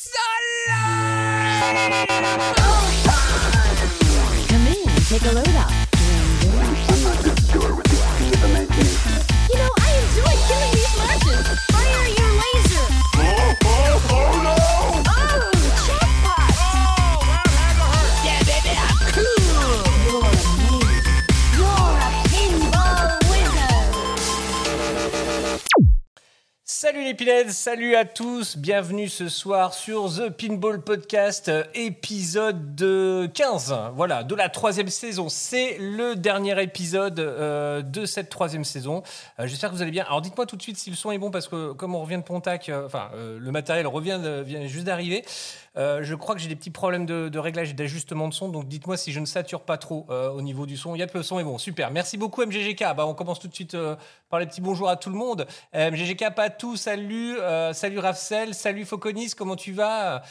It's alive! Come in, take a load off. Salut à tous, bienvenue ce soir sur The Pinball Podcast, euh, épisode de 15, voilà, de la troisième saison. C'est le dernier épisode euh, de cette troisième saison. Euh, J'espère que vous allez bien. Alors dites-moi tout de suite si le son est bon, parce que comme on revient de Pontac, enfin, le matériel revient vient juste d'arriver. Euh, je crois que j'ai des petits problèmes de, réglage et d'ajustement de son, donc dites-moi si je ne sature pas trop euh, au niveau du son. Yep, le son est bon, super. Merci beaucoup MGGK. Bah, on commence tout de suite euh, par les petits bonjours à tout le monde. MGGK Patou, salut, euh, salut Rafsel, salut Foconis, comment tu vas?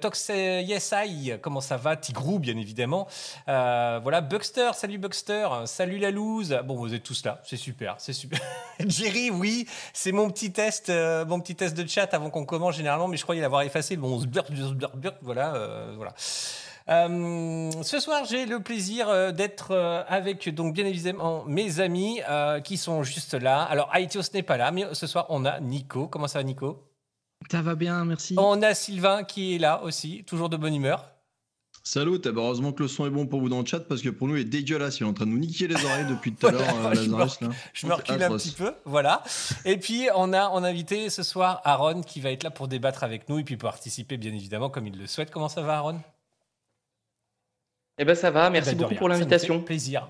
Tox Yes I, comment ça va? Tigrou, bien évidemment. Voilà, Buxter, salut Buxter, salut la loose. Bon, vous êtes tous là, c'est super, c'est super. Jerry, oui, c'est mon petit test, mon petit test de chat avant qu'on commence généralement, mais je croyais l'avoir effacé. Bon, on se voilà, euh, voilà. Euh, ce soir, j'ai le plaisir euh, d'être avec, donc bien évidemment, mes amis euh, qui sont juste là. Alors, Aetios n'est pas là, mais ce soir, on a Nico. Comment ça va, Nico? Ça va bien, merci. On a Sylvain qui est là aussi, toujours de bonne humeur. Salut, eh ben, heureusement que le son est bon pour vous dans le chat parce que pour nous il est dégueulasse, il est en train de nous niquer les oreilles depuis tout à l'heure, Voilà, euh, je me Lazarus, là. Je me recule un petit peu, voilà. Et puis, on a en invité ce soir Aaron qui va être là pour débattre avec nous et puis participer, bien évidemment, comme il le souhaite. Comment ça va, Aaron? Eh ben ça va, merci Eh ben, de beaucoup rien, pour l'invitation. fait Plaisir.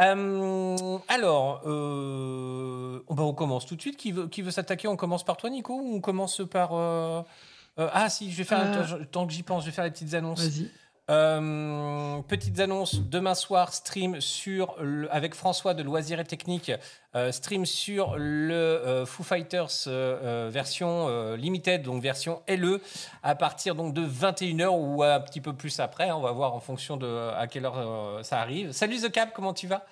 Euh, alors, euh, bah, on commence tout de suite. Qui veut, qui veut s'attaquer? On commence par toi, Nico Ou on commence par. euh, euh, ah, si, je vais faire. Euh. tant que j'y pense, je vais faire les petites annonces. Vas-y. Euh, petites annonces. Demain soir, stream sur avec François de Loisirs et Techniques. euh, stream sur le euh, Foo Fighters version limited, donc version LE, à partir donc de 21h ou un petit peu plus après. on va voir en fonction de à quelle heure ça arrive. Salut The Cap, comment tu vas?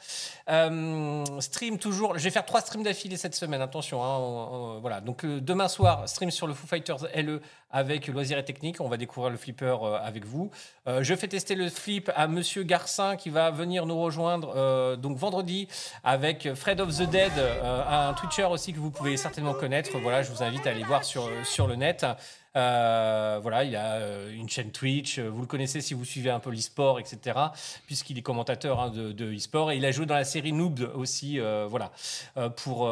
Stream toujours. Je vais faire trois streams d'affilée cette semaine. Attention, hein, voilà. Donc demain soir, stream sur le Foo Fighters LE avec Loisirs et Techniques. On va découvrir le flipper euh, avec vous. Euh, je fais tester le flip à Monsieur Garcin qui va venir nous rejoindre euh, donc vendredi avec Fred of the Dead, un Twitcher aussi que vous pouvez certainement connaître. Voilà, je vous invite à aller voir sur, sur le net. Euh, voilà, il a euh, une chaîne Twitch. euh, Vous le connaissez si vous suivez un peu l'e-sport, etc. Puisqu'il est commentateur hein, de, de e-sport et il a joué dans la série Noob aussi. voilà, pour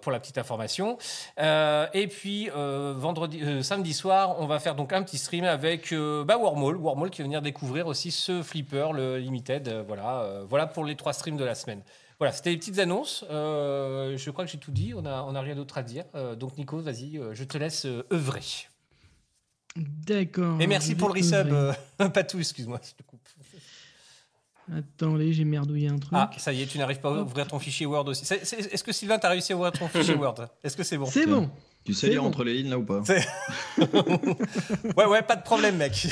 pour la petite information. Et puis vendredi, samedi soir, on va faire donc un petit stream avec bah, Wormhole qui va venir découvrir aussi ce flipper, le limited. voilà, voilà pour les trois streams de la semaine. Voilà, c'était les petites annonces. Je crois que j'ai tout dit. On a, on rien d'autre à dire. Donc Nico, vas-y, je te laisse œuvrer. D'accord. Et merci pour le resub. euh, pas tout, excuse-moi. je te coupe. Attendez, j'ai merdouillé un truc. Ah, ça y est, tu n'arrives pas à ouvrir ton fichier Word aussi. Est-ce que Sylvain, tu as réussi à ouvrir ton fichier Word? Est-ce que c'est bon? C'est bon. Tu sais lire bon. entre les lignes là ou pas? Ouais, ouais, pas de problème, mec.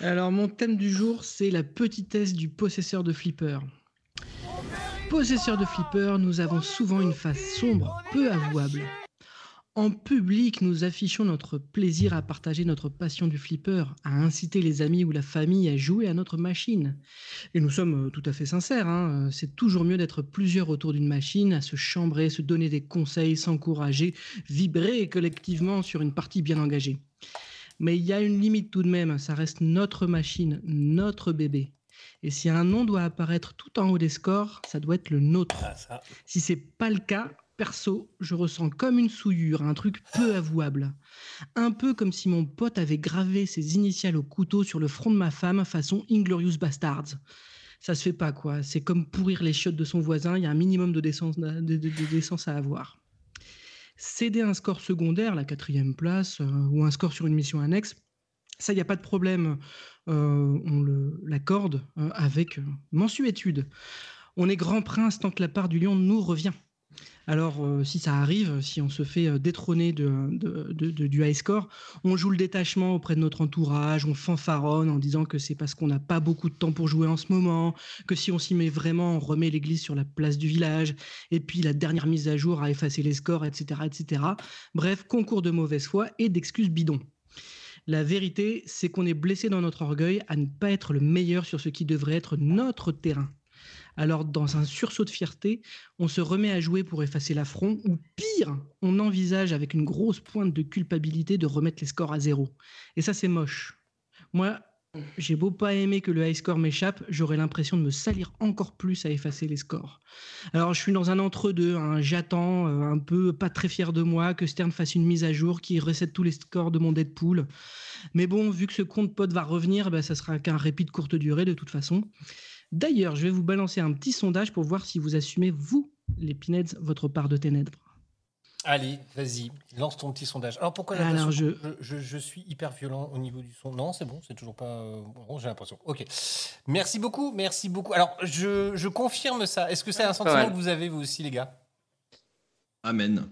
Alors, mon thème du jour, c'est la petitesse du possesseur de flipper. Possesseur de flipper, nous avons souvent une face sombre, peu avouable. En public, nous affichons notre plaisir à partager notre passion du flipper, à inciter les amis ou la famille à jouer à notre machine. Et nous sommes euh, tout à fait sincères, hein, euh, c'est toujours mieux d'être plusieurs autour d'une machine, à se chambrer, se donner des conseils, s'encourager, vibrer collectivement sur une partie bien engagée. Mais il y a une limite tout de même, ça reste notre machine, notre bébé. Et si un nom doit apparaître tout en haut des scores, ça doit être le nôtre. Ah, ça. Si c'est pas le cas, perso, je ressens comme une souillure, un truc peu avouable. Un peu comme si mon pote avait gravé ses initiales au couteau sur le front de ma femme façon Inglorious Bastards. Ça se fait pas quoi, c'est comme pourrir les chiottes de son voisin, il y a un minimum de décence, à avoir. Céder un score secondaire, la quatrième place, euh, ou un score sur une mission annexe, ça, il n'y a pas de problème. Euh, on l'accorde euh, avec mensuétude. On est grand prince tant que la part du lion nous revient. Alors, euh, si ça arrive, si on se fait euh, détrôner de, du high score, on joue le détachement auprès de notre entourage, on fanfaronne en disant que c'est parce qu'on n'a pas beaucoup de temps pour jouer en ce moment, que si on s'y met vraiment, on remet l'église sur la place du village, et puis la dernière mise à jour a effacé les scores, etc. etc. Bref, concours de mauvaise foi et d'excuses bidons. La vérité, c'est qu'on est blessé dans notre orgueil à ne pas être le meilleur sur ce qui devrait être notre terrain. Alors, dans un sursaut de fierté, on se remet à jouer pour effacer l'affront, ou pire, on envisage avec une grosse pointe de culpabilité de remettre les scores à zéro. Et ça, c'est moche. Moi, j'ai beau pas aimer que le high score m'échappe, j'aurais l'impression de me salir encore plus à effacer les scores. Alors, je suis dans un entre-deux, hein, j'attends, euh, un peu pas très fier de moi, que Stern fasse une mise à jour qui recette tous les scores de mon Deadpool. Mais bon, vu que ce compte pod va revenir, bah, ça sera qu'un répit de courte durée de toute façon. D'ailleurs, je vais vous balancer un petit sondage pour voir si vous assumez, vous, les Pinheads, votre part de ténèbres. Allez, vas-y, lance ton petit sondage. Alors pourquoi Alors, l'impression je- que je, je- je suis hyper violent au niveau du son Non, c'est bon, c'est toujours pas. euh, bon, j'ai l'impression. Ok. Merci beaucoup, merci beaucoup. Alors, je, je confirme ça. Est-ce que c'est un sentiment que vous avez vous aussi, les gars? Amen.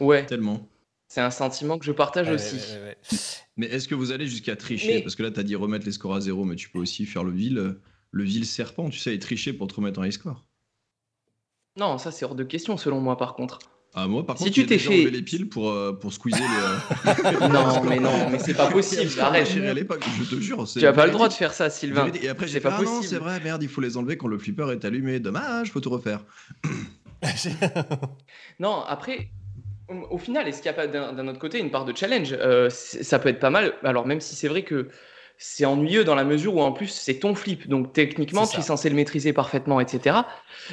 Ouais, Tellement. c'est un sentiment que je partage Ouais, aussi. ouais, ouais, ouais. Mais est-ce que vous allez jusqu'à tricher? Mais- Parce que là, t'as dit remettre les scores à zéro, mais tu peux aussi faire le vil, le vil serpent, tu sais, et tricher pour te remettre en high score. Non, ça c'est hors de question selon moi par contre. Ah, moi, par Si contre, tu t'es fait- les piles pour, euh, pour squeezer les. euh, non, mais non, mais c'est pas possible, arrête. À l'époque, je te jure. Tu as pas le droit de faire ça, Sylvain. Et après, j'ai pas ah non, possible. c'est vrai, merde, il faut les enlever quand le flipper est allumé. Dommage, faut tout refaire. Non, après, au final, est-ce qu'il n'y a pas d'un autre côté une part de challenge? Euh, Ça peut être pas mal. Alors, même si c'est vrai que c'est ennuyeux dans la mesure où en plus c'est ton flip, donc techniquement tu es censé le maîtriser parfaitement, etc.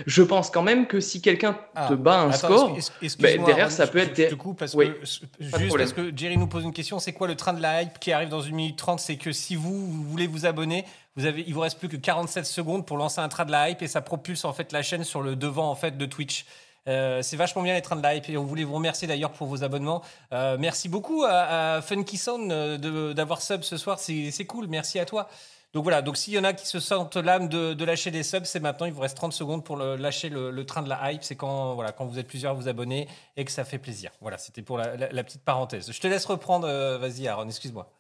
Je pense quand même que si quelqu'un Ah, te bat un Attends, score, bah, derrière, ça peut être des- te coupe parce Oui, que juste problème. parce que Jerry nous pose une question. C'est quoi le train de la hype qui arrive dans une minute trente? C'est que si vous, vous voulez vous abonner, vous avez, il vous reste plus que 47 secondes pour lancer un train de la hype et ça propulse en fait la chaîne sur le devant en fait de Twitch. Euh, c'est vachement bien les trains de la hype et on voulait vous remercier d'ailleurs pour vos abonnements. Euh, merci beaucoup à, à Funky Sound euh, d'avoir sub ce soir, c'est cool, merci à toi. Donc voilà, donc s'il y en a qui se sentent l'âme de, lâcher des subs, c'est maintenant, il vous reste 30 secondes pour lâcher le, train de la hype, c'est quand, voilà, quand vous êtes plusieurs à vous abonner et que ça fait plaisir. Voilà, c'était pour la, petite parenthèse. Je te laisse reprendre, vas-y Aaron, excuse-moi.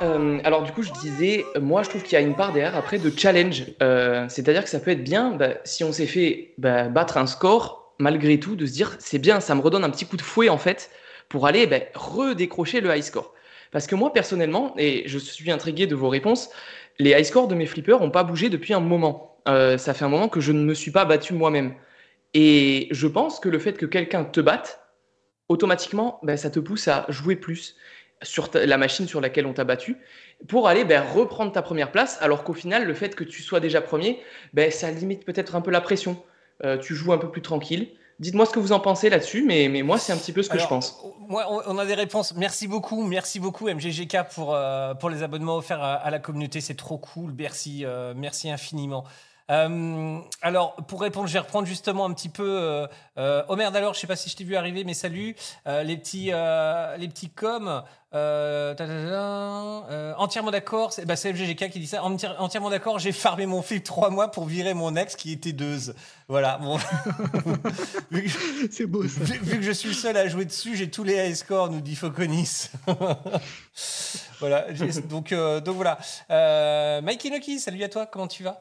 Euh, alors du coup, je disais, moi je trouve qu'il y a une part derrière après de challenge. Euh, C'est-à-dire que ça peut être bien bah, si on s'est fait bah, battre un score, malgré tout, de se dire, c'est bien, ça me redonne un petit coup de fouet en fait pour aller bah, redécrocher le high score. Parce que moi personnellement, et je suis intrigué de vos réponses, les high scores de mes flippers n'ont pas bougé depuis un moment. Euh, ça fait un moment que je ne me suis pas battu moi-même. Et je pense que le fait que quelqu'un te batte, automatiquement, ça te pousse à jouer plus sur ta- la machine sur laquelle on t'a battu pour aller ben, reprendre ta première place, alors qu'au final, le fait que tu sois déjà premier, ben, ça limite peut-être un peu la pression. Euh, tu joues un peu plus tranquille. Dites-moi ce que vous en pensez là-dessus, mais, mais moi, c'est un petit peu ce que Alors, je pense. Moi, on- a des réponses. Merci beaucoup, merci beaucoup MGGK pour, euh, pour les abonnements offerts à, à la communauté. C'est trop cool. Merci, euh, merci infiniment. Euh, alors, pour répondre, je vais reprendre justement un petit peu. Euh, euh, oh merde, alors, je sais pas si je t'ai vu arriver, mais salut. Les petits, les petits coms. Euh, ta, ta, ta, ta, euh, entièrement d'accord. C'est bah, MGGK qui dit ça. Enti- entièrement d'accord. J'ai farmé mon flip trois mois pour virer mon ex qui était deux. Voilà. Bon. C'est beau ça. Vu, vu que je suis le seul à jouer dessus, j'ai tous les high scores, nous dit Foconis. voilà, donc, euh, donc voilà. Euh, Mike Inoki, salut à toi, comment tu vas?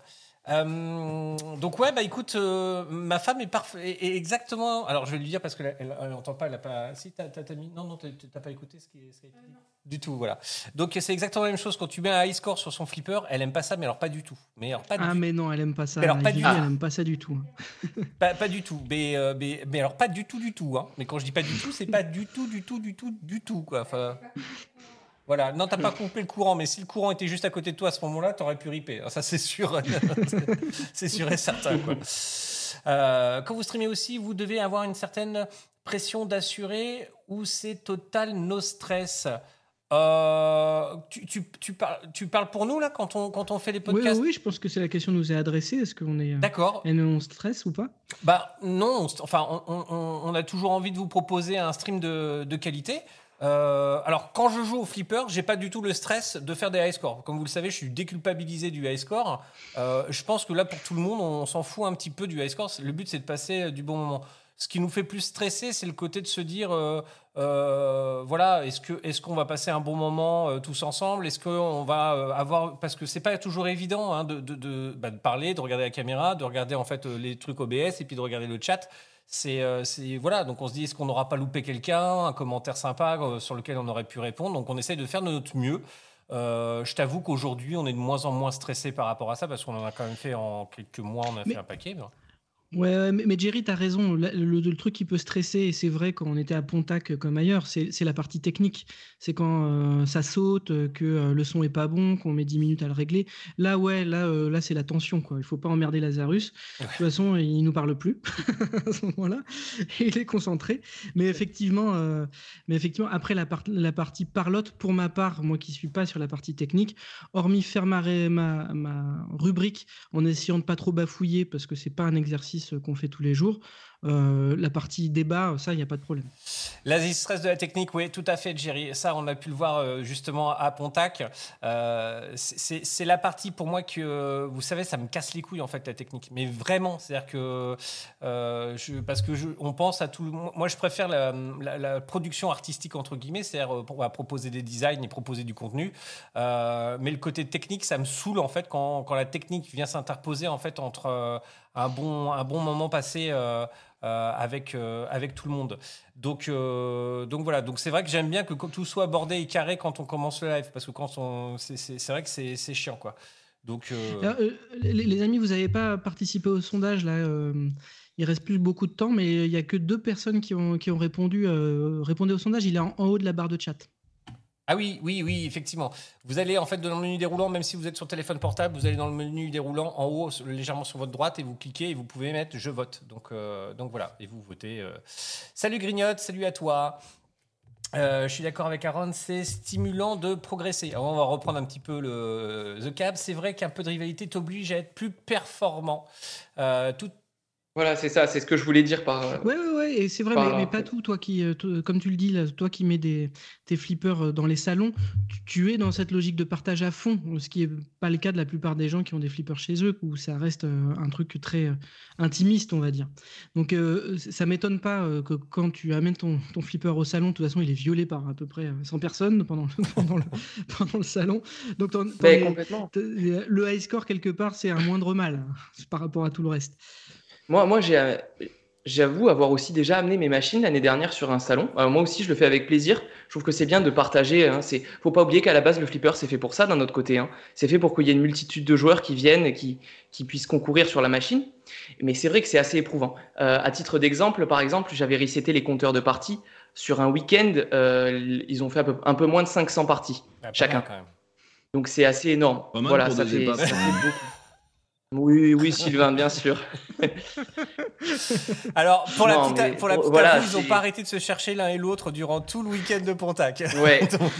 Euh, donc ouais bah écoute euh, ma femme est parfait exactement alors je vais lui dire parce que elle, elle, elle entend pas elle a pas si t'as t'as- t'as mis non non t'as pas écouté ce qui, est- ce qui du tout voilà donc c'est exactement la même chose quand tu mets un high score sur son flipper elle aime pas ça mais alors pas du tout mais alors pas du Ah tout mais non, elle aime pas ça. Mais alors, pas du- elle aime pas ça du tout. pas, pas du tout. Mais, euh, mais, mais alors, pas du tout, du tout. Hein. Mais quand je dis pas du tout, c'est pas du tout, du tout, du tout, du tout. Quoi. Enfin, voilà. Non, t'as pas coupé le courant, mais si le courant était juste à côté de toi à ce moment-là, t'aurais pu riper. Ça, c'est sûr. c'est sûr et certain. Quoi. Euh, quand vous streamez aussi, vous devez avoir une certaine pression d'assurer ou c'est total no stress? Euh, tu, tu, tu, parles, tu parles pour nous là quand on, quand on fait les Oui, oui, podcasts? oui, je pense que c'est la question nous est adressée. Est-ce qu'on est, euh, D'accord. est on stresse ou pas? Bah non, on, enfin, on, on- on- on a toujours envie de vous proposer un stream de, de qualité. Euh, alors, quand je joue au flipper, j'ai pas du tout le stress de faire des high scores. Comme vous le savez, je suis déculpabilisé du high score. Euh, je pense que là, pour tout le monde, on s'en fout un petit peu du high score. Le but, c'est de passer euh, du bon moment. Ce qui nous fait plus stresser, c'est le côté de se dire, voilà, est-ce qu'on va passer un bon moment tous ensemble? Est-ce qu'on va avoir parce que c'est pas toujours évident hein, de, bah, de parler, de regarder la caméra, de regarder en fait les trucs OBS et puis de regarder le chat. C'est euh, c'est- voilà, donc on se dit est-ce qu'on n'aura pas loupé quelqu'un, un commentaire sympa euh, sur lequel on aurait pu répondre? Donc on essaye de faire de notre mieux. Euh, je t'avoue qu'aujourd'hui, on est de moins en moins stressé par rapport à ça parce qu'on en a quand même fait en quelques mois, on a Mais- fait un paquet. mais- Ouais, ouais, mais, Jerry, tu as raison. Le, le- le truc qui peut stresser, et c'est vrai quand on était à Pontac euh, comme ailleurs, c'est la partie technique. C'est quand euh, ça saute, euh, que euh, le son est pas bon, qu'on met 10 minutes à le régler. Là, ouais, là, euh, là c'est la tension. Quoi. Il faut pas emmerder Lazarus. De toute façon, il nous parle plus à ce moment-là. Il est concentré. Mais effectivement, mais effectivement après la, part- la partie parlotte, pour ma part, moi qui suis pas sur la partie technique, hormis faire ma, ma, ma rubrique en essayant de pas trop bafouiller parce que c'est pas un exercice qu'on fait tous les jours. Euh, la partie débat, ça, il n'y a pas de problème. L'Asie stress de la technique, oui, tout à fait, Jerry. Ça, on a pu le voir euh, justement à Pontac. Euh, c'est la partie pour moi que, euh, vous savez, ça me casse les couilles en fait la technique. Mais vraiment, c'est-à-dire que parce que on pense à tout. Moi, je préfère la, production artistique entre guillemets, c'est-à-dire proposer des designs et proposer du contenu. Mais le côté technique, ça me saoule en fait quand, quand la technique vient s'interposer en fait entre un bon un bon moment passé. Euh, avec, euh, avec tout le monde. Donc, euh, donc voilà, donc c'est vrai que j'aime bien que tout soit abordé et carré quand on commence le live, parce que quand on, c'est, vrai que c'est, chiant quoi. Donc, les, amis, vous n'avez pas participé au sondage là. il reste plus beaucoup de temps, mais il y a que deux personnes qui ont, qui ont répondu. Répondez au sondage. Il est en, en haut de la barre de chat. Ah oui, oui, oui, effectivement. Vous allez en fait dans le menu déroulant, même si vous êtes sur téléphone portable, vous allez dans le menu déroulant en haut, légèrement sur votre droite, et vous cliquez et vous pouvez mettre je vote. Donc, euh, donc voilà, et vous votez. euh. Salut Grignotte, salut à toi. Euh, je suis d'accord avec Aaron, c'est stimulant de progresser. Alors, on va reprendre un petit peu le The Cab. C'est vrai qu'un peu de rivalité t'oblige à être plus performant. Tout, Voilà, c'est ça, c'est ce que je voulais dire par. euh, Ouais, ouais, ouais, et c'est vrai, Par mais, pas tout. Toi qui, euh, toi- comme tu le dis, là, toi qui mets des, tes flippers euh, dans les salons, tu, tu es dans cette logique de partage à fond, ce qui est pas le cas de la plupart des gens qui ont des flippers chez eux, où ça reste euh, un truc très euh, intimiste, on va dire. Donc, euh, ça m'étonne pas euh, que quand tu amènes ton, ton flipper au salon, de toute façon, il est violé par à peu près euh, 100 personnes pendant, pendant, le, pendant le salon. Donc, complètement. le high score, quelque part, c'est un moindre mal hein, par rapport à tout le reste. Moi, moi j'avoue avoir aussi déjà amené mes machines l'année dernière sur un salon. Euh, moi aussi, je le fais avec plaisir. Je trouve que c'est bien de partager. Hein. C'est, faut pas oublier qu'à la base, le flipper, c'est fait pour ça d'un autre côté. Hein. C'est fait pour qu'il y ait une multitude de joueurs qui viennent et qui, qui puissent concourir sur la machine. Mais c'est vrai que c'est assez éprouvant. Euh, à titre d'exemple, par exemple, j'avais reseté les compteurs de parties. Sur un week-end, euh, ils ont fait un peu, un peu moins de 500 parties. Ah, Chacun. mal, quand même. Donc c'est assez énorme. Pas mal voilà, pour ça fait, ça fait beaucoup. Oui, oui, Sylvain, bien sûr. Alors, pour la petite, mais pour la petite voilà, info, ils n'ont pas arrêté de se chercher l'un et l'autre durant tout le week-end de Pontac. Ouais. Donc,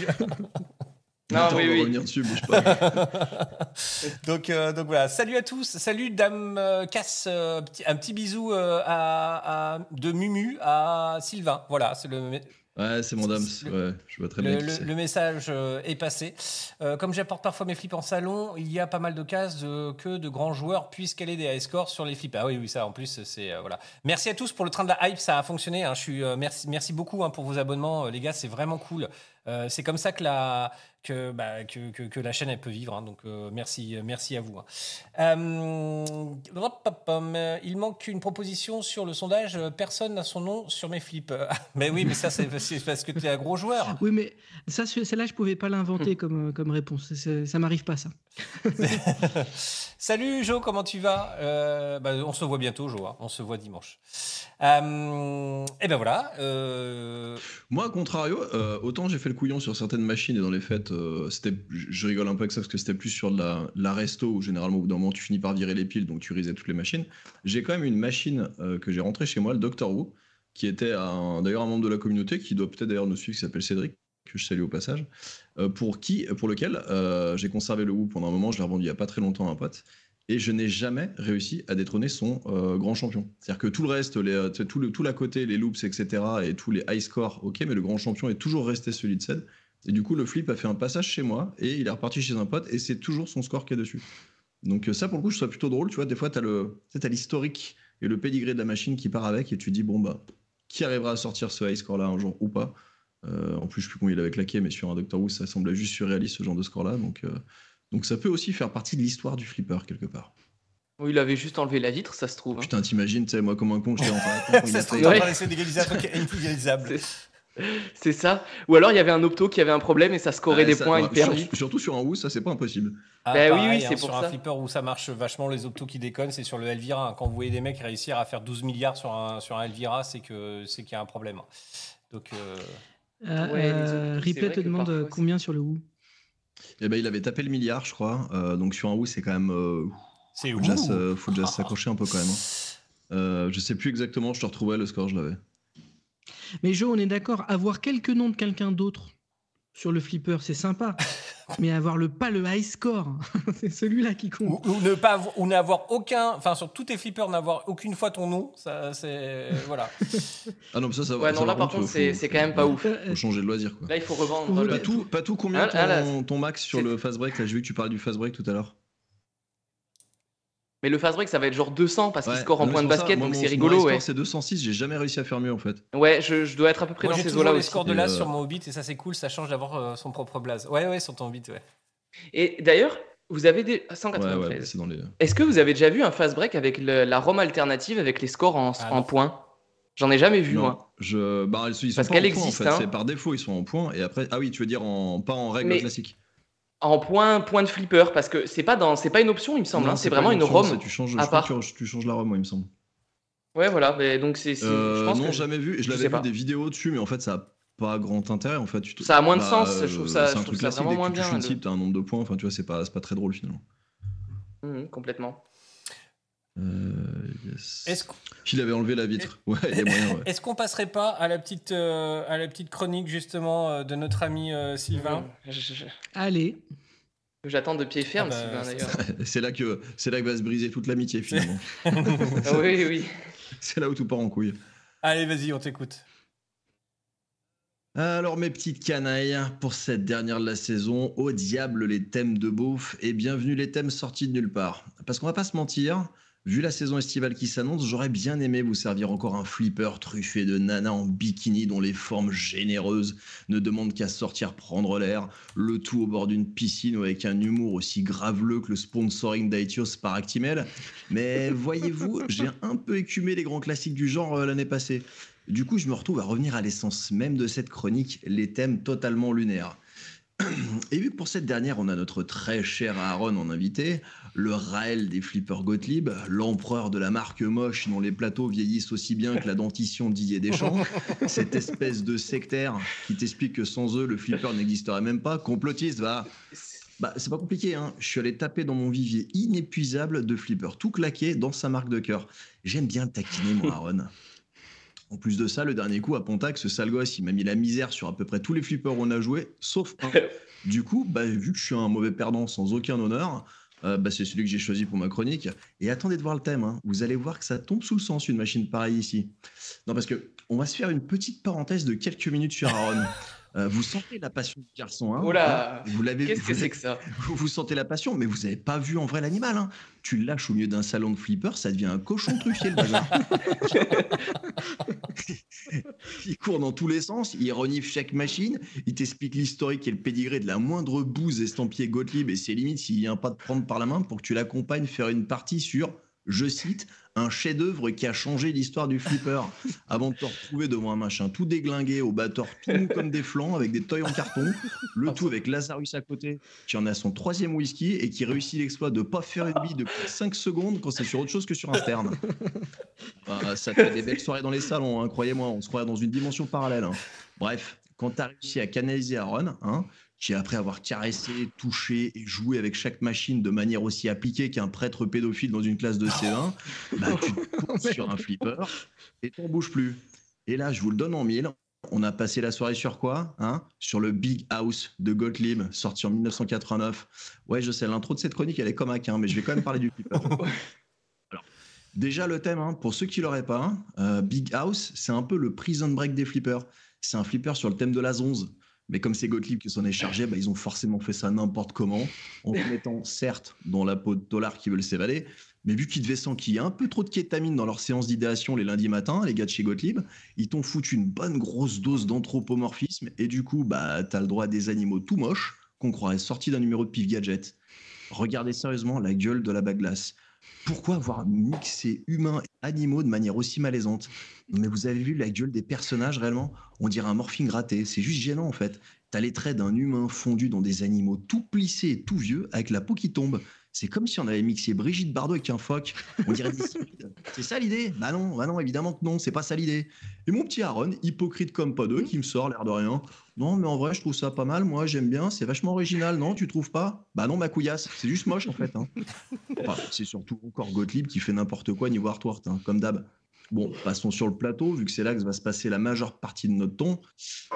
Non, Attends, oui, on va oui. dessus, bouge pas. donc, euh, donc voilà. Salut à tous. Salut Dame euh, Casse. euh, petit- un petit bisou euh, à, à- de Mumu à Sylvain. Voilà, c'est le, Ouais, c'est mon dame. Ouais, je vois très le, bien le- message euh, est passé. Euh, comme j'apporte parfois mes flips en salon, il y a pas mal de cases de- que de grands joueurs puissent caler des high scores sur les flips. Ah oui, oui, ça en plus, c'est. euh, voilà. Merci à tous pour le train de la hype, ça a fonctionné. hein. Je suis, euh, merci, merci beaucoup hein, pour vos abonnements, euh, les gars, c'est vraiment cool. Euh, c'est comme ça que la, que, bah, que, que- que la chaîne elle peut vivre. hein. donc euh, merci, merci à vous. hein. Euh, il manque une proposition sur le sondage. Personne n'a son nom sur mes flips. mais oui, mais ça c'est c'est parce que tu es un gros joueur. Oui, mais ça, ce- celle-là, je pouvais pas l'inventer comme, comme réponse. Ça m'arrive pas, ça. Salut Jo, comment tu vas? Euh, bah, On se voit bientôt, Jo. hein. On se voit dimanche. Euh, et ben voilà. euh, Moi, à contrario, euh, autant j'ai fait le couillon sur certaines machines et dans les fêtes, euh, c'était, je rigole un peu avec ça parce que c'était plus sur la, resto où généralement au bout d'un moment tu finis par virer les piles donc tu risais toutes les machines. J'ai quand même une machine euh, que j'ai rentrée chez moi, le Doctor Who, qui était d'ailleurs un membre de la communauté qui doit peut-être d'ailleurs nous suivre, qui s'appelle Cédric, que je salue au passage, euh, pour, qui, pour lequel j'ai conservé le Who pendant un moment, je l'ai revendu il y a pas très longtemps à un pote. et je n'ai jamais réussi à détrôner son grand champion. C'est-à-dire que tout le reste, tout, le, côté, les loops, etc., et tous les high scores, ok, mais le grand champion est toujours resté celui de Ced. Et du coup, le flip a fait un passage chez moi, et il est reparti chez un pote, et c'est toujours son score qui est dessus. Donc euh, ça, pour le coup, je trouve ça plutôt drôle. Tu vois, des fois, tu as l'historique et le pédigré de la machine qui part avec, et tu dis, bon, bah, qui arrivera à sortir ce high score-là un jour ou pas? Euh, En plus, je sais plus combien il avait claqué, mais sur un Doctor Who, ça semblait juste surréaliste, ce genre de score-là. Donc, euh, donc ça peut aussi faire partie de l'histoire du flipper, quelque part. Oui, il avait juste enlevé la vitre, ça se trouve. hein. Putain, t'imagines, tu sais, moi, comme un con, j'étais en train de Ça se trouve, il on a essayer d'égaliser un truc inélisable. C'est ça. Ou alors il y avait un opto qui avait un problème et ça scorait Ouais, des ça- points ouais, hyper sur- vite. Surtout sur un Woo, ça, c'est pas impossible. Ah, Bah oui, pareil, oui, hein, c'est sur pour un ça. flipper où ça marche vachement, les optos qui déconnent, c'est sur le Elvira. hein. Quand vous voyez des mecs réussir à faire 12 milliards sur un, sur un Elvira, c'est que c'est qu'il y a un problème. Donc, euh, Euh, Ouais, euh, Ripley te demande parfois, combien sur le Who. Et ben, il avait tapé le milliard, je crois. Euh, donc sur un Woo, c'est quand même. Euh, c'est faut déjà se- faut déjà s'accrocher un peu quand même. hein. Euh, je sais plus exactement, je te retrouvais le score, je l'avais. Mais Jo, on est d'accord, avoir quelques noms de quelqu'un d'autre sur le flipper, c'est sympa. Mais avoir le pas le high score, c'est celui-là qui compte. Ou, ou ne pas ou n'avoir aucun, enfin sur tous tes flippers, n'avoir aucune fois ton nom, ça c'est voilà. Ah non, mais ça, ça va. Ouais, ça, non, là par contre, c'est quand même pas ouf. Euh, Faut changer de loisir, quoi. Là, il faut revendre. Le- Pas tout, pas tout. Combien Ah, ah, là, ton, ton max sur le fast break Là, j'ai vu que tu parlais du fast break tout à l'heure. Mais le fast break, ça va être genre 200 parce qu'il Ouais, score en point de ça, basket, moi, donc c'est rigolo, score, ouais. c'est 206, j'ai jamais réussi à faire mieux en fait. Ouais, je, je dois être à peu près Moi dans j'ai ces eaux-là scores de l'as euh, sur mon Hobbit et ça c'est cool, ça change d'avoir euh, son propre blaze. Ouais ouais sur ton Hobbit ouais. Et d'ailleurs, vous avez des. Ouais, 193. ouais, c'est dans les. Est-ce que vous avez déjà vu un fast break avec le- la ROM alternative avec les scores en, Ah en points? J'en ai jamais vu, Non, moi. je... bah, ils sont Parce pas qu'elle en point, existe, en fait. hein. C'est par défaut, ils sont en point. Et après, ah oui, tu veux dire en pas en règle Mais- classique. En point, point de flipper, parce que c'est pas, dans... c'est pas une option, il me semble. Hein, C'est vraiment une option, ROM. Tu changes, à je crois part. que tu, tu changes la ROM, moi, il me semble. Ouais, voilà. Mais donc, c'est. Euh, je pense non, que- jamais vu. Je je l'avais vu pas. des vidéos dessus, mais en fait, ça a pas grand intérêt. En fait, tu Ça a moins de Bah, sens, je trouve ça- C'est un truc ça vraiment Dès que moins tu bien, une le- cible, t'as un nombre de points. Enfin, tu vois, c'est pas, pas très drôle finalement. Mhm, complètement. Euh, yes. Est-ce avait enlevé la vitre. Ouais. Ouais. est-ce qu'on passerait pas à la petite euh, à la petite chronique justement euh, de notre ami euh, Sylvain je- Allez, J'attends de pied ferme, Ah bah, Sylvain, c'est d'ailleurs. C'est là que c'est là que va se briser toute l'amitié finalement. Ah oui, oui. c'est là où tout part en couille. Allez vas-y on t'écoute. Alors mes petites canailles, pour cette dernière de la saison, au diable les thèmes de beauf et bienvenue les thèmes sortis de nulle part. Parce qu'on va pas se mentir, vu la saison estivale qui s'annonce, j'aurais bien aimé vous servir encore un flipper truffé de nanas en bikini dont les formes généreuses ne demandent qu'à sortir prendre l'air, le tout au bord d'une piscine ou avec un humour aussi graveleux que le sponsoring d'Aetios par Actimel. Mais voyez-vous, j'ai un peu écumé les grands classiques du genre euh, l'année passée. Du coup, je me retrouve à revenir à l'essence même de cette chronique, les thèmes totalement lunaires. Et vu que pour cette dernière, on a notre très cher Aaron en invité, le Raël des flippers Gottlieb, l'empereur de la marque moche dont les plateaux vieillissent aussi bien que la dentition Didier Deschamps, cette espèce de sectaire qui t'explique que sans eux, le flipper n'existerait même pas, complotiste, va. Bah, c'est pas compliqué, hein. Je suis allé taper dans mon vivier inépuisable de flippers, tout claqué dans sa marque de cœur. J'aime bien taquiner, mon Aaron. En plus de ça, le dernier coup à Pontac, ce sale gosse, il m'a mis la misère sur à peu près tous les flippers où on a joué, sauf un. Du coup, bah, vu que je suis un mauvais perdant sans aucun honneur, euh, bah, c'est celui que j'ai choisi pour ma chronique. Et attendez de voir le thème, hein. vous allez voir que ça tombe sous le sens une machine pareille ici. Non, parce que on va se faire une petite parenthèse de quelques minutes sur Aaron. Euh, vous sentez la passion du garçon, hein Oh là Vous l'avez Qu'est-ce que c'est que ça vous, vous sentez la passion, mais vous n'avez pas vu en vrai l'animal. Hein. Tu le lâches au milieu d'un salon de flipper, ça devient un cochon truffier le bazar. il court dans tous les sens, il renifle chaque machine, il t'explique l'historique et le pédigré de la moindre bouse estampillée Gottlieb et ses limites s'il vient pas te prendre par la main pour que tu l'accompagnes faire une partie sur, je cite, un chef-d'œuvre qui a changé l'histoire du flipper avant de te retrouver devant un machin tout déglingué au batteur tout comme des flancs avec des toys en carton, le tout avec Lazarus à côté qui en a son troisième whisky et qui réussit l'exploit de pas faire une bille depuis 5 secondes quand c'est sur autre chose que sur un. Enfin, ça fait des belles soirées dans les salons, hein, croyez-moi, on se croirait dans une dimension parallèle. hein. Bref, quand tu as réussi à canaliser Aaron, hein, qui après avoir caressé, touché et joué avec chaque machine de manière aussi appliquée qu'un prêtre pédophile dans une classe de C1, bah, tu te sur un flipper et t'en bouges plus. Et là, je vous le donne en mille, On a passé la soirée sur quoi hein? Sur le Big House de Gottlieb, sorti en 1989. Ouais, je sais, l'intro de cette chronique, elle est comme un quin, mais je vais quand même parler du flipper. Alors, déjà, le thème, hein, pour ceux qui l'auraient pas, euh, Big House, c'est un peu le prison break des flippers. C'est un flipper sur le thème de la zonze. Mais comme c'est Gottlieb qui s'en est chargé, bah, ils ont forcément fait ça n'importe comment, en se mettant certes dans la peau de dollars qui veulent s'évader, mais vu qu'ils devaient s'enquiller un peu trop de kétamine dans leur séance d'idéation les lundis matins, les gars de chez Gottlieb, ils t'ont foutu une bonne grosse dose d'anthropomorphisme, et du coup, bah, t'as le droit à des animaux tout moches qu'on croirait sortis d'un numéro de Pif Gadget. Regardez sérieusement la gueule de la baglace. Pourquoi avoir mixé humains et animaux de manière aussi malaisante? Mais vous avez vu la gueule des personnages réellement? On dirait un morphine raté. C'est juste gênant en fait. T'as les traits d'un humain fondu dans des animaux tout plissés et tout vieux avec la peau qui tombe. C'est comme si on avait mixé Brigitte Bardot avec un phoque. On dirait des. C'est ça l'idée? Bah non, bah non, évidemment que non, c'est pas ça l'idée. Et mon petit Aaron, hypocrite comme pas deux, qui me sort l'air de rien. Non, mais en vrai, je trouve ça pas mal. Moi, j'aime bien. C'est vachement original, non? Tu trouves pas? Bah non, ma couillasse. C'est juste moche en fait. hein. Enfin, c'est surtout encore Gottlieb qui fait n'importe quoi niveau artwork, hein, comme d'hab. Bon, passons sur le plateau, vu que c'est là que va se passer la majeure partie de notre ton.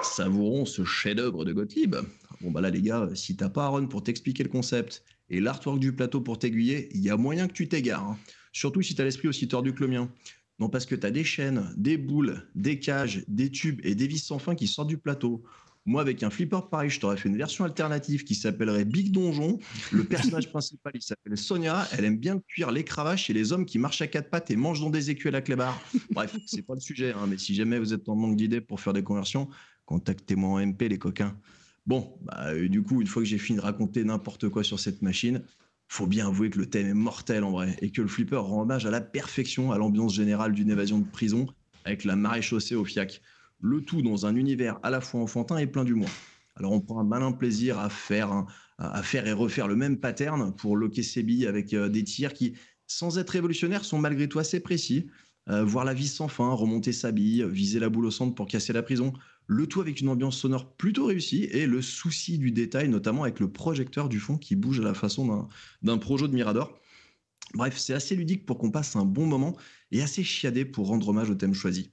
Savourons ce chef-d'œuvre de Gottlieb. Bon, bah là, les gars, si t'as pas Aaron pour t'expliquer le concept et l'artwork du plateau pour t'aiguiller, il y a moyen que tu t'égares. hein. Surtout si t'as l'esprit aussi tordu que le mien. Non, parce que t'as des chaînes, des boules, des cages, des tubes et des vis sans fin qui sortent du plateau. Moi, avec un flipper pareil, je t'aurais fait une version alternative qui s'appellerait Big Donjon. Le personnage principal, il s'appelle Sonia. Elle aime bien cuire les cravaches et les hommes qui marchent à quatre pattes et mangent dans des écuelles à clébard. Bref, c'est pas le sujet, hein, mais si jamais vous êtes en manque d'idées pour faire des conversions, contactez-moi en MP, les coquins. Bon, bah, euh, du coup, une fois que j'ai fini de raconter n'importe quoi sur cette machine, faut bien avouer que le thème est mortel en vrai et que le flipper rend hommage à la perfection à l'ambiance générale d'une évasion de prison avec la marée chaussée au fiac. Le tout dans un univers à la fois enfantin et plein d'humour. Alors on prend un malin plaisir à faire, et refaire le même pattern pour loquer ses billes avec euh, des tirs qui, sans être révolutionnaires, sont malgré tout assez précis. Euh, voir la vis sans fin, remonter sa bille, viser la boule au centre pour casser la prison. Le tout avec une ambiance sonore plutôt réussie et le souci du détail, notamment avec le projecteur du fond qui bouge à la façon d'un- d'un projo de Mirador. Bref, c'est assez ludique pour qu'on passe un bon moment et assez chiadé pour rendre hommage au thème choisi.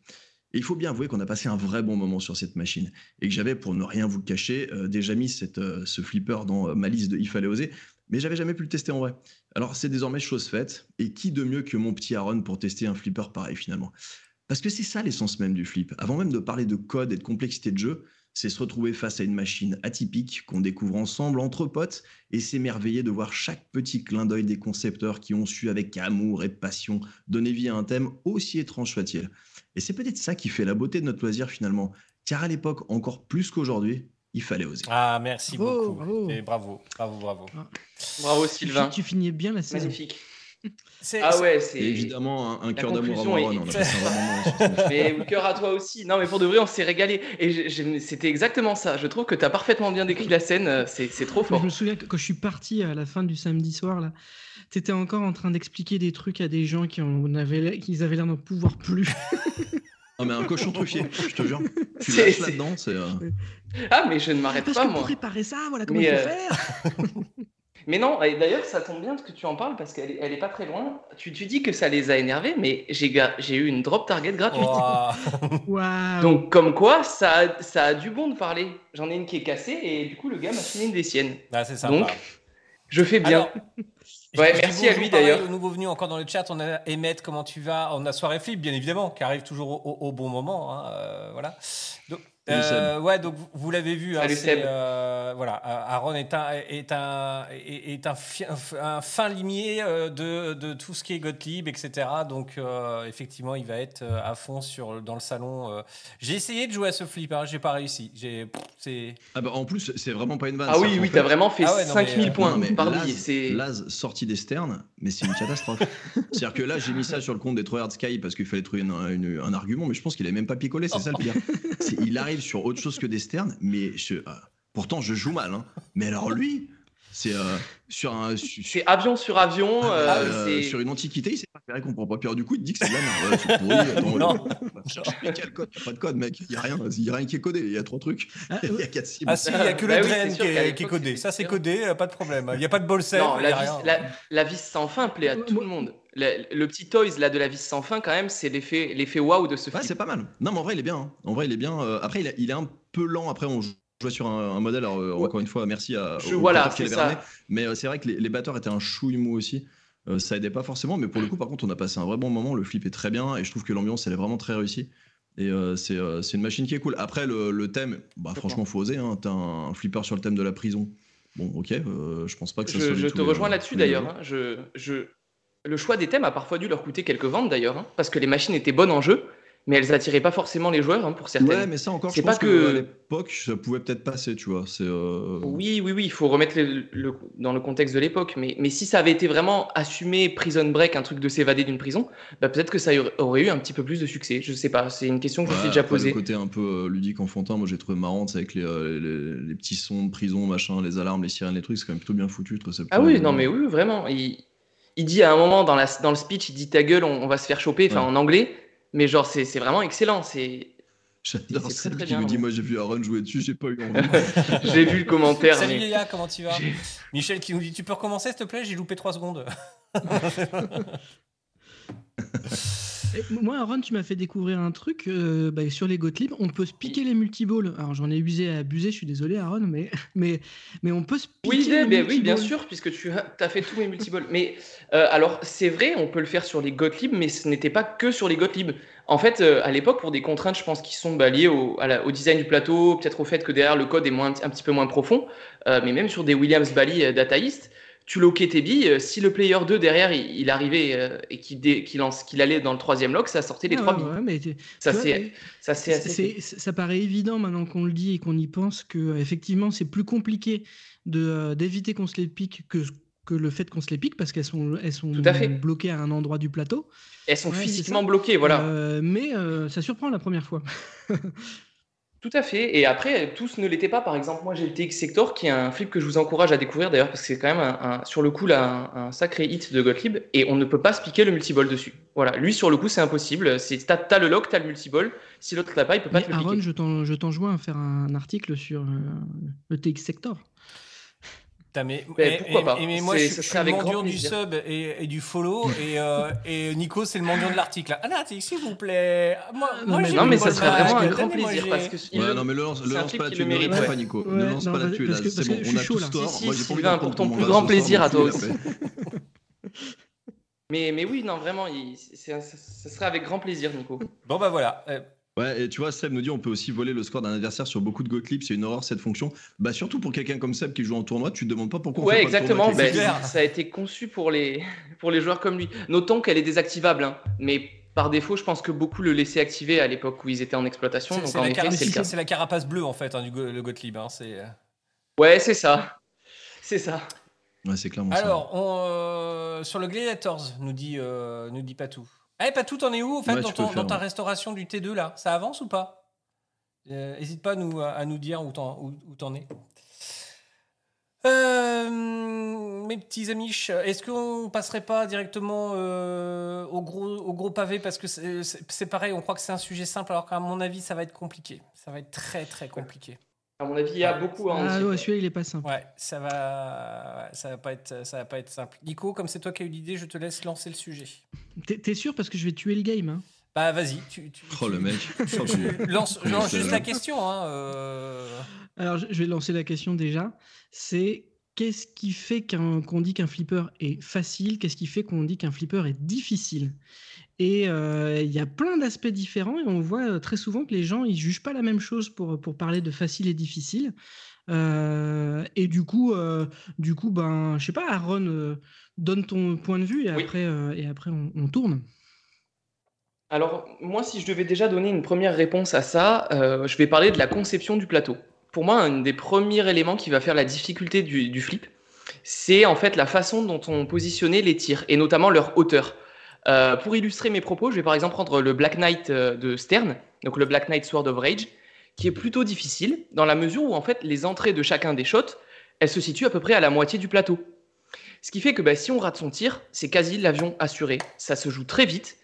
Et il faut bien avouer qu'on a passé un vrai bon moment sur cette machine et que j'avais, pour ne rien vous le cacher, euh, déjà mis euh, ce flipper dans euh, ma liste de Il fallait oser, mais j'avais jamais pu le tester en vrai. Alors c'est désormais chose faite, et qui de mieux que mon petit Aaron pour tester un flipper pareil finalement? Parce que c'est ça l'essence même du flip. Avant même de parler de code et de complexité de jeu, c'est se retrouver face à une machine atypique qu'on découvre ensemble entre potes et s'émerveiller de voir chaque petit clin d'œil des concepteurs qui ont su avec amour et passion donner vie à un thème aussi étrange soit-il. Et c'est peut-être ça qui fait la beauté de notre loisir finalement, car à l'époque encore plus qu'aujourd'hui, il fallait oser. Ah, merci Bravo, beaucoup. bravo. Et bravo, bravo, bravo. Bravo Tu, Sylvain. tu finis bien la saison. Magnifique. C'est- Ah c'est- ouais, c'est. évidemment, un, cœur d'amour à machine. Mais cœur à toi aussi. Non, mais pour de vrai, on s'est régalé. Et c'était exactement ça. Je trouve que tu as parfaitement bien décrit la scène. euh, C'est c'est trop fort. Je me souviens que quand je suis parti à la fin du samedi soir, là, tu étais encore en train d'expliquer des trucs à des gens qui en avaient, l'air- qui avaient l'air d'en pouvoir plus. Ah mais un cochon truffier, je te jure. Tu C'est- lâches c'est- là-dedans, c'est... euh, Ah, mais je ne m'arrête Parce pas, que pour moi. réparer ça, voilà comment il faut euh, faire. Mais non, et d'ailleurs, ça tombe bien que tu en parles parce qu'elle est, elle est pas très loin. Tu, tu dis que ça les a énervés, mais j'ai eu une drop target gratuite. Donc, comme quoi, ça a, ça a du bon de parler. J'en ai une qui est cassée et du coup, le gars m'a filé une des siennes. Ah, c'est sympa. Donc, Je fais bien. Alors, Ouais, merci à lui, d'ailleurs. Au nouveau venu encore dans le chat, on a Emmet, comment tu vas? On a Soirée Flip, bien évidemment, qui arrive toujours au, au- au bon moment. hein, euh, voilà. Donc, euh, ouais, donc vous, vous l'avez vu. hein, Salut, c'est, Seb. euh, voilà, euh, Aaron est un est un est, un, fi- un fin limier de, de tout ce qui est Gottlieb, etc. Donc euh, effectivement, il va être à fond sur dans le salon. J'ai essayé de jouer à ce flip, hein, j'ai pas réussi. J'ai c'est Ah bah en plus, c'est vraiment pas une vanne. Ah oui, oui, t'as vraiment fait Ah ouais, non, 5000 mais, euh, points Non, mais par Laz- Laz sorti des sternes, mais c'est une catastrophe. C'est-à-dire que là, j'ai mis ça sur le compte des Tryhard Sky parce qu'il fallait trouver une- une- un argument, mais je pense qu'il avait même pas picolé, c'est ça le pire. Il arrive sur autre chose que des sternes, mais je- euh, pourtant je joue mal. hein. Mais alors lui, c'est euh, sur un. c'est avion sur avion. euh, euh, c'est- sur une antiquité, il s'est pas fait comprend pas. Puis alors, du coup, il te dit que c'est de la merde. Ouais, c'est pourri. Attends, Non. euh, quel code? Il y a pas de code, mec. Il y a rien. Il y a rien qui est codé. Il y a trois trucs. Ah, Il y a quatre cibles. ah si, il y a que le Bah drain qui, est, l'époque, qui est codé. Ça c'est codé, euh, pas de problème. Il y a pas de save, Non, la vis, la, la vis sans fin plaît à tout le monde. Le, le petit toys là de la vis sans fin, quand même, c'est l'effet l'effet waouh de ce Ouais, flip. c'est pas mal. Non, mais en vrai, il est bien. hein. En vrai, il est bien. Euh, après, il, est- il est un peu lent. Après, on jouait sur un, un modèle. Alors, euh, Ouais. encore une fois, merci à. Je- voilà, qui. Mais euh, c'est vrai que les, les batteurs étaient un chouille mou aussi. Euh, ça aidait pas forcément. Mais pour le coup, par contre, on a passé un vrai bon moment. Le flip est très bien. Et je trouve que l'ambiance, elle est vraiment très réussie. Et euh, c'est euh, une machine qui est cool. Après, le, le thème, bah, franchement, faut oser. Hein. T'as un flipper sur le thème de la prison. Bon, ok. je pense pas que ça. Je, je te rejoins là-dessus d'ailleurs. hein. Je, je... Le choix des thèmes a parfois dû leur coûter quelques ventes d'ailleurs, hein, parce que les machines étaient bonnes en jeu, mais elles attiraient pas forcément les joueurs hein, pour certaines. Ouais, mais ça encore, je C'est pas que... que- à l'époque, ça pouvait peut-être passer, tu vois. C'est. euh, Oui, oui, oui, il faut remettre le, le- dans le contexte de l'époque. Mais, mais si ça avait été vraiment assumé Prison Break, un truc de s'évader d'une prison, bah, peut-être que ça aurait- eu un petit peu plus de succès. Je sais pas, c'est une question que je me suis déjà posée. Le côté un peu euh, ludique, enfantin, moi j'ai trouvé marrant, c'est avec les, euh, les, les petits sons de prison, machin, les alarmes, les sirènes, les trucs, c'est quand même plutôt bien foutu. ça Ah oui, non, mais oui, vraiment. Il, il dit à un moment dans, la, dans le speech, il dit ta gueule, on, on va se faire choper, enfin Ouais. en anglais. Mais genre, c'est c'est vraiment excellent. C'est J'adore celle très qui bien, nous dit ouais. Moi j'ai vu Aaron jouer dessus, j'ai pas eu envie. J'ai vu le commentaire. Salut mais- Léa, comment tu vas Michel qui nous dit Tu peux recommencer, s'il te plaît J'ai loupé 3 secondes. Et moi, Aaron, tu m'as fait découvrir un truc euh, bah, sur les Gottlieb. On peut se piquer les multiballs. Alors, j'en ai usé à abuser, je suis désolé, Aaron, mais, mais, mais on peut se piquer Oui, les ben, oui, bien sûr, puisque tu as fait tous mes multiballs. Mais euh, alors, c'est vrai, on peut le faire sur les Gottlieb, mais ce n'était pas que sur les Gottlieb. En fait, euh, à l'époque, pour des contraintes, je pense, qui sont bah, liées au, à la- au design du plateau, peut-être au fait que derrière le code est moins, un petit peu moins profond, mais même sur des Williams Bally Data East, tu loquais tes billes. euh, si le player 2 derrière, il, il arrivait euh, et qu'il lance- qu'il allait dans le troisième lock, ça sortait les Ah, trois billes. ouais, mais tu- Ça, c'est ça, c'est ça paraît évident maintenant qu'on le dit et qu'on y pense que euh, effectivement c'est plus compliqué de, euh, d'éviter qu'on se les pique que, que le fait qu'on se les pique parce qu'elles sont, elles sont Tout à fait. bloquées à un endroit du plateau. Elles sont Ouais, physiquement bloquées, voilà. Euh, mais ça surprend la première fois. Tout à fait. Et après, tous ne l'étaient pas. Par exemple, moi, j'ai le TX Sector, qui est un flip que je vous encourage à découvrir d'ailleurs, parce que c'est quand même, un, un- sur le coup, là, un, un sacré hit de Gottlieb. Et on ne peut pas se piquer le multiball dessus. Voilà. Lui, sur le coup, c'est impossible. C'est, t'as, t'as le lock, t'as le multiball. Si l'autre l'a pas, il peut pas Mais te le Aaron, piquer. je t'en, je t'enjoins à faire un article sur euh, le TX Sector. Mais, Ben, et- pourquoi et- pas et- mais moi, C'est- je, ce je suis le avec grand mendiant du sub et, et du follow, et, euh, et Nico, c'est le mendiant de l'article. Ah, l'article, s'il vous plaît. Moi, non, moi, mais- Non, mais ça serait vraiment un grand plaisir. Parce que Ouais, le- non, mais le lance, c'est le un lance pas là-dessus, ne mérite, réponds pas, Nico. Ouais, ne lance non, pas là-dessus, là. C'est bon, on a tous tort. Si, Moi, si, j'ai pas envie pour ton plus grand ce plaisir à toi aussi. Mais, mais oui, non, vraiment, il- c'est, ça, ça serait avec grand plaisir, Nico. Bon, bah voilà. Euh, Ouais, et tu vois, Seb nous dit on peut aussi voler le score d'un adversaire sur beaucoup de Gottlieb, c'est une horreur cette fonction. Bah, surtout pour quelqu'un comme Seb qui joue en tournoi, tu te demandes pas pourquoi on Ouais, fait pas de tournoi exactement. clair. ça a été conçu pour les, pour les joueurs comme lui. Notons qu'elle est désactivable, hein, mais par défaut, je pense que beaucoup le laissaient activer à l'époque où ils étaient en exploitation. C'est Donc c'est en la, carapace bleue, en fait, hein, du go- le Gottlieb. hein, c'est... Ouais, c'est ça. C'est ça. Ouais, c'est clairement ça. Alors, on, euh, sur le Gladiators, nous dit, euh, nous dit Patou. Eh, Patou, t'en es où, en fait, Ouais, dans, ton- faire, ta restauration du T2, là? Ça avance ou pas? N'hésite pas à nous, à nous dire où t'en, où, où t'en es. Euh, mes petits amis, est-ce qu'on passerait pas directement euh, au, gros, au gros pavé? Parce que c'est, c'est- c'est pareil, on croit que c'est un sujet simple, alors qu'à mon avis, ça va être compliqué. Ça va être très, très compliqué. À mon avis, il y a beaucoup à en Ah ouais, celui-là, il est pas simple. Ouais, ça va, ça va pas être, ça va pas être simple. Nico, comme c'est toi qui as eu l'idée, je te laisse lancer le sujet. T'es, t'es sûr parce que je vais tuer le game. hein? Bah vas-y, tu, tu, Oh tu- le mec. tu- tu- lance, juste la question. Hein, euh. Alors, je je vais lancer la question déjà. C'est qu'est-ce qui fait qu'un- qu'on dit qu'un flipper est facile? Qu'est-ce qui fait qu'on dit qu'un flipper est difficile? Et euh, il y a plein d'aspects différents et on voit euh, très souvent que les gens ils jugent pas la même chose pour, pour parler de facile et difficile. Euh, et du coup, euh, du coup, ben, je sais pas, Aaron, euh, donne ton point de vue et Oui. après, euh, et après on, on tourne. Alors, moi, si je devais déjà donner une première réponse à ça, euh, je vais parler de la conception du plateau. Pour moi, un des premiers éléments qui va faire la difficulté du, du flip, c'est en fait la façon dont on positionnait les tirs, et notamment leur hauteur. Euh, pour illustrer mes propos, je vais par exemple prendre le Black Knight euh, de Stern, donc le Black Knight Sword of Rage, qui est plutôt difficile, dans la mesure où en fait les entrées de chacun des shots, elles se situent à peu près à la moitié du plateau. Ce qui fait que bah, si on rate son tir, c'est quasi l'avion assuré. Ça se joue très vite,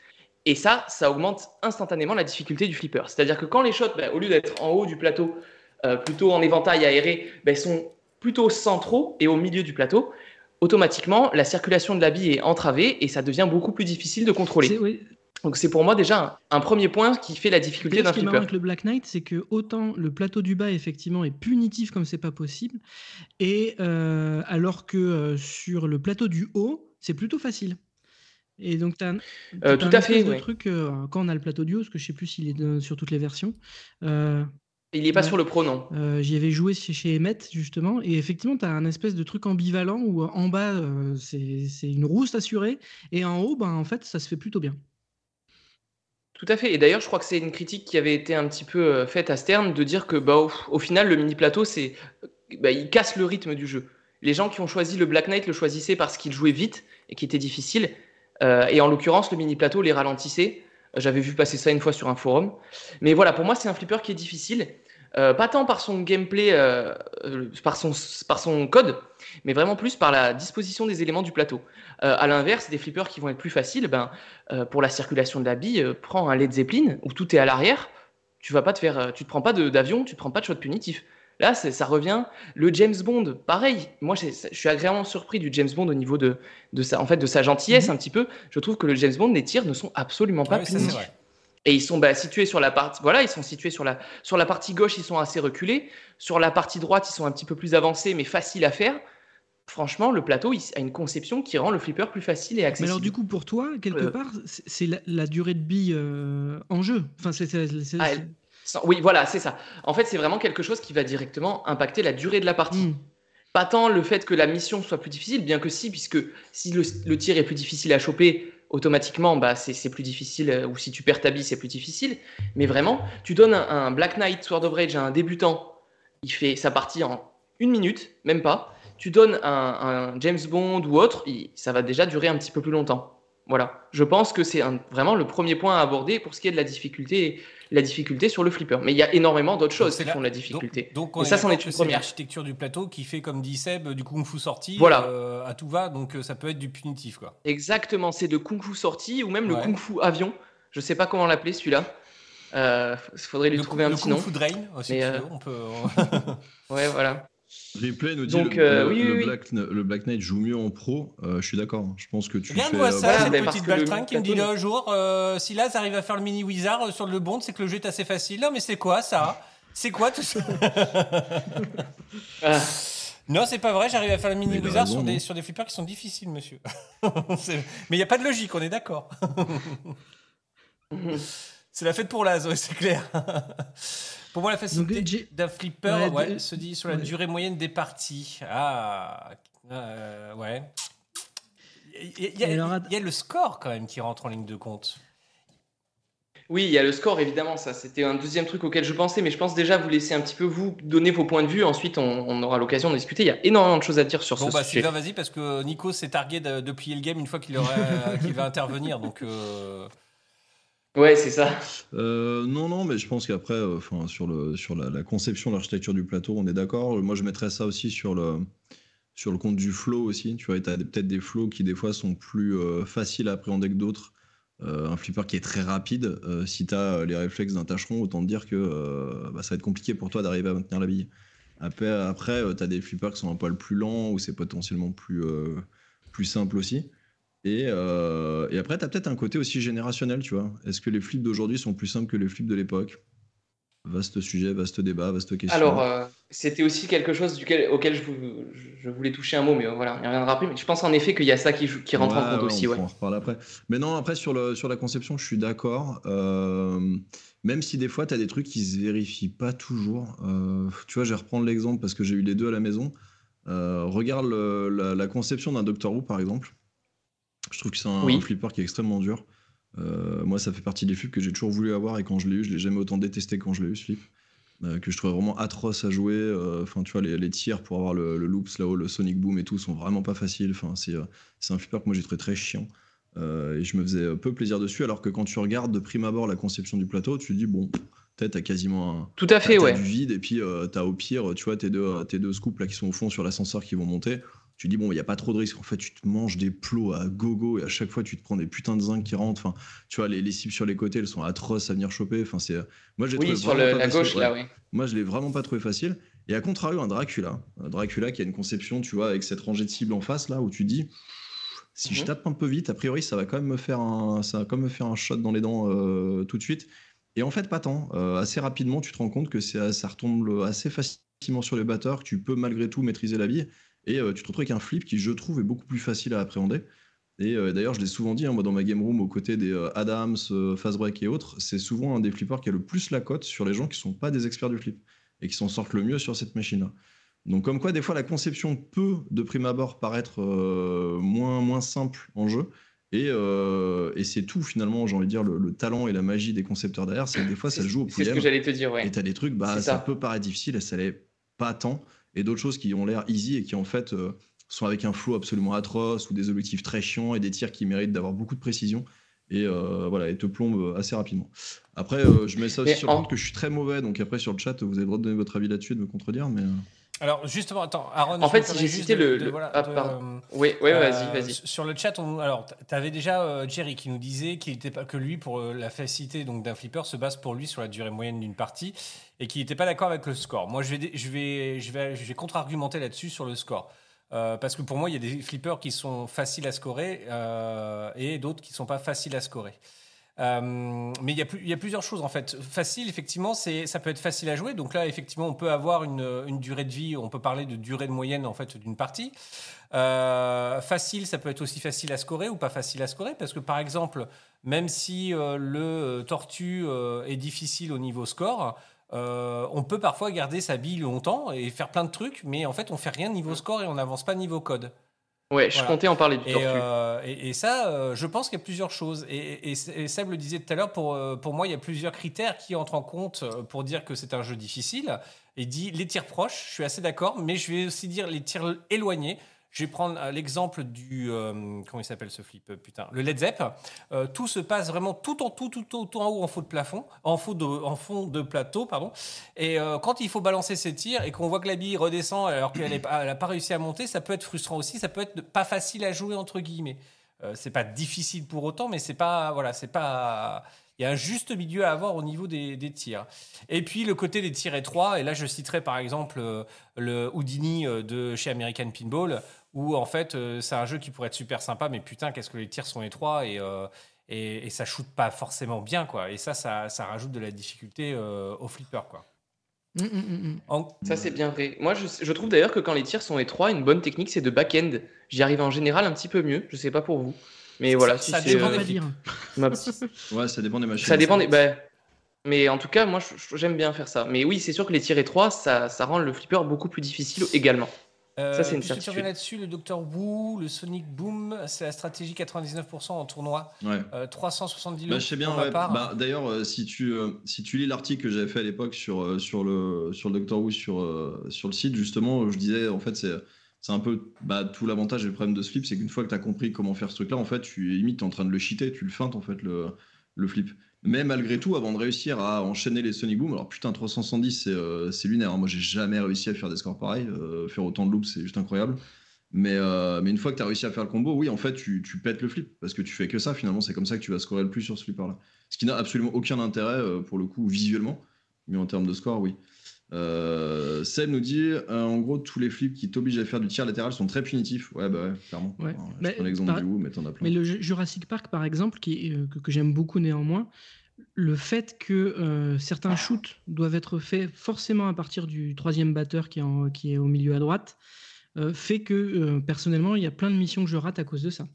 et ça, ça augmente instantanément la difficulté du flipper. C'est-à-dire que quand les shots, bah, au lieu d'être en haut du plateau, euh, plutôt en éventail aéré, bah, sont plutôt centraux et au milieu du plateau, automatiquement, la circulation de la bille est entravée et ça devient beaucoup plus difficile de contrôler. Donc c'est pour moi déjà un, un premier point qui fait la difficulté d'un ce qui est marrant flipper. avec le Black Knight, c'est que autant le plateau du bas effectivement est punitif comme c'est pas possible, et euh, alors que euh, sur le plateau du haut, c'est plutôt facile. Et donc, tu as, Euh, tout à fait, de ouais. truc euh, quand on a le plateau du haut, parce que je sais plus s'il est de- sur toutes les versions. euh, Il n'est pas Ouais. sur le pro, non. euh, J'y avais joué chez, chez Emmet, justement, et effectivement, tu as un espèce de truc ambivalent où euh, en bas, euh, c'est une rousse assurée, et en haut, ben, en fait, ça se fait plutôt bien. Tout à fait. Et d'ailleurs, je crois que c'est une critique qui avait été un petit peu euh, faite à Stern de dire que, bah, au, au final, le mini plateau, c'est, bah, il casse le rythme du jeu. Les gens qui ont choisi le Black Knight le choisissaient parce qu'il jouait vite et qui était difficile. Euh, et en l'occurrence, le mini plateau les ralentissait. J'avais vu passer ça une fois sur un forum. Mais voilà, pour moi, c'est un flipper qui est difficile. Euh, pas tant par son gameplay, euh, euh, par, son, par son code, mais vraiment plus par la disposition des éléments du plateau. Euh, à l'inverse, des flippers qui vont être plus faciles, ben, pour la circulation de la bille, prends un Led Zeppelin où tout est à l'arrière. Tu vas pas te faire, tu te prends pas d'avion, tu te prends pas de shot punitif. Là, ça revient. Le James Bond, pareil. Moi, je suis agréablement surpris du James Bond au niveau de, de sa, en fait, de sa gentillesse Mhm. un petit peu. Je trouve que le James Bond, les tirs ne sont absolument pas Ah punitifs. Et ils sont bah, situés sur la partie, voilà, ils sont situés sur la, sur la partie gauche, ils sont assez reculés. Sur la partie droite, ils sont un petit peu plus avancés, mais faciles à faire. Franchement, le plateau il a une conception qui rend le flipper plus facile et Mais accessible. alors, du coup, pour toi, quelque Euh. part, c'est la, la durée de bille euh, en jeu. Enfin, c'est. Ah, elle- Oui, voilà, c'est ça. En fait, c'est vraiment quelque chose qui va directement impacter la durée de la partie. Hmm. Pas tant le fait que la mission soit plus difficile, bien que si, puisque si le, le tir est plus difficile à choper, automatiquement, bah, c'est plus difficile, euh, ou si tu perds ta bille, c'est plus difficile. Mais vraiment, tu donnes un, Black Knight Sword of Rage à un débutant, il fait sa partie en une minute, même pas. Tu donnes un, James Bond ou autre, ça va déjà durer un petit peu plus longtemps. Voilà, je pense que c'est vraiment le premier point à aborder pour ce qui est de la difficulté, la difficulté sur le flipper. Mais il y a énormément d'autres choses qui là- font de la difficulté. Donc, donc Et ça, c'en est une première. l'architecture du plateau qui fait, comme dit Seb, du kung fu sorti Voilà. euh, à tout va, donc euh, ça peut être du punitif. Quoi. Exactement, c'est de Kung Fu sorti ou même le Ouais. Kung Fu avion. Je sais pas comment l'appeler celui-là. Euh, faudrait lui le trouver un le petit kung nom. fu drain aussi, Mais, euh, on peut. Ouais, voilà. Replay nous dit Donc, le, euh, le- oui, le oui, oui. Black, le Black Knight joue mieux en pro. Euh, je suis d'accord. hein. Je pense que tu Regarde-moi fais, euh, ça, parce petite baltringue qui me dit là jour, euh, si Laz arrive à faire le mini wizard sur le bond, c'est que le jeu est assez facile. Non, mais c'est quoi ça? C'est quoi tout ça? Ah, Non, c'est pas vrai, j'arrive à faire le mini wizard raison, sur, des, non sur des flippers qui sont difficiles, monsieur. C'est- mais il n'y a pas de logique, on est d'accord. c'est la fête pour Laz, ouais, c'est clair. Pour moi, la facilité d'un flipper Ouais, ouais, de- se dit sur la ouais. durée moyenne des parties. Ah, euh, ouais. Il y, a- alors, il y le score quand même qui rentre en ligne de compte. Oui, il y a le score évidemment, ça c'était un deuxième truc auquel je pensais, mais je pense déjà vous laisser un petit peu vous donner vos points de vue. Ensuite, on, on aura l'occasion de discuter. Il y a énormément de choses à dire sur Bon, ce bah, sujet. Sylvain, vas-y, parce que Nico s'est targué de, de plier le game une fois qu'il aura- qu'il va intervenir. Donc, euh, Ouais, c'est ça. Euh, non, non, mais je pense qu'après, euh, enfin, sur, le, sur la, la conception, l'architecture du plateau, on est d'accord. Moi, je mettrais ça aussi sur le, sur le compte du flow aussi. Tu vois, tu as peut-être des flows qui, des fois, sont plus euh, faciles à appréhender que d'autres. Un flipper qui est très rapide, si tu as les réflexes d'un tâcheron, autant te dire que bah, ça va être compliqué pour toi d'arriver à maintenir la bille. Après, après tu as des flippers qui sont un poil plus lents ou c'est potentiellement plus, plus simple aussi. Et, euh, et après, tu as peut-être un côté aussi générationnel, tu vois. Est-ce que les flips d'aujourd'hui sont plus simples que les flips de l'époque? Vaste sujet, vaste débat, vaste question. Alors, euh, c'était aussi quelque chose duquel, auquel je, vou- je voulais toucher un mot, mais voilà, on y reviendra après. Mais je pense en effet qu'il y a ça qui, rentre en Ouais, compte ouais, aussi. on Ouais. pourra en reparler après. Mais non, après, sur, le, sur la conception, je suis d'accord. Euh, même si des fois, tu as des trucs qui se vérifient pas toujours. Euh, tu vois, je vais reprendre l'exemple parce que j'ai eu les deux à la maison. Regarde le- la, la conception d'un Doctor Who, par exemple. Je trouve que c'est un, Oui. un flipper qui est extrêmement dur. Euh, moi, ça fait partie des flips que j'ai toujours voulu avoir et quand je l'ai eu, je l'ai jamais autant détesté que quand je l'ai eu, ce flip. Euh, que je trouvais vraiment atroce à jouer. Euh, Enfin, tu vois, les, les tirs pour avoir le, le loops là-haut, le Sonic Boom et tout sont vraiment pas faciles. Enfin, c'est un flipper que moi j'ai trouvé très chiant. Et je me faisais peu plaisir dessus, alors que quand tu regardes de prime abord la conception du plateau, tu te dis, bon, peut-être t'as quasiment un. Tout à fait, ouais. du vide, et puis t'as au pire, tu vois, tes deux, tes deux scoops là qui sont au fond sur l'ascenseur qui vont monter. Tu dis, bon, il n'y a pas trop de risques. En fait, tu te manges des plots à gogo, et à chaque fois, tu te prends des putains de zinc qui rentrent. Enfin, tu vois, les, les cibles sur les côtés, elles sont atroces à venir choper. Enfin, c'est. Moi, j'ai Oui, trouvé sur le- la facile, gauche, ouais. là, oui. Moi, je l'ai vraiment pas trouvé facile. Et à contrario, un Dracula, un Dracula qui a une conception, tu vois, avec cette rangée de cibles en face, là, où tu dis, si je Mhm. tape un peu vite, a priori, ça va quand même me faire un, ça va quand même me faire un shot dans les dents euh, tout de suite. Et en fait, pas tant. Euh, assez rapidement, tu te rends compte que ça retombe assez facilement sur les batteurs, que tu peux malgré tout maîtriser la bille. Et euh, tu te retrouves avec un flip qui, je trouve, est beaucoup plus facile à appréhender. Et euh, d'ailleurs, je l'ai souvent dit, hein, moi, dans ma game room, aux côtés des euh, Adams, euh, Fast Break et autres, c'est souvent un des flippers qui a le plus la cote sur les gens qui sont pas des experts du flip et qui s'en sortent le mieux sur cette machine-là. Donc, comme quoi, des fois, la conception peut, de prime abord, paraître moins, moins simple en jeu. Et, euh, et c'est tout, finalement, j'ai envie de dire, le, le talent et la magie des concepteurs derrière, c'est que des fois, ça se joue au C'est ce que pouillem. j'allais te dire, ouais. Et t'as des trucs, bah, ça. peut paraître difficile et ça l'est pas tant. Et d'autres choses qui ont l'air easy et qui en fait euh, sont avec un flow absolument atroce ou des objectifs très chiants et des tirs qui méritent d'avoir beaucoup de précision. Et euh, voilà, et te plombent assez rapidement. Après, euh, je mets ça aussi Mais sur le en- compte que je suis très mauvais, donc après sur le chat, vous avez le droit de donner votre avis là-dessus et de me contredire. Mais euh, Alors, justement, attends, Aaron. En fait, si j'ai juste cité le- de- le- voilà, ah, de, pardon. euh, Oui, ouais, Euh, vas-y, vas-y. Sur le chat, on, alors, tu avais déjà euh, Jerry qui nous disait qu'il était pas, que lui, pour euh, la facilité donc d'un flipper, se base pour lui sur la durée moyenne d'une partie et qu'il n'était pas d'accord avec le score. Moi, je vais, je vais, je vais, je vais contre-argumenter là-dessus sur le score. Parce que pour moi, il y a des flippers qui sont faciles à scorer et d'autres qui ne sont pas faciles à scorer. Euh, mais il y, a plus- il y a plusieurs choses en fait. Facile, effectivement, c'est ça peut être facile à jouer. Donc là, effectivement, on peut avoir une, une durée de vie. On peut parler de durée de moyenne en fait d'une partie. Euh, facile, ça peut être aussi facile à scorer ou pas facile à scorer parce que par exemple, même si euh, le tortue est difficile au niveau score. on peut parfois garder sa bille longtemps et faire plein de trucs, mais en fait, on fait rien niveau score et on n'avance pas niveau code. Ouais, je Voilà. comptais en parler du Et, tortue. euh, et- et ça, euh, je pense qu'il y a plusieurs choses. Et, et, Seb le disait tout à l'heure, pour, euh, pour moi, il y a plusieurs critères qui entrent en compte pour dire que c'est un jeu difficile. Il dit les tirs proches, je suis assez d'accord, mais je vais aussi dire les tirs éloignés. Je vais prendre euh, l'exemple du. euh, comment il s'appelle ce flip euh, Putain. Le Led Zepp. Tout se passe vraiment tout en tout, tout, tout, en haut, en fond de plafond, en fond en fond de plateau, pardon. Et quand il faut balancer ses tirs et qu'on voit que la bille redescend alors qu'elle n'a pas réussi à monter, ça peut être frustrant aussi. Ça peut être pas facile à jouer entre guillemets. C'est pas difficile pour autant, mais c'est pas voilà, c'est pas. Il y a un juste milieu à avoir au niveau des, des tirs. Et puis le côté des tirs étroits. Et là, je citerai par exemple le Houdini de chez American Pinball, où en fait euh, c'est un jeu qui pourrait être super sympa, mais putain, qu'est-ce que les tirs sont étroits et euh, et, et ça shoot pas forcément bien quoi. Et ça, ça, ça rajoute de la difficulté euh, au flipper quoi. Hum, hum. En- Ça, c'est bien vrai. Moi, je, je trouve d'ailleurs que quand les tirs sont étroits, une bonne technique, c'est de back-end. J'y arrive en général un petit peu mieux. Je sais pas pour vous. Mais voilà, si ça dépend euh, dire. ma- ouais, ça dépend des machines. Ça dépend des. bah, mais en tout cas, moi, j'aime bien faire ça. Mais oui, c'est sûr que les tirs étroits, ça, ça rend le flipper beaucoup plus difficile également. Ça, c'est une certitude. là-dessus, le Dr Wu, le Sonic Boom, c'est la stratégie 99% en tournoi. Ouais. Euh, 370 Bah, lots je sais bien. ouais. Bah, D'ailleurs, euh, si, tu, euh, si tu lis l'article que j'avais fait à l'époque sur, euh, sur, le, sur le Doctor Who sur, euh, sur le site, justement, je disais, en fait, c'est. C'est un peu bah, tout l'avantage et le problème de ce flip, c'est qu'une fois que tu as compris comment faire ce truc-là, en fait, tu limite, es en train de le cheater, tu le feintes, en fait, le, le flip. Mais malgré tout, avant de réussir à enchaîner les Sonic Boom, alors putain, 370, c'est euh, lunaire. hein. Moi, j'ai jamais réussi à faire des scores pareils. Euh, faire autant de loops, c'est juste incroyable. Mais, euh, mais une fois que tu as réussi à faire le combo, oui, en fait, tu, tu pètes le flip. Parce que tu fais que ça, finalement, c'est comme ça que tu vas scorer le plus sur ce flipper-là. Ce qui n'a absolument aucun intérêt, euh, pour le coup, visuellement. Mais en termes de score, oui. Euh, Seb nous dit, euh, en gros, tous les flips qui t'obligent à faire du tir latéral sont très punitifs. Ouais, bah ouais, clairement. Ouais. Alors, je prends l'exemple par- du Who, mais t'en as plein. Mais le Ju- Jurassic Park, par exemple, qui, euh, que j'aime beaucoup néanmoins, le fait que euh, certains shoots doivent être faits forcément à partir du troisième batteur qui est, en- qui est au milieu à droite, euh, fait que euh, personnellement, il y a plein de missions que je rate à cause de ça.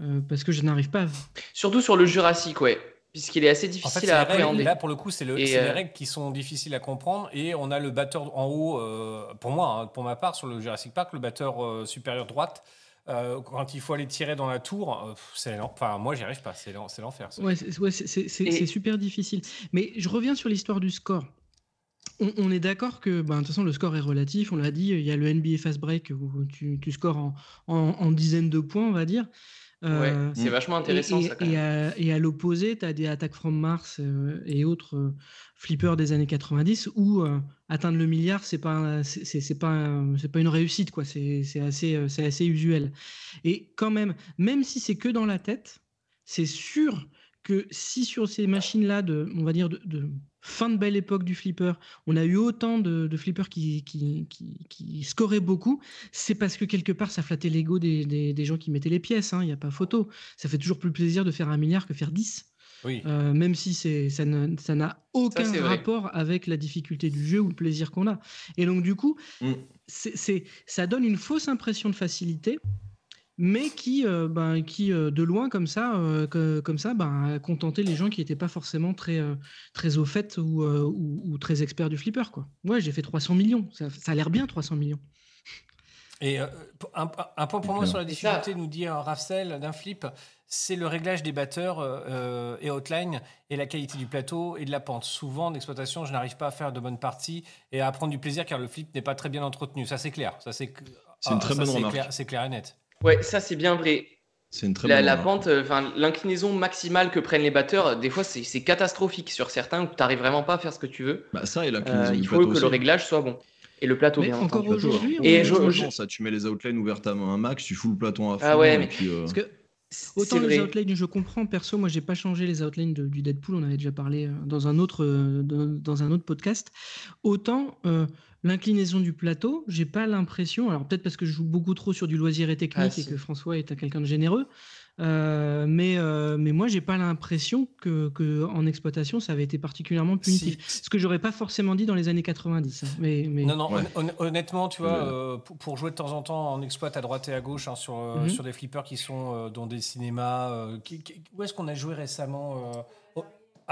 Euh, parce que je n'arrive pas à... Surtout sur le Jurassic, ouais. Puisqu'il est assez En fait, difficile à appréhender. Là, pour le coup, c'est le- les règles qui sont difficiles à comprendre. Et on a le batteur en haut, euh, pour moi, hein, pour ma part, sur le Jurassic Park, le batteur euh, supérieur droite. Euh, quand il faut aller tirer dans la tour, euh, c'est enfin moi j'y arrive pas, c'est l'en- c'est l'enfer. Ouais, c'est ouais, c'est- c'est- c'est- Et- c'est super difficile. Mais je reviens sur l'histoire du score. On, on est d'accord que, ben, de toute façon, le score est relatif. On l'a dit, il y a le NBA Fast Break où tu, tu scores en, en- en dizaines de points, on va dire. Ouais, Euh, c'est vachement intéressant et, ça quand et- même. et à, et à l'opposé, tu as des attaques from Mars euh, et autres euh, flippers des années 90 où euh, atteindre le milliard, c'est pas c'est c'est- c'est pas c'est pas une réussite quoi. C'est c'est assez c'est assez usuel. Et quand même, même si c'est que dans la tête, c'est sûr que si sur ces machines-là, de, on va dire de, de fin de belle époque du flipper, on a eu autant de, de flippers qui, qui, qui, qui scoraient beaucoup, c'est parce que quelque part ça flattait l'ego des, des, des gens qui mettaient les pièces, hein, il n'y a pas photo. Ça fait toujours plus plaisir de faire un milliard que faire 10. Oui. Euh, même si c'est, ça, ne- ça n'a aucun vrai. rapport avec la difficulté du jeu ou le plaisir qu'on a. Et donc, du coup, Mm. c'est, c'est- ça donne une fausse impression de facilité, mais qui, euh, ben, qui euh, de loin, comme ça, euh, que- comme ça ben, a contenté les gens qui n'étaient pas forcément très, euh, très au fait ou, euh, ou, ou très experts du flipper. Quoi. Ouais, j'ai fait 300 millions. Ça, ça a l'air bien, 300 millions. Et euh, un, un point pour moi sur la C'est ça. difficulté, nous dit un Rafsel d'un flip, c'est le réglage des batteurs et outline et la qualité du plateau et de la pente. Souvent, en exploitation, je n'arrive pas à faire de bonnes parties et à prendre du plaisir car le flip n'est pas très bien entretenu. Ça, c'est clair. Ça, c'est C'est une très bonne c'est remarque. clair- C'est clair et net. Ouais, ça c'est bien vrai. C'est une très La, bonne la pente, euh, enfin l'inclinaison maximale que prennent les batteurs, des fois c'est catastrophique sur certains où tu n'arrives vraiment pas à faire ce que tu veux. Bah, ça et la Euh, il faut que le réglage soit bon. Et le plateau, Mais bien encore aujourd'hui, Et je- je- ça, tu mets les outlines ouvertes à un max, tu fous le platon à fond. Ah ouais, et mais- puis, euh, Parce que Autant les vrai. outlines, je comprends. Perso, moi, j'ai pas changé les outlines de- du Deadpool. On avait déjà parlé dans un autre, dans, dans un autre podcast. Autant euh, l'inclinaison du plateau, j'ai pas l'impression. Alors peut-être parce que je joue beaucoup trop sur du loisir et technique Ah, et que François est un- quelqu'un de généreux. euh, mais, euh, mais moi, j'ai pas l'impression que, que en exploitation, ça avait été particulièrement punitif. Si- Ce que j'aurais pas forcément dit dans les années 90. hein. Mais, mais... Non, non, Ouais. honnêtement, tu vois, Ouais. euh, pour, jouer de temps en temps en exploit à droite et à gauche hein, sur, euh, Mhm. sur des flippers qui sont euh, dans des cinémas. euh, qui- qui- où est-ce qu'on a joué récemment euh,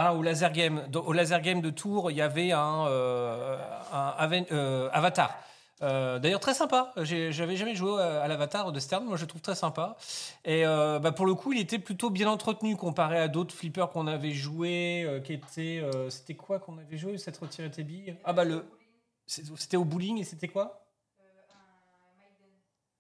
Ah, au Laser Game. Au Laser Game de Tours, il y avait un, euh, euh, Avatar. Euh, D'ailleurs, très sympa. J'avais jamais joué à, l'Avatar de Stern. Moi, je le trouve très sympa. Et bah, pour le coup, il était plutôt bien entretenu comparé à d'autres flippers qu'on avait joué. qui c'était quoi qu'on avait joué Cette retiré tes billes Ah, bah, le. C'était au bowling et c'était quoi?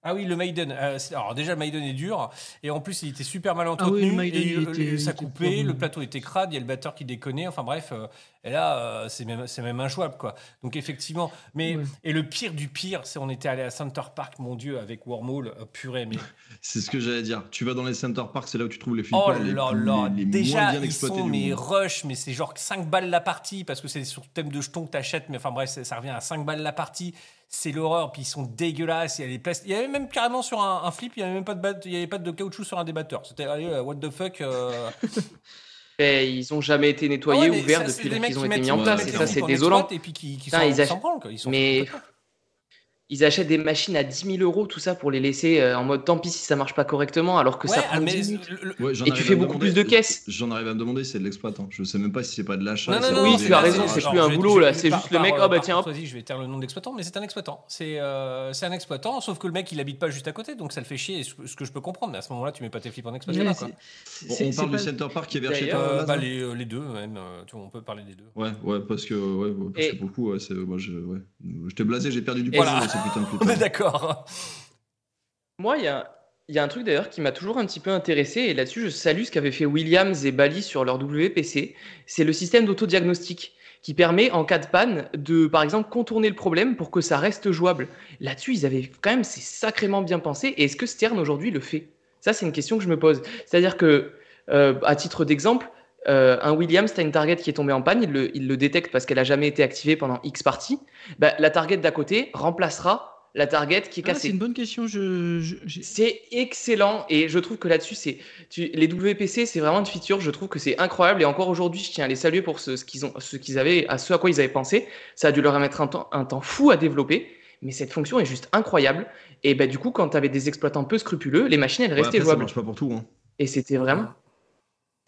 Ah oui, le Maiden. Euh, alors déjà, le Maiden est dur. Et en plus, il était super mal entretenu. Ah oui, le Maiden, et il euh, était- il ça coupait, le plateau était crade, il y a le batteur qui déconnait. Enfin bref. euh, et là, euh, c'est même, c'est même injouable, quoi. Donc effectivement. Mais, Ouais. Et le pire du pire, c'est on était allé à Center Park, mon Dieu, avec Wormhole. euh, purée, mais... C'est ce que j'allais dire. Tu vas dans les center parks, c'est là où tu trouves les Oh flippers les, là là, déjà moins bien ils sont mais rush, mais c'est genre 5 balles la partie parce que c'est sur le thème de jetons que t'achètes, mais enfin bref, ça, ça revient à 5 balles la partie. C'est l'horreur, puis ils sont dégueulasses. Il y a les. Il y avait même carrément sur un, un flip, il y avait même pas de bat- il y avait pas de caoutchouc sur un débatteur. C'était euh, what the fuck. euh. Et ils ont jamais été nettoyés Ah ouais, ouverts ça, depuis qu'ils ont été mis en place. Et ça, c'est désolant. Et puis qui, s'en- ils ach- s'en branlent, quoi. Ils s'en Mais- foutent, quoi. Ils achètent des machines à 10 000 euros, tout ça, pour les laisser euh, en mode tant pis si ça marche pas correctement, alors que ça Ouais, prend mais 10 minutes. le- le- Ouais, j'en Et tu arrive fais à me beaucoup demander- plus de caisses. J'en arrive à me demander si c'est de l'exploitant. Je sais même pas si c'est pas de l'achat. Oui, tu as raison, c'est- plus un boulot, là, c'est par- juste le mec, par ah bah tiens, je vais taire le nom de l'exploitant, mais c'est un exploitant. C'est euh, c'est un exploitant, sauf que le mec il habite pas juste à côté, donc ça le fait chier, ce que je peux comprendre. Mais à ce moment-là, tu mets pas tes flips en c'est- on parle du center park qui est vers chez toi. Euh, bah, les, euh, deux, même. euh, on peut parler des deux. Ouais, ouais, parce que, c'est, moi, je, ouais. je t'ai blasé, j'ai perdu du poids On est d'accord. Moi, il y a, il y a un truc d'ailleurs qui m'a toujours un petit peu intéressé, et là-dessus, je salue ce qu'avaient fait Williams et Bally sur leur WPC. C'est le système d'autodiagnostic qui permet, en cas de panne, de, par exemple, contourner le problème pour que ça reste jouable. Là-dessus, ils avaient quand même, c'est sacrément bien pensé. Et est-ce que Stern aujourd'hui le fait? Ça, c'est une question que je me pose. C'est-à-dire que, euh, à titre d'exemple, euh, un Williams, tu as une target qui est tombée en panne, il le, il le détecte parce qu'elle a jamais été activée pendant X parties. Bah, la target d'à côté remplacera la target qui est Ah, cassée. c'est une bonne question. Je, C'est excellent et je trouve que là-dessus, c'est tu- les WPC, c'est vraiment une feature. Je trouve que c'est incroyable et encore aujourd'hui, je tiens à les saluer pour ce, ce qu'ils ont, ce qu'ils avaient, à ce à quoi ils avaient pensé. Ça a dû leur mettre un temps, un temps fou à développer, mais cette fonction est juste incroyable. Et bah, du coup, quand tu avais des exploitants peu scrupuleux, les machines elles Ouais, restaient ça jouables. marche pas pour tout. Hein. Et c'était vraiment.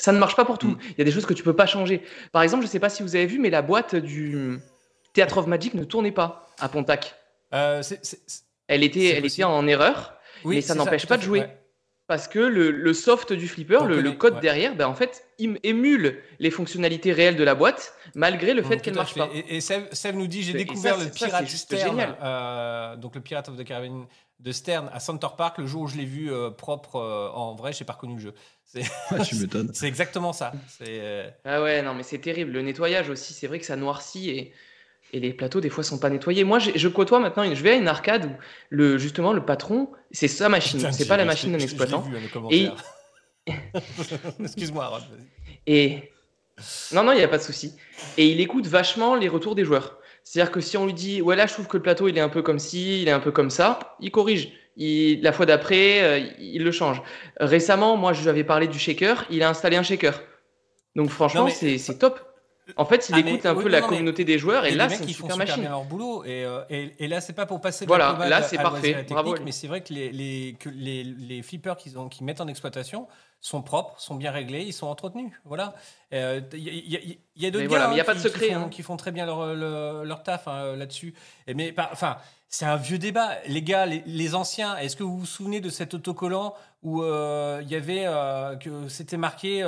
Ça ne marche pas pour tout. Mm. Il y a des choses que tu peux pas changer. Par exemple, je sais pas si vous avez vu, mais la boîte du Theatre of Magic ne tournait pas à Pontac. Euh, Elle était, elle était en erreur. oui, Mais ça n'empêche pas de fait, jouer. ouais. Parce que le, le soft du flipper, le, code ouais. derrière, ben, en fait, im- émule les fonctionnalités réelles de la boîte, malgré le fait Tout qu'elle à marche fait. pas. Et, et Sev, Sev nous dit j'ai ça, découvert le pirate Stern, génial. euh, donc le Pirate of the Caribbean de Stern à Center Park le jour où je l'ai vu euh, propre en vrai, j'ai pas reconnu le jeu. C'est Ouais, tu m'étonnes. c'est exactement ça. Euh, Ah ouais, non, mais c'est terrible. Le nettoyage aussi, c'est vrai que ça noircit et, et les plateaux, des fois, sont pas nettoyés. Moi, je côtoie maintenant, une- je vais à une arcade où, le, justement, le patron, c'est sa machine, c'est pas la machine d'un exploitant. hein, Et. Excuse-moi, Rod. Et non, non, il n'y a pas de souci. Et il écoute vachement les retours des joueurs. C'est-à-dire que si on lui dit, ouais, là, je trouve que le plateau, il est un peu comme ci, il est un peu comme ça, il corrige. Il, la fois d'après, euh, il le change. Récemment, moi, je lui avais parlé du shaker, il a installé un shaker. Donc, franchement, mais- c'est top. En fait, il Ah, mais- écoute un oui, peu la non, communauté des joueurs, et Et là, c'est une font super super machine. bien leur boulot. Et, euh, et, et là, c'est pas pour passer de Voilà, la là, c'est parfait. Bravo. mais c'est vrai que les, les, que les, les flippers qu'ils ont, qu'ils mettent en exploitation sont propres, sont bien réglés, ils sont entretenus. Voilà. Euh, Il y, a- y y d'autres voilà, mais il y a hein, pas de qui- secret, qui font, hein. qui font très bien leur, leur, leur taf hein, là-dessus. Mais par- enfin. C'est un vieux débat. Les gars, les, les anciens, est-ce que vous vous souvenez de cet autocollant où euh, il y avait euh, que c'était marqué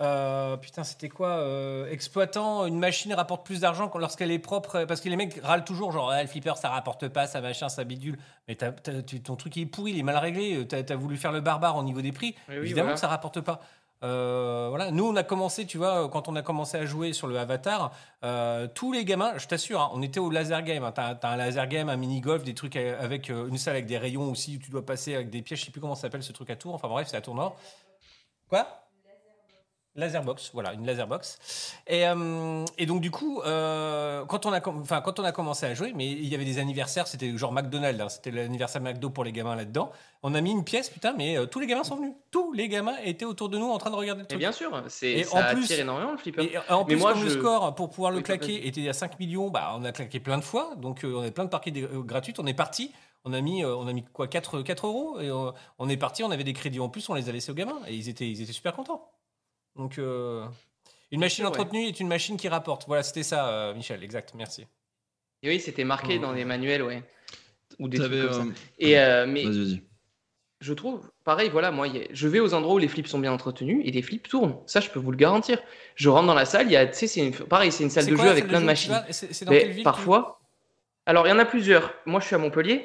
euh, putain, c'était quoi Exploitant, une machine rapporte plus d'argent lorsqu'elle est propre. Parce que les mecs râlent toujours, genre, ah, le flipper, ça rapporte pas, ça machin, ça bidule. Mais ton truc il est pourri, il est mal réglé. T'as as voulu faire le barbare au niveau des prix. Oui, Évidemment voilà. que ça rapporte pas. Euh, voilà. Nous, on a commencé, tu vois, quand on a commencé à jouer sur le Avatar, euh, tous les gamins, je t'assure, hein, on était au laser game. Hein, T'as as un laser game, un mini golf, des trucs avec euh, une salle avec des rayons aussi où tu dois passer avec des pièges. Je sais plus comment ça s'appelle ce truc à tour. Enfin bref, c'est à tour nord. Quoi? Laserbox, voilà, une laserbox. Et, euh, et donc du coup, euh, quand, on a, enfin, quand on a commencé à jouer, mais il y avait des anniversaires, c'était genre McDonald's, hein, c'était l'anniversaire McDo pour les gamins là-dedans. On a mis une pièce, putain, mais euh, tous les gamins sont venus. Tous les gamins étaient autour de nous en train de regarder le Et truc. bien sûr, c'est Et ça en plus- attire énormément le flipper. Et en Mais plus, moi, comme le je- score pour pouvoir le Oui, claquer était à 5 millions, bah, on a claqué plein de fois. Donc, on a plein de euh, gratuites. On est parti. On a mis, on a mis quoi 4, 4 euros. Et euh, on est parti. On avait des crédits en plus. On les a laissés aux gamins. Et ils étaient, ils étaient super contents. Donc, euh, une machine ouais. entretenue est une machine qui rapporte. Voilà, c'était ça, euh, Michel. Exact. Merci. Et oui, c'était marqué Mm. dans les manuels, ouais. Ou des trucs comme ça. euh, Et, euh, mais Vas-y, vas-y. je trouve, pareil, voilà, moi, y a- je vais aux endroits où les flips sont bien entretenus et les flips tournent. Ça, je peux vous le garantir. Je rentre dans la salle, il y a, tu sais, c'est une- pareil, c'est une salle de quoi jeu avec plein de machines. vas? C'est dans Mais quelle ville parfois, alors il y en a plusieurs. Moi, je suis à Montpellier.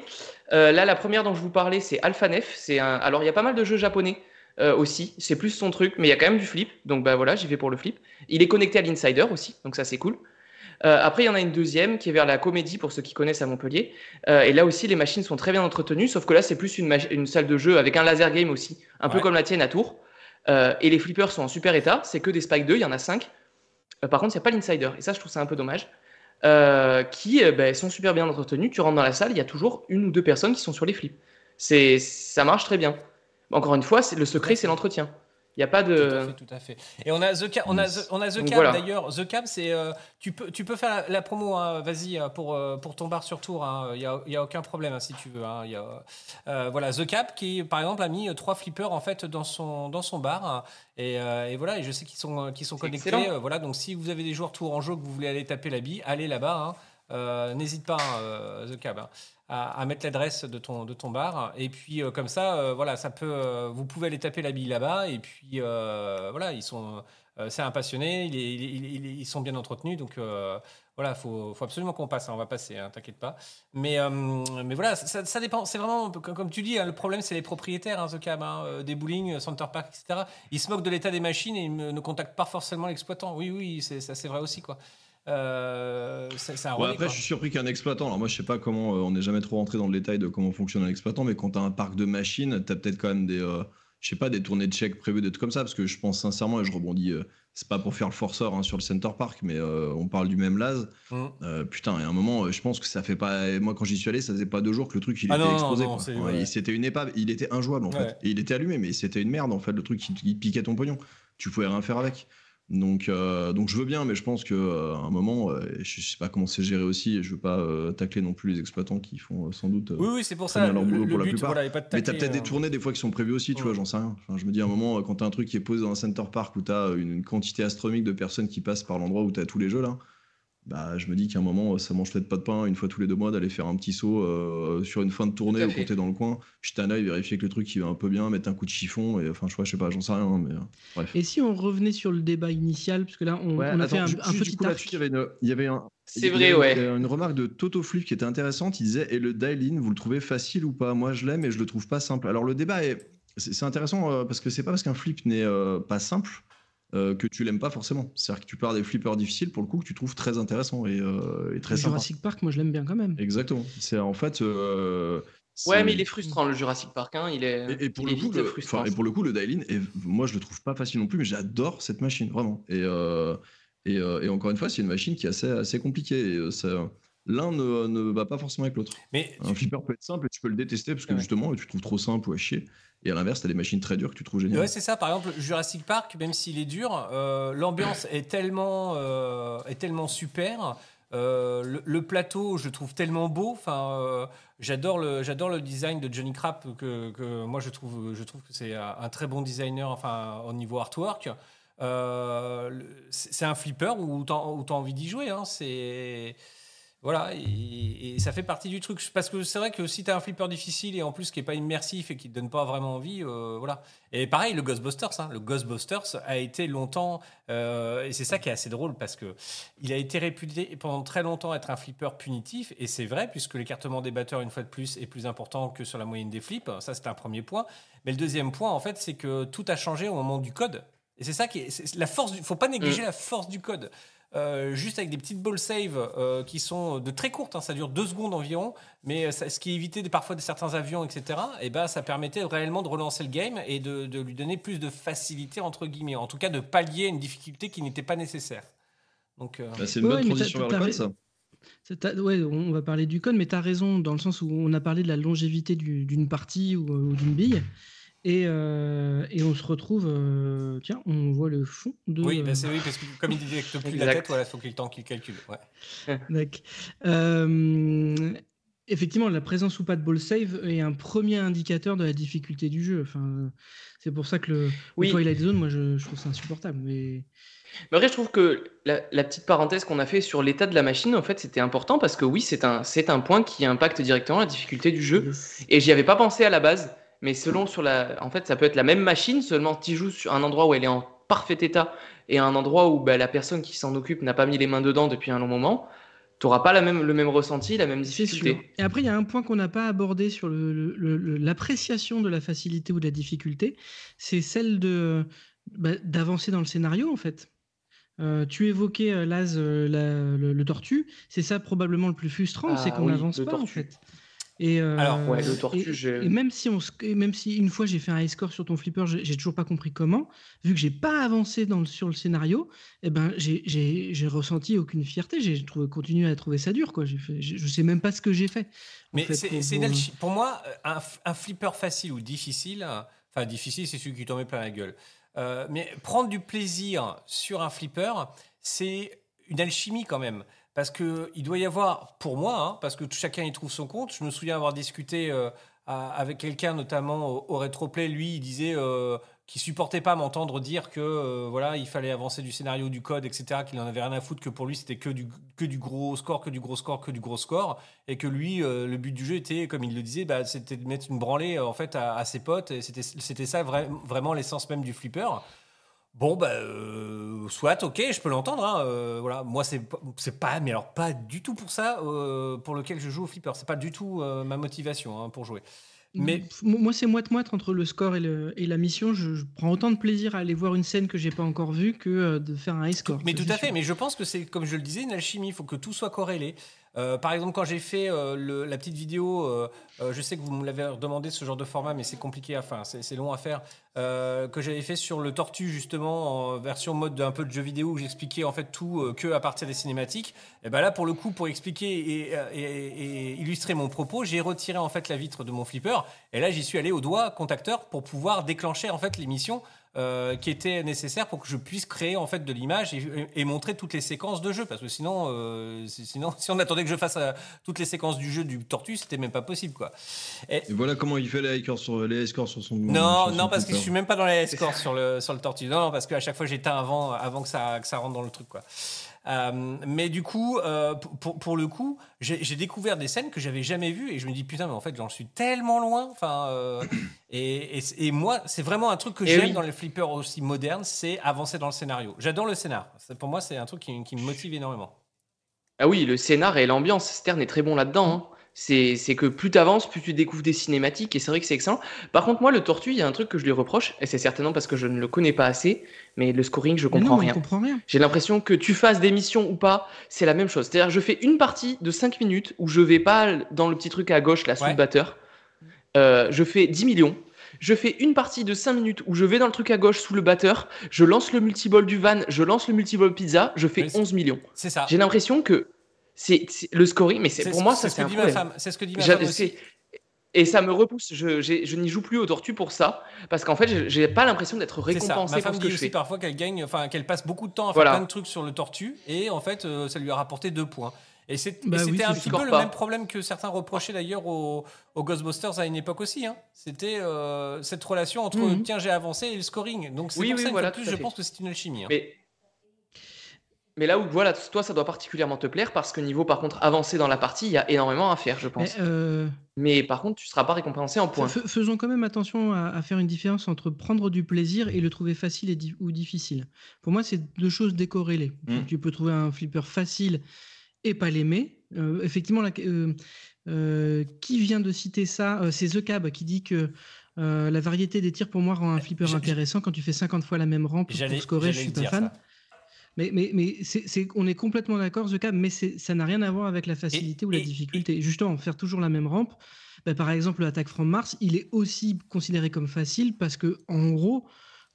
Euh, là, la première dont je vous parlais, c'est Alphanef. C'est un. Alors, il y a pas mal de jeux japonais euh, aussi. C'est plus son truc, mais il y a quand même du flip. Donc, bah voilà, j'y vais pour le flip. Il est connecté à l'Insider aussi, donc ça, c'est cool. Euh, après, il y en a une deuxième qui est vers la comédie pour ceux qui connaissent à Montpellier. Euh, et là aussi, les machines sont très bien entretenues, sauf que là, c'est plus une, salle de jeu avec un laser game aussi, un peu comme la tienne à Tours. Euh, et les flippers sont en super état. C'est que des Spike 2, il y en a 5. par contre, il n'y a pas l'Insider. Et ça, je trouve ça un peu dommage. Qui ben, sont super bien entretenus. Tu rentres dans la salle, il y a toujours une ou deux personnes qui sont sur les flips. Ça marche très bien. Encore une fois, le secret, c'est l'entretien. Il n'y a pas Tout à de. fait, tout à fait. Et on a The Cab, on a The, on a The Donc Cab, voilà. d'ailleurs. The Cab, c'est euh, tu peux tu peux faire la, la promo, hein, vas-y euh, pour euh, pour ton bar sur tour. Il y a y a aucun problème hein, si tu veux. hein, y a, euh, voilà The Cab qui par exemple a mis trois flippers en fait dans son dans son bar hein, et, euh, et voilà et je sais qu'ils sont qu'ils sont connectés. voilà donc si vous avez des joueurs tour en jeu que vous voulez aller taper la bille, allez là-bas. hein. N'hésite pas hein, The Cab. À, mettre l'adresse de ton, de ton bar. Et puis, euh, comme ça, euh, voilà, ça peut, euh, vous pouvez aller taper la bille là-bas. Et puis, voilà, ils sont, c'est un passionné, il ils sont bien entretenus. Donc, voilà, il faut, faut absolument qu'on passe. hein, on va passer, hein, t'inquiète pas. Mais, mais voilà, ça, dépend. C'est vraiment, comme, tu dis, hein, le problème, c'est les propriétaires, hein, The Cab, hein, des bowling, Center Park, etc. Ils se moquent de l'état des machines et ils ne contactent pas forcément l'exploitant. Oui, oui, ça, c'est vrai aussi, quoi. Euh, c'est, c'est un Ouais, relais, après, quoi. je suis surpris qu'un exploitant. Alors, moi, je sais pas comment. euh, on n'est jamais trop rentré dans le détail de comment fonctionne un exploitant, mais quand tu as un parc de machines, tu as peut-être quand même des. euh, je sais pas, des tournées de chèques prévues, des trucs comme ça, parce que je pense sincèrement, et je rebondis, euh, c'est pas pour faire le forceur hein, sur le Center Park, mais on parle du même Laz. Mm. Euh, putain, et à un moment, je pense que ça fait pas. Moi, quand j'y suis allé, ça faisait pas deux jours que le truc il Ah était non, non, explosé. non, Ouais, ouais. il- C'était une épave, il était injouable en fait. Et il était allumé, mais c'était une merde en fait, le truc qui, qui piquait ton pognon. Tu pouvais rien faire avec. Donc, euh, donc je veux bien, mais je pense qu'à un moment, euh, je sais pas comment c'est géré aussi, et je veux pas euh, tacler non plus les exploitants qui font euh, sans doute. euh, Oui, oui, c'est pour ça. leur Le, boulot le pour la plupart. voilà, est pas de mais t'as tacler, peut-être des euh, tournées des fois qui sont prévues aussi, tu Ouais. vois, j'en sais rien. Enfin, je me dis à un moment, quand t'as un truc qui est posé dans un center park où t'as une, une quantité astronomique de personnes qui passent par l'endroit où t'as tous les jeux là, bah je me dis qu'à un moment, ça mange peut-être pas de pain une fois tous les deux mois d'aller faire un petit saut euh, sur une fin de tournée quand t'es dans le coin, jeter un œil, vérifier que le truc il va un peu bien, mettre un coup de chiffon, et enfin, je sais pas, je sais pas, j'en sais rien, hein, mais euh, bref. Et si on revenait sur le débat initial, parce que là, on, Ouais, on a attends, fait un, un petit coup, arc. il y avait une, il y avait un, C'est il y vrai, avait ouais. Une, une remarque de Toto Flip qui était intéressante. Il disait Et le dial-in, vous le trouvez facile ou pas? Moi, je l'aime et je le trouve pas simple. Alors, le débat est. C'est intéressant euh, parce que c'est pas parce qu'un flip n'est euh, pas simple euh, que tu l'aimes pas forcément. C'est-à-dire que tu pars des flippers difficiles pour le coup que tu trouves très intéressant et, euh, et très sympa. Jurassic Park, moi je l'aime bien quand même. Exactement. C'est en fait. euh, Ouais, mais il est frustrant le Jurassic Park. Hein. Il est, Et, et pour il le est coup, vite le, frustrant. enfin, et pour le coup, le dial-in, est- moi je le trouve pas facile non plus, mais j'adore cette machine, vraiment. Et, euh, et, euh, et encore une fois, c'est une machine qui est assez, assez compliquée. Et, euh, ça- L'un ne, ne va pas forcément avec l'autre. Mais Un flipper peut être simple et tu peux le détester parce que Ouais. justement, tu le trouves trop simple ou à chier. Et à l'inverse, t'as des machines très dures que tu trouves géniales. Ouais, c'est ça. Par exemple, Jurassic Park, même s'il est dur, euh, l'ambiance est tellement, euh, est tellement super. Euh, le, le plateau, je trouve tellement beau. Enfin, j'adore le, j'adore le design de Johnny Crap que, que moi je trouve, je trouve que c'est un, très bon designer. Enfin, au niveau artwork, c'est un flipper où t'as envie d'y jouer. Hein. C'est voilà, et, et ça fait partie du truc. Parce que c'est vrai que si tu as un flipper difficile et en plus qui est pas immersif et qui te donne pas vraiment envie, euh, voilà. Et pareil, le Ghostbusters, hein, le Ghostbusters a été longtemps, euh, et c'est ça qui est assez drôle parce que il a été réputé pendant très longtemps être un flipper punitif, et c'est vrai puisque l'écartement des batteurs une fois de plus est plus important que sur la moyenne des flips. Ça c'est un premier point. Mais le deuxième point en fait, c'est que tout a changé au moment du code. Et c'est ça qui est, la force. Du, faut pas négliger la force du code. Euh, juste avec des petites ball save euh, qui sont de très courtes, hein, ça dure deux secondes environ, mais ça- ce qui évitait parfois de certains avions, etc. Et ben, ça permettait réellement de relancer le game et de, de lui donner plus de facilité entre guillemets, en tout cas de pallier une difficulté qui n'était pas nécessaire. Donc, euh, Bah, c'est une Ouais, bonne transition vers le code, ça. Ouais, on va parler du code, mais tu as raison dans le sens où on a parlé de la longévité du- d'une partie ou, ou d'une bille. Et, euh, et on se retrouve, euh, tiens, on voit le fond de. oui, bah, c'est oui, parce que comme il détecte plus la tête, voilà, il faut qu'il temps qu'il calcule. Ouais. D'accord. Euh, effectivement, la présence ou pas de ball save est un premier indicateur de la difficulté du jeu. Enfin, c'est pour ça que le, Oui. le Twilight Zone, moi, je, je trouve ça insupportable. Mais Mais après, je trouve que la, la petite parenthèse qu'on a fait sur l'état de la machine, en fait, c'était important parce que oui, c'est un, c'est un point qui impacte directement la difficulté du jeu. Et j'y avais pas pensé à la base, mais selon sur la, en fait, ça peut être la même machine, seulement tu joues sur un endroit où elle est en parfait état et un endroit où bah, la personne qui s'en occupe n'a pas mis les mains dedans depuis un long moment. Tu n'auras pas la même, le même ressenti, la même difficulté. Et après, il y a un point qu'on n'a pas abordé sur l'appréciation de la facilité ou de la difficulté, c'est celle de bah, d'avancer dans le scénario en fait. Euh, tu évoquais euh, Laz, euh, la- le, le tortue, c'est ça probablement le plus frustrant, Ah c'est qu'on oui, n'avance pas en fait. Et euh, Alors, ouais, le tortue, et- j'ai- et même si on, se- et même si une fois j'ai fait un high score sur ton flipper, j'ai toujours pas compris comment, vu que j'ai pas avancé dans le- sur le scénario, eh ben j'ai- ressenti aucune fierté, j'ai trouvé continué à trouver ça dur quoi. Fait, je sais même pas ce que j'ai fait. Mais fait, c'est pour- pour- pour moi, euh, un, flipper facile ou difficile, enfin difficile, c'est celui qui t'en met plein la gueule. Euh, mais prendre du plaisir sur un flipper, c'est une alchimie quand même. Parce qu'il doit y avoir, pour moi, hein, parce que chacun y trouve son compte, je me souviens avoir discuté euh, avec quelqu'un, notamment au, au Retroplay, lui, il disait euh, qu'il supportait pas m'entendre dire que euh, voilà, il fallait avancer du scénario, du code, etc., qu'il en avait rien à foutre, que pour lui c'était que du, gros score, que du gros score, que du gros score, et que lui, euh, le but du jeu était, comme il le disait, bah, c'était de mettre une branlée en fait à, ses potes, c'était ça vra- vraiment l'essence même du flipper. Bon, bah, euh, soit, ok, je peux l'entendre. hein, euh, voilà, moi, c'est pas- mais alors pas du tout pour ça, euh, pour lequel je joue au flipper. C'est pas du tout ma motivation hein, pour jouer. Mais Moi, c'est moite-moite entre le score et, le- et la mission. Je, je prends autant de plaisir à aller voir une scène que j'ai pas encore vue que de faire un high score. Mais tout à fait, sûr. mais je pense que c'est, comme je le disais, une alchimie. Il faut que tout soit corrélé. Euh, par exemple, quand j'ai fait euh, la petite vidéo, euh, je sais que vous me l'avez demandé ce genre de format, mais c'est compliqué à faire, c'est, long à faire, que j'avais fait sur le Tortue, justement, en version mode d'un peu de jeu vidéo, où j'expliquais en fait tout que à partir des cinématiques. Et ben là, pour le coup, pour expliquer et illustrer mon propos, j'ai retiré en fait la vitre de mon flipper, et là, j'y suis allé au doigt contacteur pour pouvoir déclencher en fait l'émission euh, qui était nécessaire pour que je puisse créer en fait de l'image et, et montrer toutes les séquences de jeu. Parce que sinon euh, si- sinon si on attendait que je fasse euh, toutes les séquences du jeu du tortue c'était même pas possible quoi. Et voilà comment il fait les scores sur, les scores sur son. non sur son non parce que je suis même pas dans les scores sur le sur le tortue. Non, non parce qu'à chaque fois j'éteins avant avant que ça que ça rentre dans le truc quoi Euh, mais du coup, euh, pour- le coup, j'ai découvert des scènes que j'avais jamais vues et je me dis putain, mais en fait, j'en suis tellement loin. Enfin, euh, et, et, et moi, c'est vraiment un truc que j'aime oui. dans les flippers aussi modernes, c'est avancer dans le scénario. J'adore le scénar. Pour moi, c'est un truc qui, qui me motive énormément. Ah oui, le scénar et l'ambiance, Stern est très bon là-dedans. hein. C'est c'est que plus tu avances, plus tu découvres des cinématiques, et c'est vrai que c'est excellent. Par contre, moi, le Tortue, il y a un truc que je lui reproche, et c'est certainement parce que je ne le connais pas assez, mais le scoring, je comprends non, rien. J'ai l'impression que tu fasses des missions ou pas, c'est la même chose. C'est-à-dire, je fais une partie de 5 minutes où je vais pas dans le petit truc à gauche, là, sous Ouais. le batteur. euh, je fais 10 millions. Je fais une partie de 5 minutes où je vais dans le truc à gauche sous le batteur, je lance le multiball du van, je lance le multiball pizza, je fais Oui, c'est- 11 millions. C'est ça. J'ai l'impression que c'est le scoring, mais c'est pour moi, c'est ça ce c'est que un dit ma problème. femme. C'est ce que dit ma J'a- femme aussi. Et ça me repousse. Je, n'y joue plus aux tortues pour ça, parce qu'en fait, j'ai- pas l'impression d'être C'est ça. récompensé Ma pour femme ce dit que je aussi fais. parfois qu'elle gagne, enfin qu'elle passe beaucoup de temps à Voilà. faire plein de trucs sur le tortue et en fait euh, ça lui a rapporté deux points. Et Bah c'était oui, un petit peu le Pas. même problème que certains reprochaient d'ailleurs aux, aux Ghostbusters à une époque aussi. hein. C'était euh, cette relation entre Mhm. tiens j'ai avancé et le scoring. Donc c'est Oui, pour oui, ça voilà, plus je fait. pense que c'est une alchimie. hein. Mais, mais là où, voilà, toi, ça doit particulièrement te plaire, parce que niveau, par contre, avancé dans la partie, il y a énormément à faire, je Mais, pense. euh, Mais par contre, tu seras pas récompensé en points. Fais- Faisons quand même attention à, à faire une différence entre prendre du plaisir et le trouver facile et di- ou difficile. Pour moi, c'est deux choses décorrélées. Tu- Mm. Tu, peux trouver un flipper facile et pas l'aimer. Euh, effectivement, la- euh, euh, qui vient de citer ça Euh, C'est The Cab qui dit que euh, la variété des tirs pour moi rend un flipper intéressant quand tu fais 50 fois la même rampe pour scorer. Je suis pas fan. ça. Mais, mais, mais c'est, c'est- on est complètement d'accord, The Cab, mais c'est- ça n'a rien à voir avec la facilité ou la et- difficulté. Justement, faire toujours la même rampe, bah, par exemple, l'attaque from Mars, il est aussi considéré comme facile parce que, en gros,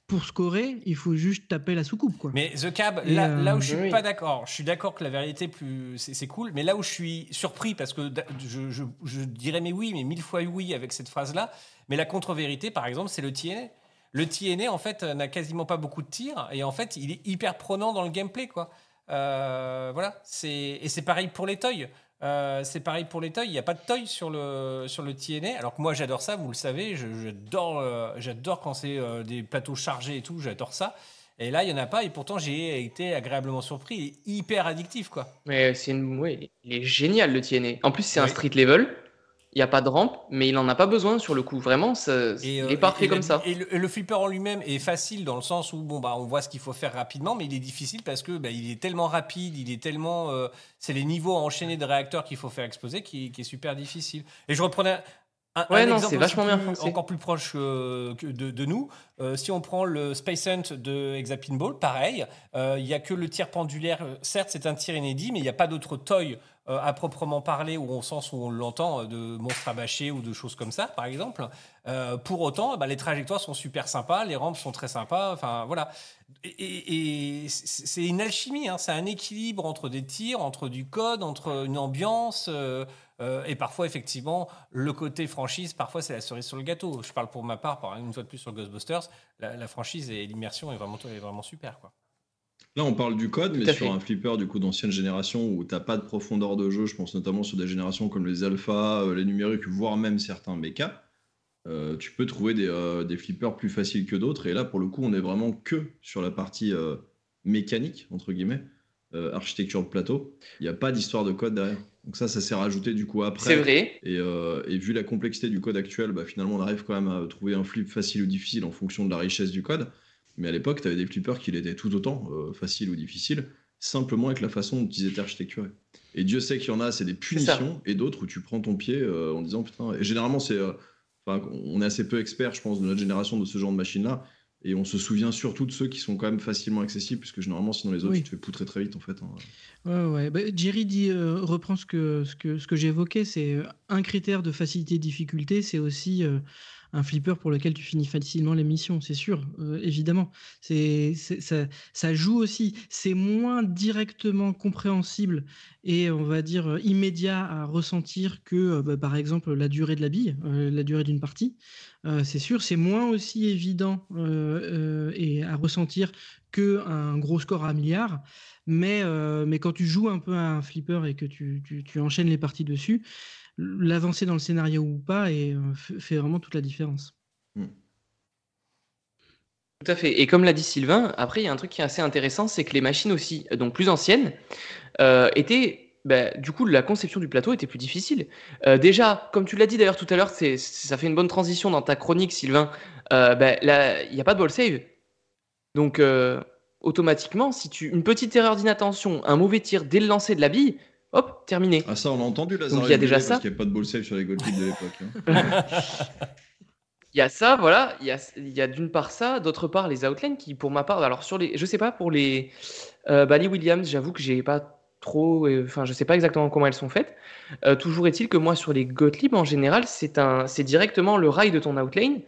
pour scorer, il faut juste taper la soucoupe. Quoi. Mais The Cab, Et, là, euh, là où je suis oui. pas d'accord, je suis d'accord que la vérité plus c'est c'est cool, mais là où je suis surpris parce que da- je, je- je dirais mais oui, mais mille fois oui avec cette phrase-là, mais la contre-vérité par exemple c'est le TNA. Le TNA en fait n'a quasiment pas beaucoup de tirs et en fait il est hyper prenant dans le gameplay quoi. Euh, voilà, c'est et c'est pareil pour les toys. Euh, c'est pareil pour les toys. Il n'y a pas de toy sur le, sur le TNA. Alors que moi, j'adore ça, vous le savez. J'adore euh, j'adore quand c'est euh, des plateaux chargés et tout. J'adore ça. Et là, il n'y en a pas. Et pourtant, j'ai été agréablement surpris. Il est hyper addictif, quoi. Mais c'est une... ouais, il est génial, le TNA. En plus, c'est un street level. Il n'y a pas de rampe, mais il en a pas besoin sur le coup. Vraiment, ça- Et, il euh, est parfait et- comme ça. Et le, flipper en lui-même est facile dans le sens où bon bah on voit ce qu'il faut faire rapidement, mais il est difficile parce que bah, il est tellement rapide, il est tellement euh, c'est les niveaux enchaînés de réacteurs qu'il faut faire exploser qui, qui est super difficile. Et je reprenais un, Ouais, un non, exemple vachement bien plus- pensé. encore plus proche euh, de, de nous. Euh, si on prend le Space Hunt de Hexapinball, pareil, il y a que le tir pendulaire. Certes, c'est un tir inédit, mais il n'y a pas d'autre toy euh, à proprement parler, ou au sens où on l'entend, euh, de monstres à bâcher ou de choses comme ça, par exemple. Euh, pour autant, bah, les trajectoires sont super sympas, les rampes sont très sympas. Enfin, voilà. Et, c'est une alchimie, hein, c'est un équilibre entre des tirs, entre du code, entre une ambiance. et parfois, effectivement, le côté franchise, parfois, c'est la cerise sur le gâteau. Je parle pour ma part, par une fois de plus sur Ghostbusters, la, la franchise et l'immersion est vraiment, est vraiment super. Quoi. Là, on parle du code, mais sur fait. un flipper du coup d'ancienne génération où t'as pas de profondeur de jeu, je pense notamment sur des générations comme les alpha, euh, les numériques, voire même certains méca, euh, tu peux trouver des, euh, des flippers plus faciles que d'autres. Et là, pour le coup, on est vraiment que sur la partie euh, mécanique, entre guillemets, architecture de plateau. Il n'y a pas d'histoire de code derrière. Donc ça, ça s'est rajouté du coup après. C'est vrai. Et, et vu la complexité du code actuel, bah, finalement, on arrive quand même à trouver un flip facile ou difficile en fonction de la richesse du code. Mais à l'époque, tu avais des flippers qui l'étaient tout autant, euh, faciles ou difficiles, simplement avec la façon dont ils étaient architecturés. Et Dieu sait qu'il y en a, c'est des punitions, et d'autres où tu prends ton pied euh, en disant putain. Et généralement, c'est. euh, on est assez peu experts, je pense, de notre génération de ce genre de machine-là. Et on se souvient surtout de ceux qui sont quand même facilement accessibles, puisque généralement, sinon les autres, Oui. tu te fais poutrer très vite, en fait. hein. Ouais, ouais. Bah, Jerry dit, euh, reprend ce que, ce que, ce que j'évoquais, c'est euh, un critère de facilité et difficulté, c'est aussi un flipper pour lequel tu finis facilement les missions, c'est sûr, euh, évidemment. C'est, ça, ça joue aussi. C'est moins directement compréhensible et on va dire immédiat à ressentir que, euh, bah, par exemple, la durée de la bille, euh, la durée d'une partie. C'est sûr, c'est moins aussi évident et à ressentir qu'un gros score à un milliard. Mais, mais quand tu joues un peu à un flipper et que tu- tu enchaînes les parties dessus, l'avancée dans le scénario ou pas et, euh, fait vraiment toute la différence. Tout à fait. Et comme l'a dit Sylvain, après, il y a un truc qui est assez intéressant, c'est que les machines aussi, donc plus anciennes, euh, étaient. bah, du coup, la conception du plateau était plus difficile. Euh, déjà, comme tu l'as dit d'ailleurs tout à l'heure, c'est- ça fait une bonne transition dans ta chronique, Sylvain. euh, bah, là, il n'y a pas de ball save. Donc, euh, automatiquement, si tu une petite erreur d'inattention, un mauvais tir dès le lancer de la bille, hop, terminé. Ah, ça, on l'a entendu, Lazare. Donc, il y a déjà Parce ça. qu'il n'y a pas de ball save sur les gold kicks de l'époque. hein. Il y a ça, voilà. Il y a, il y a d'une part ça, d'autre part les outlines qui, pour ma part, alors sur les, je sais pas pour les, euh, bah, les Williams, j'avoue que j'ai pas trop, euh, enfin, je sais pas exactement comment elles sont faites. Euh, toujours est-il que moi, sur les Gottlieb, en général, c'est un, c'est directement le rail de ton outlane.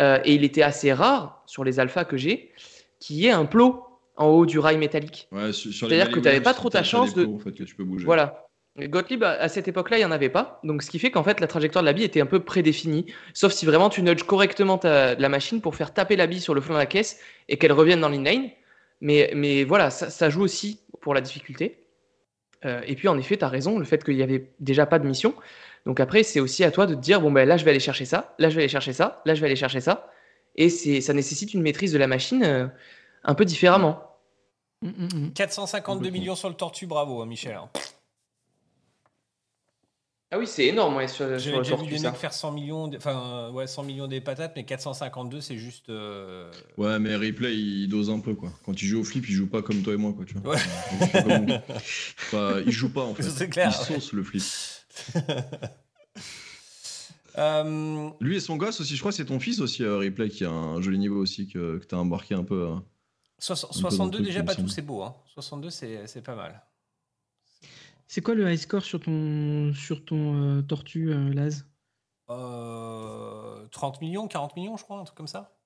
Euh, et il était assez rare sur les alphas que j'ai, qu'il y ait un plot en haut du rail métallique. Ouais, C'est-à-dire que t'avais Waves, pas trop ta chance de- en fait, que tu peux bouger. Voilà. Gottlieb, à cette époque-là, il n'y en avait pas. Donc, ce qui fait qu'en fait, la trajectoire de la bille était un peu prédéfinie. Sauf si vraiment tu nudges correctement ta, la machine pour faire taper la bille sur le flanc de la caisse et qu'elle revienne dans l'inlane. Mais, mais voilà, ça, ça joue aussi pour la difficulté. Euh, et puis, en effet, tu as raison, le fait qu'il n'y avait déjà pas de mission. Donc, après, c'est aussi à toi de te dire bon, ben là, je vais aller chercher ça, là, je vais aller chercher ça, là, je vais aller chercher ça. Et ça nécessite une maîtrise de la machine euh, un peu différemment. Mm, mm, mm. 452 Complètement. millions sur le tortue, bravo, hein, Michel. hein. Ah oui, c'est énorme ouais, sur, sur le vu tortue, des ça. mecs faire 100 millions, de- enfin ouais, 100 millions des patates, mais 452 c'est juste. euh, Ouais, mais replay, il dose un peu, quoi. Quand il joue au flip, il joue pas comme toi et moi, quoi, tu vois. Ouais. Il. Enfin, il joue pas, en fait. C'est clair, Il ouais. sauce le flip. euh, Lui et son gosse aussi, je crois c'est ton fils aussi, euh, replay, qui a un joli niveau aussi, que, que t'as embarqué un peu. euh. Soix- peu dans le 62 truc, déjà pas tout, c'est beau. Hein. 62 c'est c'est pas mal. C'est quoi le high score sur ton, sur ton euh, tortue, euh, Laz? Euh, 30 millions, 40 millions, je crois, un truc comme ça.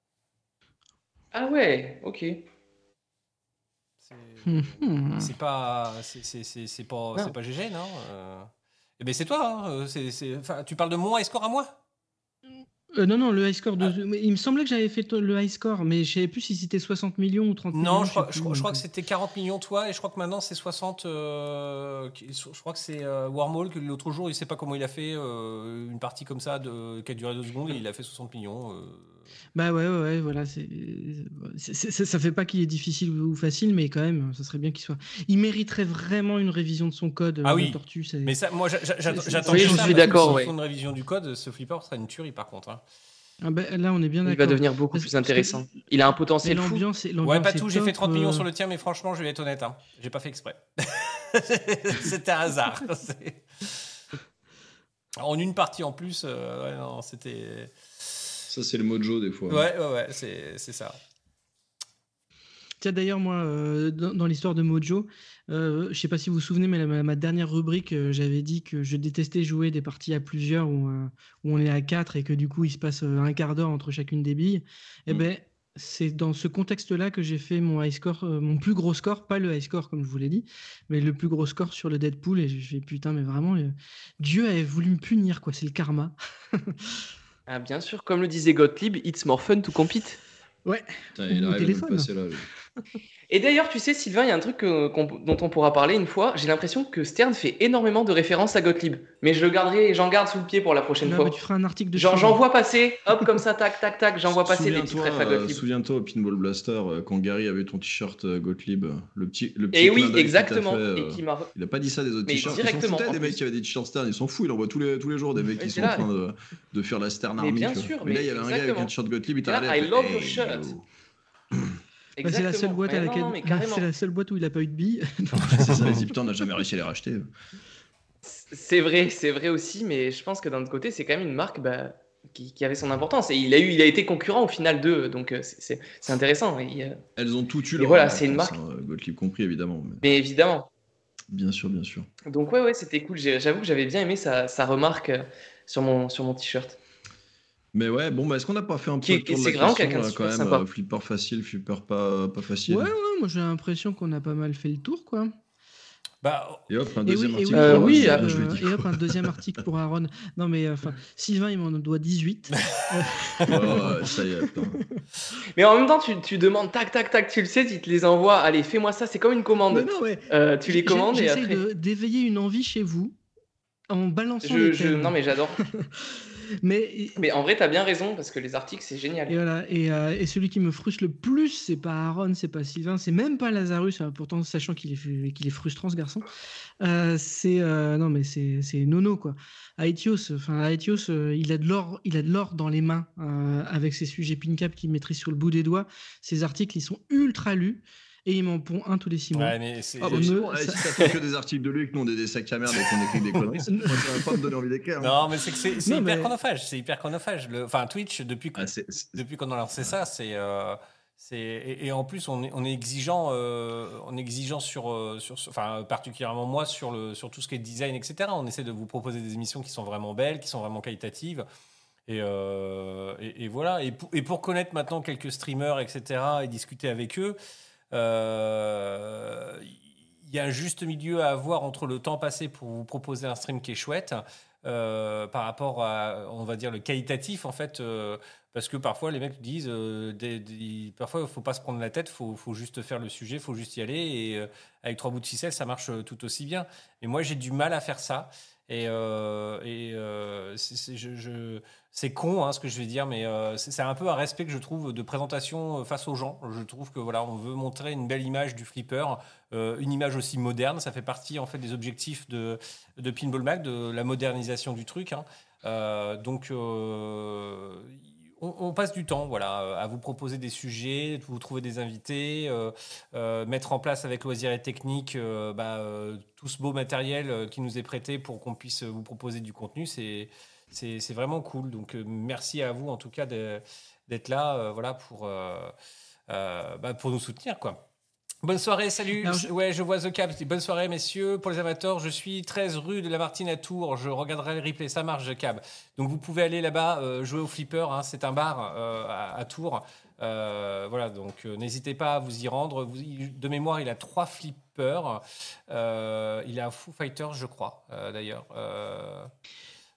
Ah ouais, ok. C'est hum. c'est pas, c'est- c'est c'est- c'est pas, c'est pas GG, non Euh, Eh ben c'est toi. hein, euh, c'est- c'est- enfin, tu parles de mon high score à moi? Euh, non, non, le high score de. Ah. Il me semblait que j'avais fait le high score, mais je savais plus si c'était 60 millions ou 30 millions. Non, je crois, je, crois- je crois donc, que c'était 40 millions toi, et je crois que maintenant c'est 60. euh, je crois que c'est euh, Wormhole que l'autre jour, il sait pas comment il a fait euh, une partie comme ça de, qui a duré deux secondes, et il a fait 60 millions. Bah ouais, ouais, ouais, voilà. c'est ça fait pas qu'il est difficile ou facile, mais quand même, ça serait bien qu'il soit. Il mériterait vraiment une révision de son code. Ah euh, oui. Tortue, Mais ça, moi, j'a- j'a- j'attends Oui, je ça, suis d'accord, ouais. une révision du code, ce flipper sera une tuerie par contre. hein. Ah bah, là, on est bien Il d'accord. va devenir beaucoup plus intéressant. Il a un potentiel fou. Ouais, pas tout, j'ai fait top, 30 millions euh, sur le tien, mais franchement, je vais être honnête. Hein. J'ai pas fait exprès. c'était un hasard. En une partie en plus, euh, ouais, c'était. Ça, c'est le mojo, des fois. Ouais, ouais, ouais, c'est c'est ça. Tiens, d'ailleurs, moi, euh, dans, dans l'histoire de Mojo, euh, je sais pas si vous vous souvenez, mais la- ma, ma dernière rubrique, euh, j'avais dit que je détestais jouer des parties à plusieurs où, euh, où on est à quatre et que du coup, il se passe un quart d'heure entre chacune des billes. Eh Mm. ben, c'est dans ce contexte-là que j'ai fait mon high score, euh, mon plus gros score, pas le high score comme je vous l'ai dit, mais le plus gros score sur le Deadpool. Et j'ai fait putain, mais vraiment, euh, Dieu avait voulu me punir, quoi. C'est le karma. Ah, bien sûr, comme le disait Gottlieb, it's more fun to compete. Ouais. Putain, il Au arrive à nous téléphone. le passer là. lui. Et d'ailleurs, tu sais, Sylvain, il y a un truc que- qu'on- dont on pourra parler une fois. J'ai l'impression que Stern fait énormément de références à Gottlieb. Mais je le garderai, j'en garde sous le pied pour la prochaine Là, fois. bah, tu feras un article de. Genre, j'en vois passer, hop, comme ça, tac, tac, tac, j'en vois passer des petits Souviens-toi, refs à euh, Gottlieb. Souviens-toi au Pinball Blaster, euh, quand Gary avait ton t-shirt euh, Gottlieb, le petit, le petit Et clin oui, t'a exactement. fait, euh, Et qui m'a. Il a pas dit ça des autres Mais t-shirts. Directement, en des mecs qui avaient des t-shirts Stern. Ils s'en foutent. Il envoie tous les, tous les jours des mecs qui sont en train de, de faire la Stern Mais Army. bien tu vois. sûr, mais là, mais il y avait un gars avec un t-shirt Gottlieb. Il t'arrêtait. I love your shirt. Bah, c'est la seule boîte à Mais laquelle. non, mais carrément. c'est la seule boîte où il a pas eu de billes. C'est ça. On n'a jamais réussi à les racheter. C'est vrai, c'est vrai aussi, mais je pense que d'un autre côté, c'est quand même une marque bah, qui, qui avait son importance. Et il a, eu, il a été concurrent au final d'eux, donc euh, c'est- intéressant. Et, euh, Elles ont tout eu. Leur voilà, c'est une marque. hein, Gottlieb compris, évidemment. mais mais évidemment. Bien sûr, bien sûr. Donc ouais, ouais, c'était cool. J'avoue que j'avais bien aimé sa, sa remarque euh, sur mon, sur mon t-shirt. Mais ouais, bon, bah, est-ce qu'on n'a pas fait un peu le tour de c'est la question, quelqu'un là, quand même sympa. euh, Flipper facile, flipper pas, pas facile. Ouais, ouais, moi j'ai l'impression qu'on a pas mal fait le tour, quoi. Bah, Et hop, un deuxième et article. oui, Euh, et oui, hop, je l'ai euh, et hop, un deuxième article pour Aaron. Non, mais enfin, Sylvain, il m'en doit 18. Oh, ça y est. Mais en même temps, tu, tu demandes tac, tac, tac, tu le sais, tu te les envoies. Allez, fais-moi ça, c'est comme une commande. Non, ouais. Euh, tu les commandes et J'essaie après. de- d'éveiller une envie chez vous en balançant Je, les je-. Non, mais j'adore. Mais Mais en vrai, t'as bien raison parce que les articles, c'est génial. Et voilà. Et, euh, et celui qui me frustre le plus, c'est pas Aaron, c'est pas Sylvain, c'est même pas Lazarus. hein, pourtant, sachant qu'il est, qu'il est frustrant ce garçon, Euh, c'est euh, non mais c'est c'est Nono quoi. Aetios, enfin Aetios, il a de l'or, il a de l'or dans les mains avec ses sujets PinCap qu'il maîtrise sur le bout des doigts. Ses articles, ils sont ultra lus et il m'en pond un tous les six mois. ouais, mais c'est. Ah bah me- eh, ça- si t'attends que des articles de lui et que nous on est des sacs à merde et qu'on écrit des conneries, ça va pas me donner envie d'écrire. hein. Non, mais c'est que c'est c'est Non, hyper mais- chronophage. C'est hyper chronophage. Le... Enfin, Twitch, depuis, que- Ah, c'est- c'est- depuis qu'on a lancé ça, c'est. euh, C'est et, et en plus on est, on est exigeant, euh, on est exigeant sur, euh, sur, sur- enfin particulièrement moi sur le sur tout ce qui est design, etc. On essaie de vous proposer des émissions qui sont vraiment belles, qui sont vraiment qualitatives. Et, euh, et, et voilà. Et pour, et pour connaître maintenant quelques streamers, etc. et discuter avec eux, euh, il y a un juste milieu à avoir entre le temps passé pour vous proposer un stream qui est chouette. euh, par rapport à, on va dire, le qualitatif, en fait, euh, parce que parfois les mecs disent, euh, parfois il faut pas se prendre la tête, faut, faut juste faire le sujet, faut juste y aller, et euh, avec trois bouts de ficelle, ça marche euh, tout aussi bien. Mais moi, j'ai du mal à faire ça, et, euh, euh, c'est- con hein, ce que je vais dire, mais euh, c'est un peu un respect que je trouve de présentation face aux gens. Je trouve que voilà, on veut montrer une belle image du flipper, une image aussi moderne. Ça fait partie en fait des objectifs de, de Pinball Mag, de la modernisation du truc. hein. Donc on, passe du temps, voilà, à vous proposer des sujets, vous trouver des invités, euh, euh, mettre en place avec loisirs et techniques euh, bah, euh, tout ce beau matériel euh, qui nous est prêté pour qu'on puisse vous proposer du contenu. C'est vraiment cool. Donc euh, merci à vous en tout cas d'être là, euh, voilà, pour euh, euh, bah, pour nous soutenir, quoi. Bonne soirée, salut. Je- Ouais, je vois The Cap. Bonne soirée, messieurs. Pour les amateurs, je suis 13 rue de la Martine à Tours. Je regarderai le replay. Ça marche, The Cab. Donc vous pouvez aller là-bas euh, jouer au flipper. hein. C'est un bar euh, à, à Tours. Euh, voilà, donc n'hésitez pas à vous y rendre. Vous- de mémoire, il a trois flippers. Il a un Foo Fighters, je crois, d'ailleurs.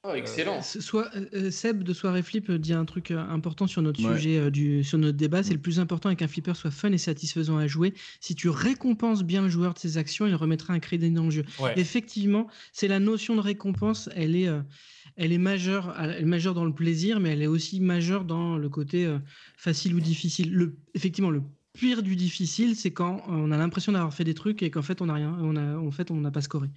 Euh, Oh, excellent. Ce- Soit, euh, euh, Seb de Soirée Flip euh, dit un truc euh, important sur notre Ouais. sujet, euh, du, sur notre débat. C'est le plus important qu'un flipper soit fun et satisfaisant à jouer. Si tu récompenses bien le joueur de ses actions, il remettra un crédit dans le jeu. ouais. Effectivement, c'est la notion de récompense. Elle est, euh, elle est majeure, elle est majeure dans le plaisir, mais elle est aussi majeure dans le côté euh, facile ou difficile. Le, effectivement, le pire du difficile, c'est quand on a l'impression d'avoir fait des trucs et qu'en fait on n'a rien, on a, en fait on n'a pas scoré.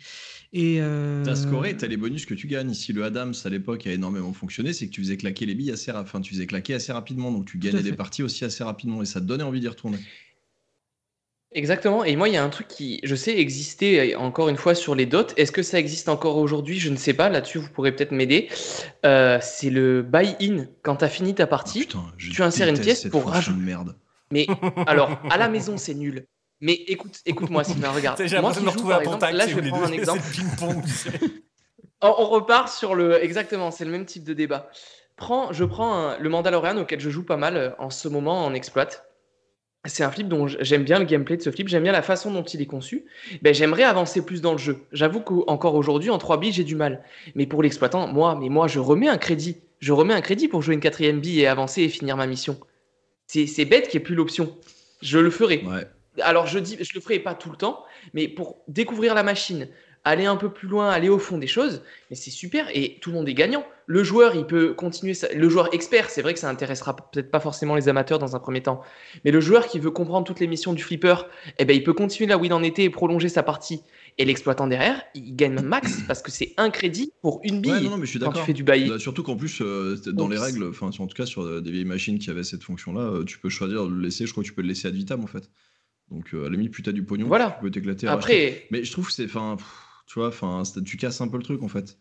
Et euh, T'as scoré, t'as les bonus que tu gagnes. Si le Adams à l'époque a énormément fonctionné, c'est que tu faisais claquer les billes assez, enfin, tu faisais claquer assez rapidement, donc tu gagnais des parties aussi assez rapidement et ça te donnait envie d'y retourner. Exactement. Et moi, il y a un truc qui, je sais, existait encore une fois sur les dots. Est-ce que ça existe encore aujourd'hui? Je ne sais pas. Là-dessus, vous pourrez peut-être m'aider. Euh, c'est le buy-in. Quand tu as fini ta partie, Putain, je tu insères une pièce pour rajouter- de merde. Mais alors, à la maison, c'est nul. Mais écoute, écoute-moi, Sylvain, regarde. J'ai Moi qui joue, par exemple, là, je vais prendre un exemple. On, repart sur le. Exactement, c'est le même type de débat. Prends, je prends un- le Mandalorian auquel je joue pas mal euh, en ce moment en exploit. C'est un flip dont j'aime bien le gameplay de ce flip, j'aime bien la façon dont il est conçu. Ben, j'aimerais avancer plus dans le jeu. J'avoue qu'encore aujourd'hui, en 3 billes, j'ai du mal. Mais pour l'exploitant, moi, mais moi, je remets un crédit. Je remets un crédit pour jouer une quatrième bille et avancer et finir ma mission. C'est bête qu'il n'y ait plus l'option. Je le ferai. Ouais. Alors je dis, je le ferai pas tout le temps, mais pour découvrir la machine, aller un peu plus loin, aller au fond des choses, mais c'est super et tout le monde est gagnant. Le joueur, il peut continuer, sa- le joueur expert, c'est vrai que ça intéressera peut-être pas forcément les amateurs dans un premier temps, mais le joueur qui veut comprendre toutes les missions du flipper, eh ben il peut continuer là où il en était et prolonger sa partie. Et l'exploitant derrière, il gagne max parce que c'est un crédit pour une bille Ouais, non, non, mais je suis quand tu fais du bail. Bah, surtout qu'en plus, euh, dans les règles, enfin, en tout cas sur euh, des vieilles machines qui avaient cette fonction-là, euh, tu peux choisir de le laisser. Je crois que tu peux le laisser ad vitam en fait. Donc, euh, à la limite, plus t'as du pognon, Voilà. tu peux t'éclater. Après, Mais je trouve que c'est, enfin, tu vois, tu casses un peu le truc en fait.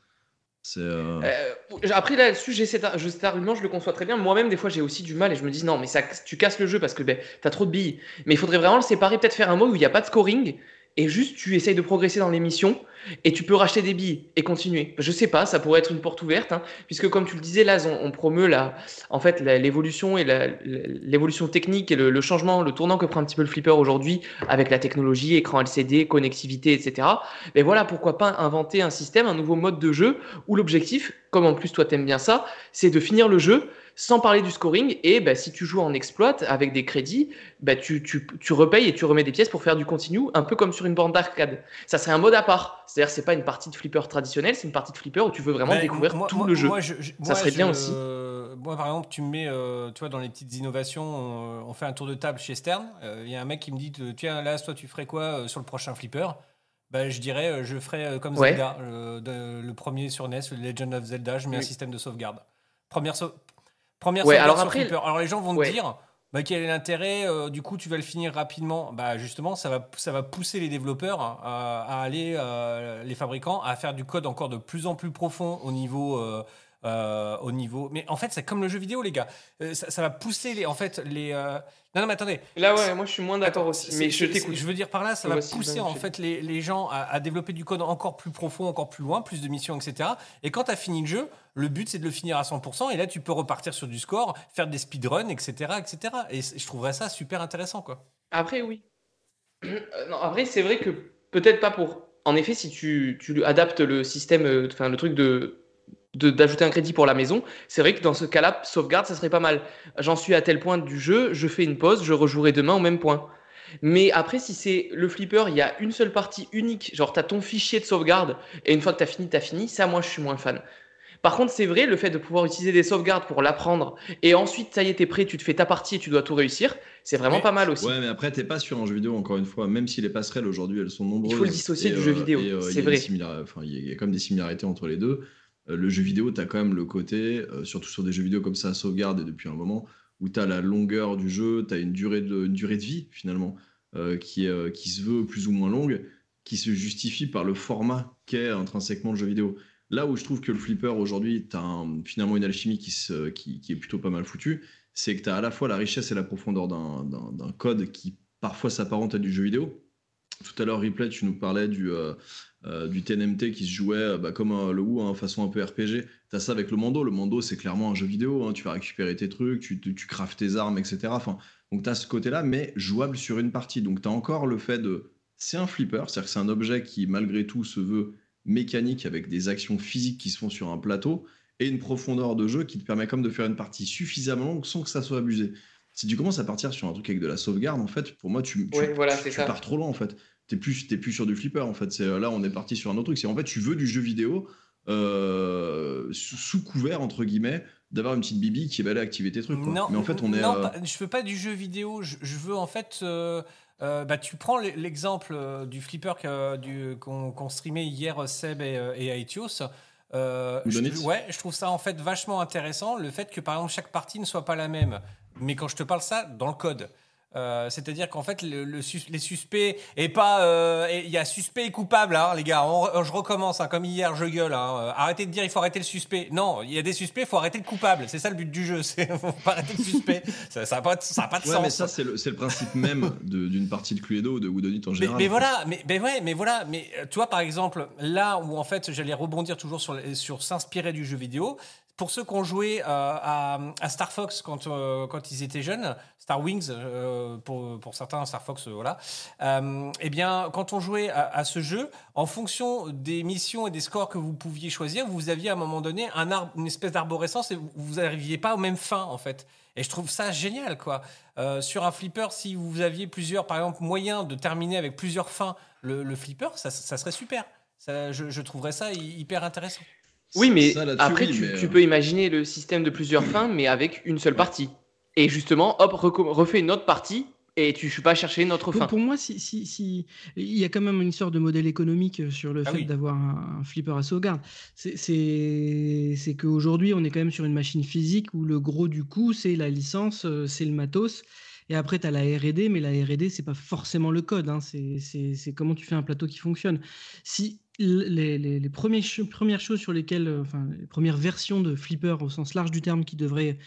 Euh, Euh, après là-dessus, cet argument, je le conçois très bien. Moi-même, des fois, j'ai aussi du mal et je me dis non, mais ça, tu casses le jeu parce que ben, t'as trop de billes. Mais il faudrait vraiment le séparer, peut-être faire un mode où il n'y a pas de scoring et juste tu essayes de progresser dans les missions et tu peux racheter des billes et continuer. Je sais pas, ça pourrait être une porte ouverte, hein, puisque comme tu le disais, là, on, promeut la, en fait l'évolution et l'évolution technique et le, le changement, le tournant que prend un petit peu le flipper aujourd'hui avec la technologie, écran LCD, connectivité, etc. Mais voilà, pourquoi pas inventer un système, un nouveau mode de jeu où l'objectif, comme en plus toi t'aimes bien ça, c'est de finir le jeu sans parler du scoring. Et bah, si tu joues en exploit avec des crédits, bah, tu, tu, tu repayes et tu remets des pièces pour faire du continu, un peu comme sur une borne d'arcade. Ça serait un mode à part. C'est-à-dire c'est pas une partie de flipper traditionnelle, c'est une partie de flipper où tu veux vraiment Ben, découvrir moi- tout moi- le jeu. moi, je- je- Ça serait bien aussi. Moi, par exemple, tu me mets, euh, tu vois, dans les petites innovations, on, on fait un tour de table chez Stern. Euh, Il y a un mec qui me dit, euh, tiens, là, toi, tu ferais quoi euh, sur le prochain flipper? Ben, je dirais, euh, je ferais euh, comme Ouais. Zelda, euh, de- le premier sur NES, le Legend of Zelda, je mets un Oui. système de sauvegarde. Première, première Ouais, alors après-. Alors les gens vont Ouais. te dire, bah, quel est l'intérêt euh, Du coup, tu vas le finir rapidement. Bah, justement, ça va, ça va pousser les développeurs hein, à, à aller, euh, les fabricants, à faire du code encore de plus en plus profond au niveau, euh, au niveau. Mais en fait, c'est comme le jeu vidéo, les gars. Euh, ça, ça va pousser les. En fait, les. euh, Non, non, mais attendez. Là, ouais, moi je suis moins d'accord aussi. Mais je t'écoute. Je veux dire par là, ça va pousser en fait les, les gens à, à développer du code encore plus profond, encore plus loin, plus de missions, etc. Et quand tu as fini le jeu, le but c'est de le finir à 100%. Et là, tu peux repartir sur du score, faire des speedruns, etc., etc. Et je trouverais ça super intéressant, quoi. Après, oui. Non, après, c'est vrai que peut-être pas pour. En effet, si tu, tu adaptes le système, enfin le truc de- d'ajouter un crédit pour la maison, c'est vrai que dans ce cas-là, sauvegarde, ça serait pas mal. J'en suis à tel point du jeu, je fais une pause, je rejouerai demain au même point. Mais après, si c'est le flipper, il y a une seule partie unique, genre t'as ton fichier de sauvegarde, et une fois que t'as fini, t'as fini, ça, moi, je suis moins fan. Par contre, c'est vrai, le fait de pouvoir utiliser des sauvegardes pour l'apprendre, et ensuite, ça y est, t'es prêt, tu te fais ta partie et tu dois tout réussir, c'est vraiment pas mal aussi. Ouais, mais après, t'es pas sur un jeu vidéo, encore une fois, même si les passerelles aujourd'hui, elles sont nombreuses. Il faut le dissocier et, du jeu euh, vidéo, et, euh, c'est vrai. Enfin, il y a quand même des similarités entre les deux. Euh, le jeu vidéo, t'as quand même le côté, euh, surtout sur des jeux vidéo comme ça sauvegarde et depuis un moment, où t'as la longueur du jeu, t'as une durée de, une durée de vie, finalement, euh, qui, qui se veut plus ou moins longue, qui se justifie par le format qu'est intrinsèquement le jeu vidéo. Là où je trouve que le flipper aujourd'hui, tu as finalement une alchimie qui, qui, qui est plutôt pas mal foutue, c'est que tu as à la fois la richesse et la profondeur d'un code qui parfois s'apparente à du jeu vidéo. Tout à l'heure, Replay, tu nous parlais du, euh, euh, du TNMT qui se jouait euh, bah, comme un- le WoW, hein, façon un peu RPG. Tu as ça avec le Mando. Le Mando, c'est clairement un jeu vidéo. hein. Tu vas récupérer tes trucs, tu, tu, tu craftes tes armes, etc. Enfin, donc tu as ce côté-là, mais jouable sur une partie. Donc tu as encore le fait de. C'est un flipper, c'est-à-dire que c'est un objet qui, malgré tout, se veut mécanique avec des actions physiques qui se font sur un plateau et une profondeur de jeu qui te permet comme de faire une partie suffisamment longue sans que ça soit abusé. Si tu commences à partir sur un truc avec de la sauvegarde, en fait, pour moi, tu, tu, Ouais, voilà, tu- pars trop loin, en fait. T'es plus, t'es plus sur du flipper, en fait. C'est, là, on est parti sur un autre truc. C'est en fait, tu veux du jeu vidéo euh, sous, sous couvert, entre guillemets, d'avoir une petite bibi qui va aller activer tes trucs. quoi. Non, Mais en fait, on est. non, euh, pas- je veux pas du jeu vidéo. Je, je veux en fait. euh, euh, bah, tu prends l'e- l'exemple euh, du flipper qu'on streamait hier euh, Seb et, euh, et Aetios. Euh, je, ouais, je trouve ça en fait vachement intéressant le fait que par exemple chaque partie ne soit pas la même. Mais quand je te parle ça dans le code. Euh, C'est-à-dire qu'en fait, le, le sus- les suspects et pas, euh, il y a suspect et coupable, hein, les gars. On je recommence, hein, comme hier, je gueule. hein. Euh, Arrêtez de dire il faut arrêter le suspect. Non, il y a des suspects, il faut arrêter le coupable. C'est ça le but du jeu. C'est faut pas arrêter le suspect. ça, ça a pas, de- ça a pas de Ouais, sens. mais ça, c'est le, c'est le principe même d'une partie de Cluedo ou de Woodonite en Mais, général. mais fait. voilà, mais, mais ouais, mais voilà, mais euh, toi par exemple, là où en fait j'allais rebondir toujours sur, sur s'inspirer du jeu vidéo, pour ceux qui ont joué euh, à, Star Fox quand, euh, quand ils étaient jeunes, Star Wings euh, pour, certains, Star Fox, voilà, eh bien quand on jouait à, ce jeu, en fonction des missions et des scores que vous pouviez choisir, vous aviez à un moment donné une espèce d'arborescence et vous n'arriviez pas aux mêmes fins en fait. Et je trouve ça génial, quoi. Sur un flipper, si vous aviez plusieurs, par exemple, moyens de terminer avec plusieurs fins le, flipper, ça, serait super. Je, trouverais ça hy- hyper intéressant. Oui, mais Ça, après, oui, tu, mais, tu euh, peux imaginer le système de plusieurs fins, mais avec une seule partie. Et justement, hop, refais une autre partie, et tu ne peux pas chercher une autre Pour, fin. pour moi, si, si, si- il y a quand même une sorte de modèle économique euh, sur le Ah fait oui. d'avoir un, un flipper à sauvegarde. C'est- qu'aujourd'hui, on est quand même sur une machine physique où le gros du coup, c'est la licence, euh, c'est le matos. Et après, tu as la RD, mais la RD, c'est pas forcément le code. hein, c'est comment tu fais un plateau qui fonctionne. Si les, les- les premiers cho- premières choses sur lesquelles, euh, enfin, les premières versions de flipper au sens large du terme qui devraient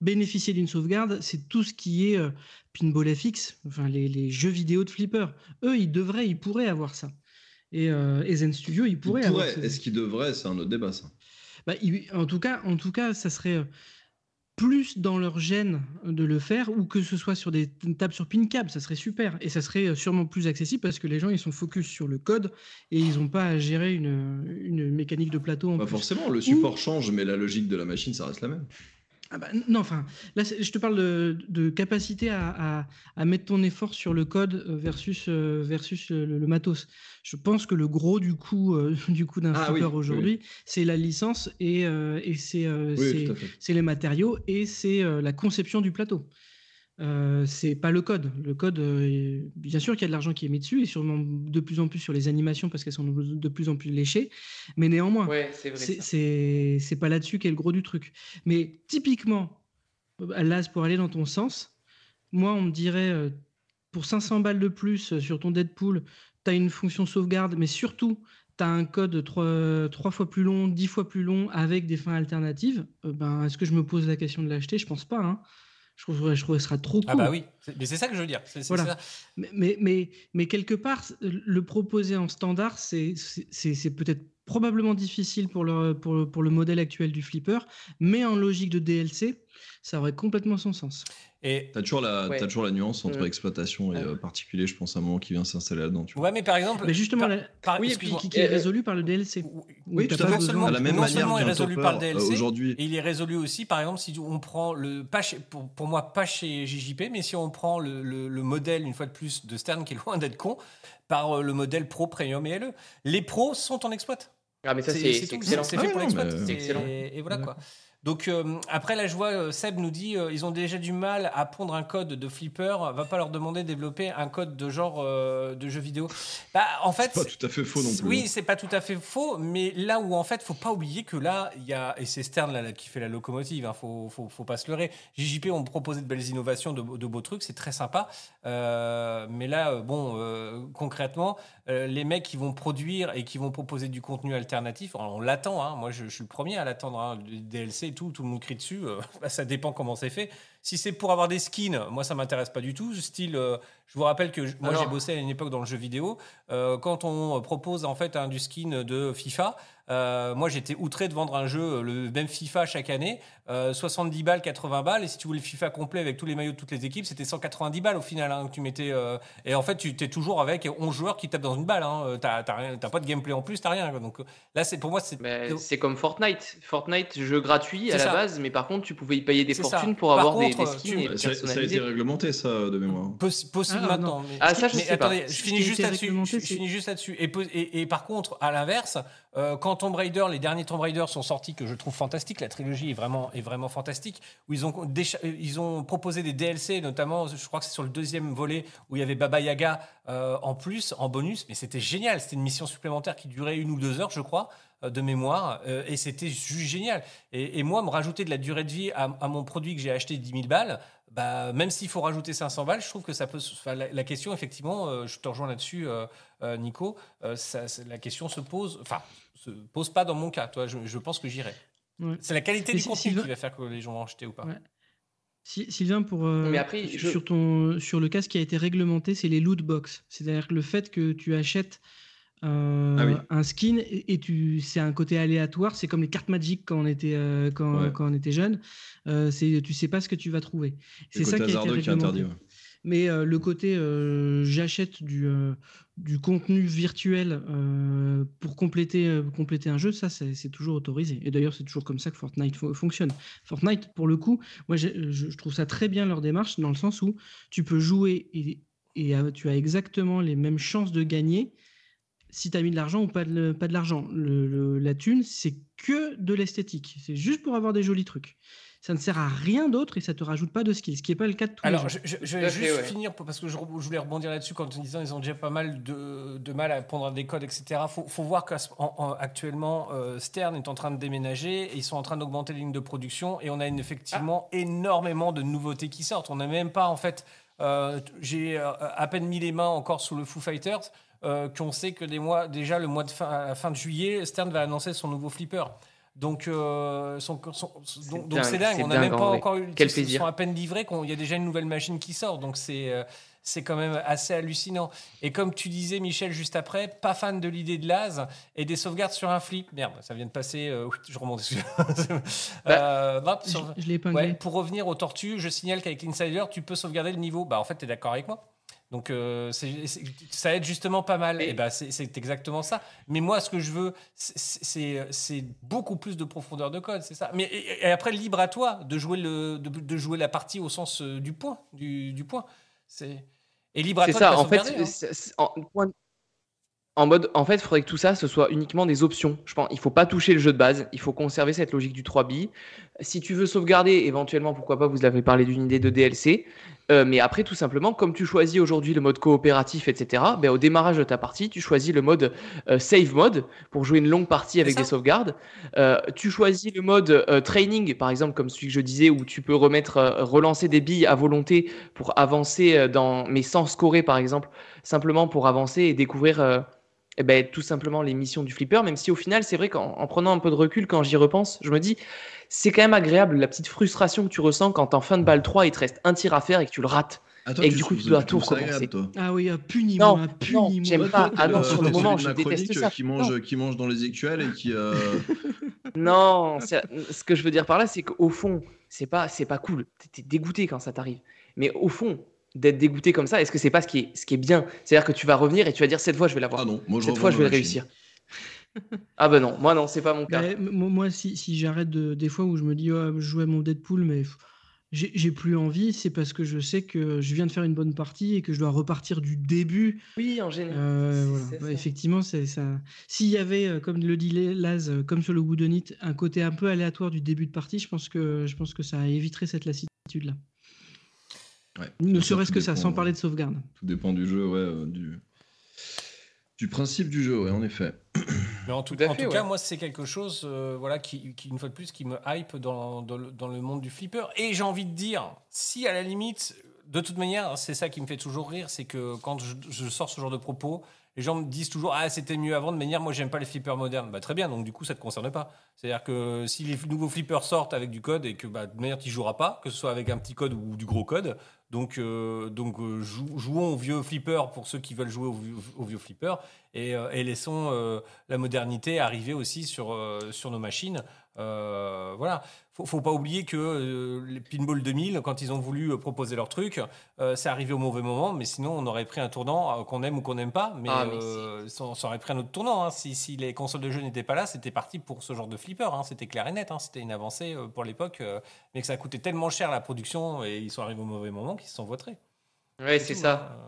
bénéficier d'une sauvegarde, c'est tout ce qui est euh, Pinball FX, enfin les, les jeux vidéo de flipper. Eux, ils devraient, ils pourraient avoir ça. Et, euh, et Zen Studio, ils Il pourraient avoir ça. Est-ce qu'il devrait C'est un autre débat, ça. Bah, en, tout cas, en tout cas, ça serait euh, plus dans leur gène de le faire, ou que ce soit sur des tables sur PinCab, ça serait super. Et ça serait euh, sûrement plus accessible parce que les gens, ils sont focus sur le code et ils n'ont pas à gérer une, une mécanique de plateau en plus. forcément, le support change, mais la logique de la machine, ça reste la même. Ah bah, non, enfin, là, je te parle de, de capacité à, à- à mettre ton effort sur le code euh, versus, euh, versus le, le matos. Je pense que le gros du coup, euh, du coup d'un Ah oui, aujourd'hui, c'est la licence et, euh, et c'est Oui, les matériaux et c'est la conception du plateau. Euh, c'est pas le code. Le code, euh, bien sûr qu'il y a de l'argent qui est mis dessus et sûrement de plus en plus sur les animations parce qu'elles sont de plus en plus léchées, mais néanmoins, Ouais, c'est pas là-dessus qu'est le gros du truc. Mais typiquement, euh, Las, pour aller dans ton sens, moi, on me dirait euh, pour 500 balles de plus sur ton Deadpool, tu as une fonction sauvegarde, mais surtout, tu as un code trois, trois fois plus long, dix fois plus long avec des fins alternatives, ben, est-ce que je me pose la question de l'acheter? Je pense pas. hein. Je trouve, je trouve que ce sera trop cool. Ah bah oui, mais c'est ça que je veux dire. Voilà. ça. Mais, mais, mais, mais quelque part, le proposer en standard, c'est c'est- c'est c'est peut-être probablement difficile pour le, pour, pour le modèle actuel du flipper, mais en logique de DLC, ça aurait complètement son sens. Et T'as toujours, la, Ouais. t'as toujours la nuance entre Mm. exploitation et Ouais. euh, particulier, je pense, à un moment qui vient s'installer là-dedans. tu vois. ouais, mais par exemple, Mais justement, par- la- par- oui, et qui, excuse-moi. qui- qui est Euh, résolu par le DLC. Oui, tout à fait. seulement- À la même non manière seulement est résolu par le euh, DLC, aujourd'hui. Et il est résolu aussi, par exemple, si on prend le pas chez- pour, pour moi pas chez JJP, mais si on prend le, le- le modèle une fois de plus de Stern qui est loin d'être con, par euh, le modèle Pro, Premium et LE. Les pros sont en exploit. Ah, mais ça, C'est- excellent. C'est Ah fait ouais, pour l'exploit. mais- C'est Et- excellent. Et, voilà quoi. Donc euh, après là je vois euh, Seb nous dit euh, ils ont déjà du mal à pondre un code de flipper, va pas leur demander de développer un code de genre euh, de jeu vidéo. Bah en fait C'est pas tout à fait faux non plus. hein. oui, c'est pas tout à fait faux, mais là où en fait, faut pas oublier que là, il y a et c'est Stern là, là, qui fait la locomotive, hein, faut, faut, faut pas se leurrer. JJP ont proposé de belles innovations, de, de beaux trucs, c'est très sympa. Euh, mais là, bon, concrètement, les mecs qui vont produire et qui vont proposer du contenu alternatif, on, on l'attend. hein. moi, je, je suis le premier à l'attendre. Hein, DLC et tout, tout le monde crie dessus. euh, bah, ça dépend comment c'est fait. Si c'est pour avoir des skins, moi ça m'intéresse pas du tout. Style, euh, je vous rappelle que je- moi j'ai bossé à une époque dans le jeu vidéo. Euh, quand on propose en fait un du skin de FIFA, euh, moi j'étais outré de vendre un jeu, euh, le même FIFA chaque année, euh, 70 balles, 80 balles, et si tu voulais le FIFA complet avec tous les maillots de toutes les équipes, c'était 190 balles au final hein, que tu mettais. euh, et en fait, tu es toujours avec 11 joueurs qui tapent dans une balle. Hein, Euh, t'as t'as rien- t'as pas de gameplay en plus, t'as rien. quoi. Donc euh, là, c'est pour moi, c'est Mais c'est comme Fortnite. Fortnite, jeu gratuit à la base, mais par contre, tu pouvais y payer des ça. fortunes pour Par avoir des, contre, des skins tu- et Ça, ça a été réglementé, ça, de mémoire. Possi- possible Ah, maintenant. mais- Ah, ça, je mais sais pas. attendez, je Ce finis juste là-dessus. Je, je finis juste là-dessus. Et, po- et- et par contre, à l'inverse, euh, quand Tomb Raider, les derniers Tomb Raider sont sortis, que je trouve fantastique, la trilogie est vraiment, est vraiment fantastique, où ils ont, décha- ils ont proposé des DLC, notamment, je crois que c'est sur le deuxième volet, où il y avait Baba Yaga euh, en plus, en bonus, mais c'était génial. C'était une mission supplémentaire qui durait une ou deux heures, je crois, euh, de mémoire, euh, et c'était juste génial. Et, moi, me rajouter de la durée de vie à, mon produit que j'ai acheté 10 000 balles, bah, même s'il faut rajouter 500 balles, je trouve que ça peut. la, question, effectivement, euh, je te rejoins là-dessus, euh, euh, Nico. euh, la question se pose. Enfin, se pose pas dans mon cas. Toi, je, je pense que j'irai. Ouais. C'est la qualité Mais du si- contenu Sylvain- qui va faire que les gens vont acheter ou pas. Ouais. Si- Sylvain, pour, euh, Mais après, je- sur, ton, sur le cas, ce qui a été réglementé, c'est les loot box. C'est-à-dire que le fait que tu achètes euh, Ah oui. un skin et, et tu, c'est un côté aléatoire. C'est comme les cartes Magic quand on était, euh, quand, Ouais. quand on était jeune. Euh, c'est, tu sais pas ce que tu vas trouver. C'est ça qui a été qui est interdit. ouais. Mais euh, le côté euh, j'achète du, euh, du contenu virtuel pour compléter, compléter un jeu, ça c'est toujours autorisé. Et d'ailleurs, c'est toujours comme ça que Fortnite fo- fonctionne. Fortnite, pour le coup, moi je, trouve ça très bien leur démarche dans le sens où tu peux jouer et, tu as exactement les mêmes chances de gagner si tu as mis de l'argent ou pas de, pas de l'argent. La thune, c'est que de l'esthétique. C'est juste pour avoir des jolis trucs. Ça ne sert à rien d'autre et ça te rajoute pas de skills, ce qui n'est pas le cas de tous Alors, les je, jeux. je- je vais à juste ouais. finir parce que je, voulais rebondir là-dessus quand en disant ils ont déjà pas mal de, de mal à pondre des codes, etc. Faut, faut voir qu'actuellement Stern est en train de déménager et ils sont en train d'augmenter les lignes de production et on a une- effectivement énormément de nouveautés qui sortent. On n'a même pas en fait, euh, j'ai euh, à peine mis les mains encore sous le Foo Fighters. euh, qu'on sait que des mois, déjà le mois de fin, à la fin de juillet, Stern va annoncer son nouveau flipper. Donc, euh, son- son- son- donc, donc dingue, c'est dingue. On n'a même pas encore eu. Quel ils plaisir. sont à peine livrés qu'on- il y a déjà une nouvelle machine qui sort. Donc c'est euh, c'est quand même assez hallucinant. Et comme tu disais, Michel, juste après, pas fan de l'idée de l'AS et des sauvegardes sur un flip. Merde, ça vient de passer. euh, je remonte. Euh, hop, Je, sur- je l'ai. Ouais, pour revenir aux tortues, je signale qu'avec l'Insider, tu peux sauvegarder le niveau. Bah, en fait, tu es d'accord avec moi donc euh, c'est- c'est- ça aide justement pas mal. Et- Et bah, c'est c'est exactement ça. Mais moi, ce que je veux, c'est- c'est c'est beaucoup plus de profondeur de code, c'est ça. Mais et, et après, libre à toi de jouer le de, de jouer la partie au sens euh, du point, du, du point. C'est et libre à C'est toi ça, de en fait, sauvegarder, hein. c'est- c'est- en, en mode, en fait, il faudrait que tout ça, ce soit uniquement des options. Je pense, il faut pas toucher le jeu de base, il faut conserver cette logique du 3 billes. Si tu veux sauvegarder, éventuellement, pourquoi pas, vous avez parlé d'une idée de DLC. Euh, mais après, tout simplement, comme tu choisis aujourd'hui le mode coopératif, etc., ben, au démarrage de ta partie, tu choisis le mode euh, save mode pour jouer une longue partie avec des sauvegardes. Euh, tu choisis le mode training, par exemple, comme celui que je disais, où tu peux remettre, relancer des billes à volonté pour avancer dans, mais sans scorer, par exemple, simplement pour avancer et découvrir eh ben, tout simplement les missions du flipper, même si au final, c'est vrai qu'en en prenant un peu de recul, quand j'y repense, je me dis, c'est quand même agréable la petite frustration que tu ressens quand en fin de balle 3, il te reste un tir à faire et que tu le rates. Ah, toi, Et que du coup, tu dois tout recommencer. Ah oui, ah, punis-moi, Non, non, j'aime pas. Ah non, Euh, sur le moment, je déteste ça. euh, Qui mange, qui mange dans les écuelles et qui. euh, Non, ce que je veux dire par là, c'est qu'au fond, c'est pas, c'est pas cool. T'es- dégoûté quand ça t'arrive. Mais au fond, d'être dégoûté comme ça, est-ce que c'est pas ce qui est, ce qui est bien? C'est-à-dire que tu vas revenir et tu vas dire cette fois je vais l'avoir. Ah non, moi je cette fois je vais réussir. Ah ben non, moi non, c'est pas mon cas. Moi, si, si j'arrête de, des fois où je me dis, oh, je jouais mon Deadpool, mais j'ai j'ai plus envie, c'est parce que je sais que je viens de faire une bonne partie et que je dois repartir du début. Oui, en général. Euh, voilà. Bah, effectivement, c'est ça. S'il y avait, euh, comme le dit Laz, euh, comme sur le Wooden It, un côté un peu aléatoire du début de partie, je pense que, je pense que ça éviterait cette lassitude-là. Ouais. Ne serait-ce que ça, dépend, sans parler de sauvegarde. Tout dépend du jeu, ouais, euh, du, du principe du jeu, ouais, en effet. Mais en tout, Tout à en fait, tout ouais. cas, moi, c'est quelque chose, euh, voilà, qui, qui, une fois de plus, qui me hype dans, dans, le, dans le monde du flipper. Et j'ai envie de dire, si à la limite, de toute manière, c'est ça qui me fait toujours rire, c'est que quand je, je sors ce genre de propos, les gens me disent toujours ah c'était mieux avant de manière moi j'aime pas les flippers modernes bah très bien donc du coup ça te concerne pas c'est à dire que si les nouveaux flippers sortent avec du code et que bah, de manière tu joueras pas que ce soit avec un petit code ou du gros code donc euh, euh, jou- jouons aux vieux flippers pour ceux qui veulent jouer aux vieux, et, euh, et laissons la modernité arriver aussi sur nos machines euh, voilà faut, faut pas oublier que euh, les Pinball 2000 quand ils ont voulu euh, proposer leur truc c'est arrivé au mauvais moment mais sinon on aurait pris un tournant qu'on aime ou qu'on n'aime pas mais, Ah, mais ça, ça aurait pris un autre tournant hein. si, si les consoles de jeux n'étaient pas là c'était parti pour ce genre de flipper hein. c'était clair et net hein. c'était une avancée pour l'époque mais que ça coûtait tellement cher la production et ils sont arrivés au mauvais moment qu'ils se sont votrés Ouais, c'est ça.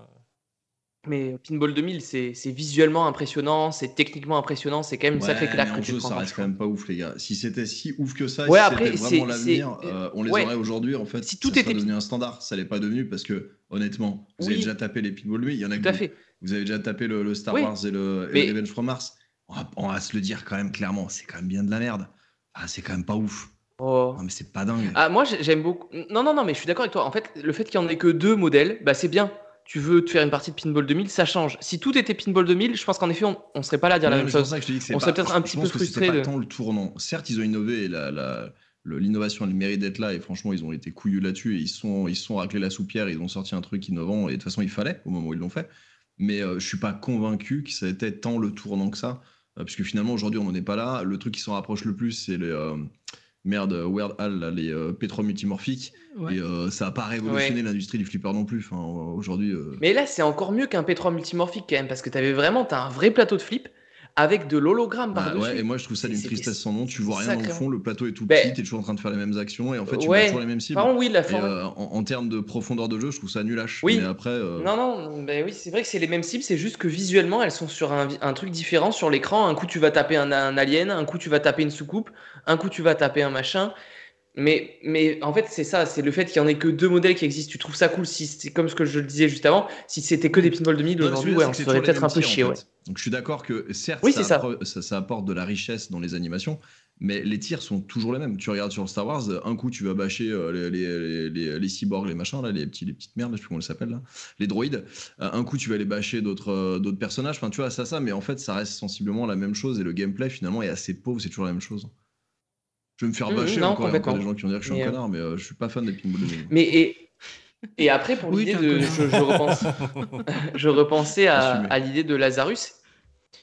Mais Pinball 2000, c'est visuellement impressionnant, c'est techniquement impressionnant, c'est quand même une sacrée Ouais, claque mais que tu jeu, prends ça reste quand même pas ouf, les gars. Si c'était si ouf que ça, Ouais, si après, vraiment l'avenir, c'est- euh, on les ouais. aurait aujourd'hui. En fait, Si ça tout serait était- devenu un standard. Ça l'est pas devenu parce que, honnêtement, vous avez déjà tapé les Pinball 2000. Il y en a Tout que à vous, fait. vous avez déjà tapé le, le Star Oui. Wars et le, et Mais- le Revenge from Mars. On va, on va se le dire quand même clairement, c'est quand même bien de la merde. Ah, c'est quand même pas ouf. Oh. Non, mais c'est pas dingue. Ah, moi, j'ai- j'aime beaucoup. Non, non, non, mais je suis d'accord avec toi. En fait, le fait qu'il y en ait que deux modèles, bah, c'est bien. Tu veux te faire une partie de Pinball 2000, ça change. Si tout était Pinball 2000, je pense qu'en effet, on, on serait pas là à dire la même chose. ça que je te dis que c'est On pas- serait peut-être un petit peu frustré pas de- tant le tournant. Certes, ils ont innové l'innovation a le mérite d'être là et franchement, ils ont été couillus là-dessus et ils se sont, ils sont raclés la soupière, ils ont sorti un truc innovant et de toute façon, il fallait au moment où ils l'ont fait. Mais euh, je suis pas convaincu que ça était tant le tournant que ça, euh, puisque finalement, aujourd'hui, on n'en est pas là. Le truc qui s'en rapproche le plus, c'est les. euh, Merde, Weird Al, là, les euh, pétro multimorphiques. Ouais. Et euh, ça a pas révolutionné l'industrie du flipper non plus. Enfin, euh, aujourd'hui. euh, Mais là, c'est encore mieux qu'un P3 multimorphique quand même, parce que t'avais vraiment, t'as un vrai plateau de flip avec de l'hologramme Bah par-dessus. ouais, et moi je trouve ça d'une tristesse sans nom. Tu vois rien dans le fond, le plateau est tout Ben, petit, t'es toujours en train de faire les mêmes actions et en fait tu ouais. toujours les mêmes cibles. Oui, la Et, euh, en, en termes de profondeur de jeu, je trouve ça nulache. Oui. Mais après, euh, Non, non, ben oui, c'est vrai que c'est les mêmes cibles, c'est juste que visuellement, elles sont sur un, truc différent sur l'écran. Un coup, tu vas taper un, un alien, un coup, tu vas taper une soucoupe, un coup, tu vas taper un machin. Mais, mais en fait, c'est ça, c'est le fait qu'il y en ait que deux modèles qui existent. Tu trouves ça cool si c'est comme ce que je le disais juste avant. Si c'était que des pinball 2000 non, aujourd'hui, ouais, on que se c'est ferait toujours les peut-être un peu chier, ouais. Donc je suis d'accord que certes, Oui, ça, ça. ça- ça apporte de la richesse dans les animations, mais les tirs sont toujours les mêmes. Tu regardes sur Star Wars, un coup tu vas bâcher euh, les, les, les, les cyborgs, les machins, là, les, petits, les petites merdes, je sais plus comment elles s'appellent, là, les droïdes. Euh, un coup tu vas aller bâcher d'autres euh, d'autres personnages. Enfin, tu vois, ça, ça, mais en fait, ça reste sensiblement la même chose et le gameplay finalement est assez pauvre, c'est toujours la même chose. Je vais me faire Mhm, bâcher non, encore, il y a encore des gens qui vont dire que je suis Mais, un euh, connard, mais euh, je suis pas fan des pinball 2000. Mais et, et après, pour Oui, l'idée de. Je, je, repense, je repensais à, à l'idée de Lazarus.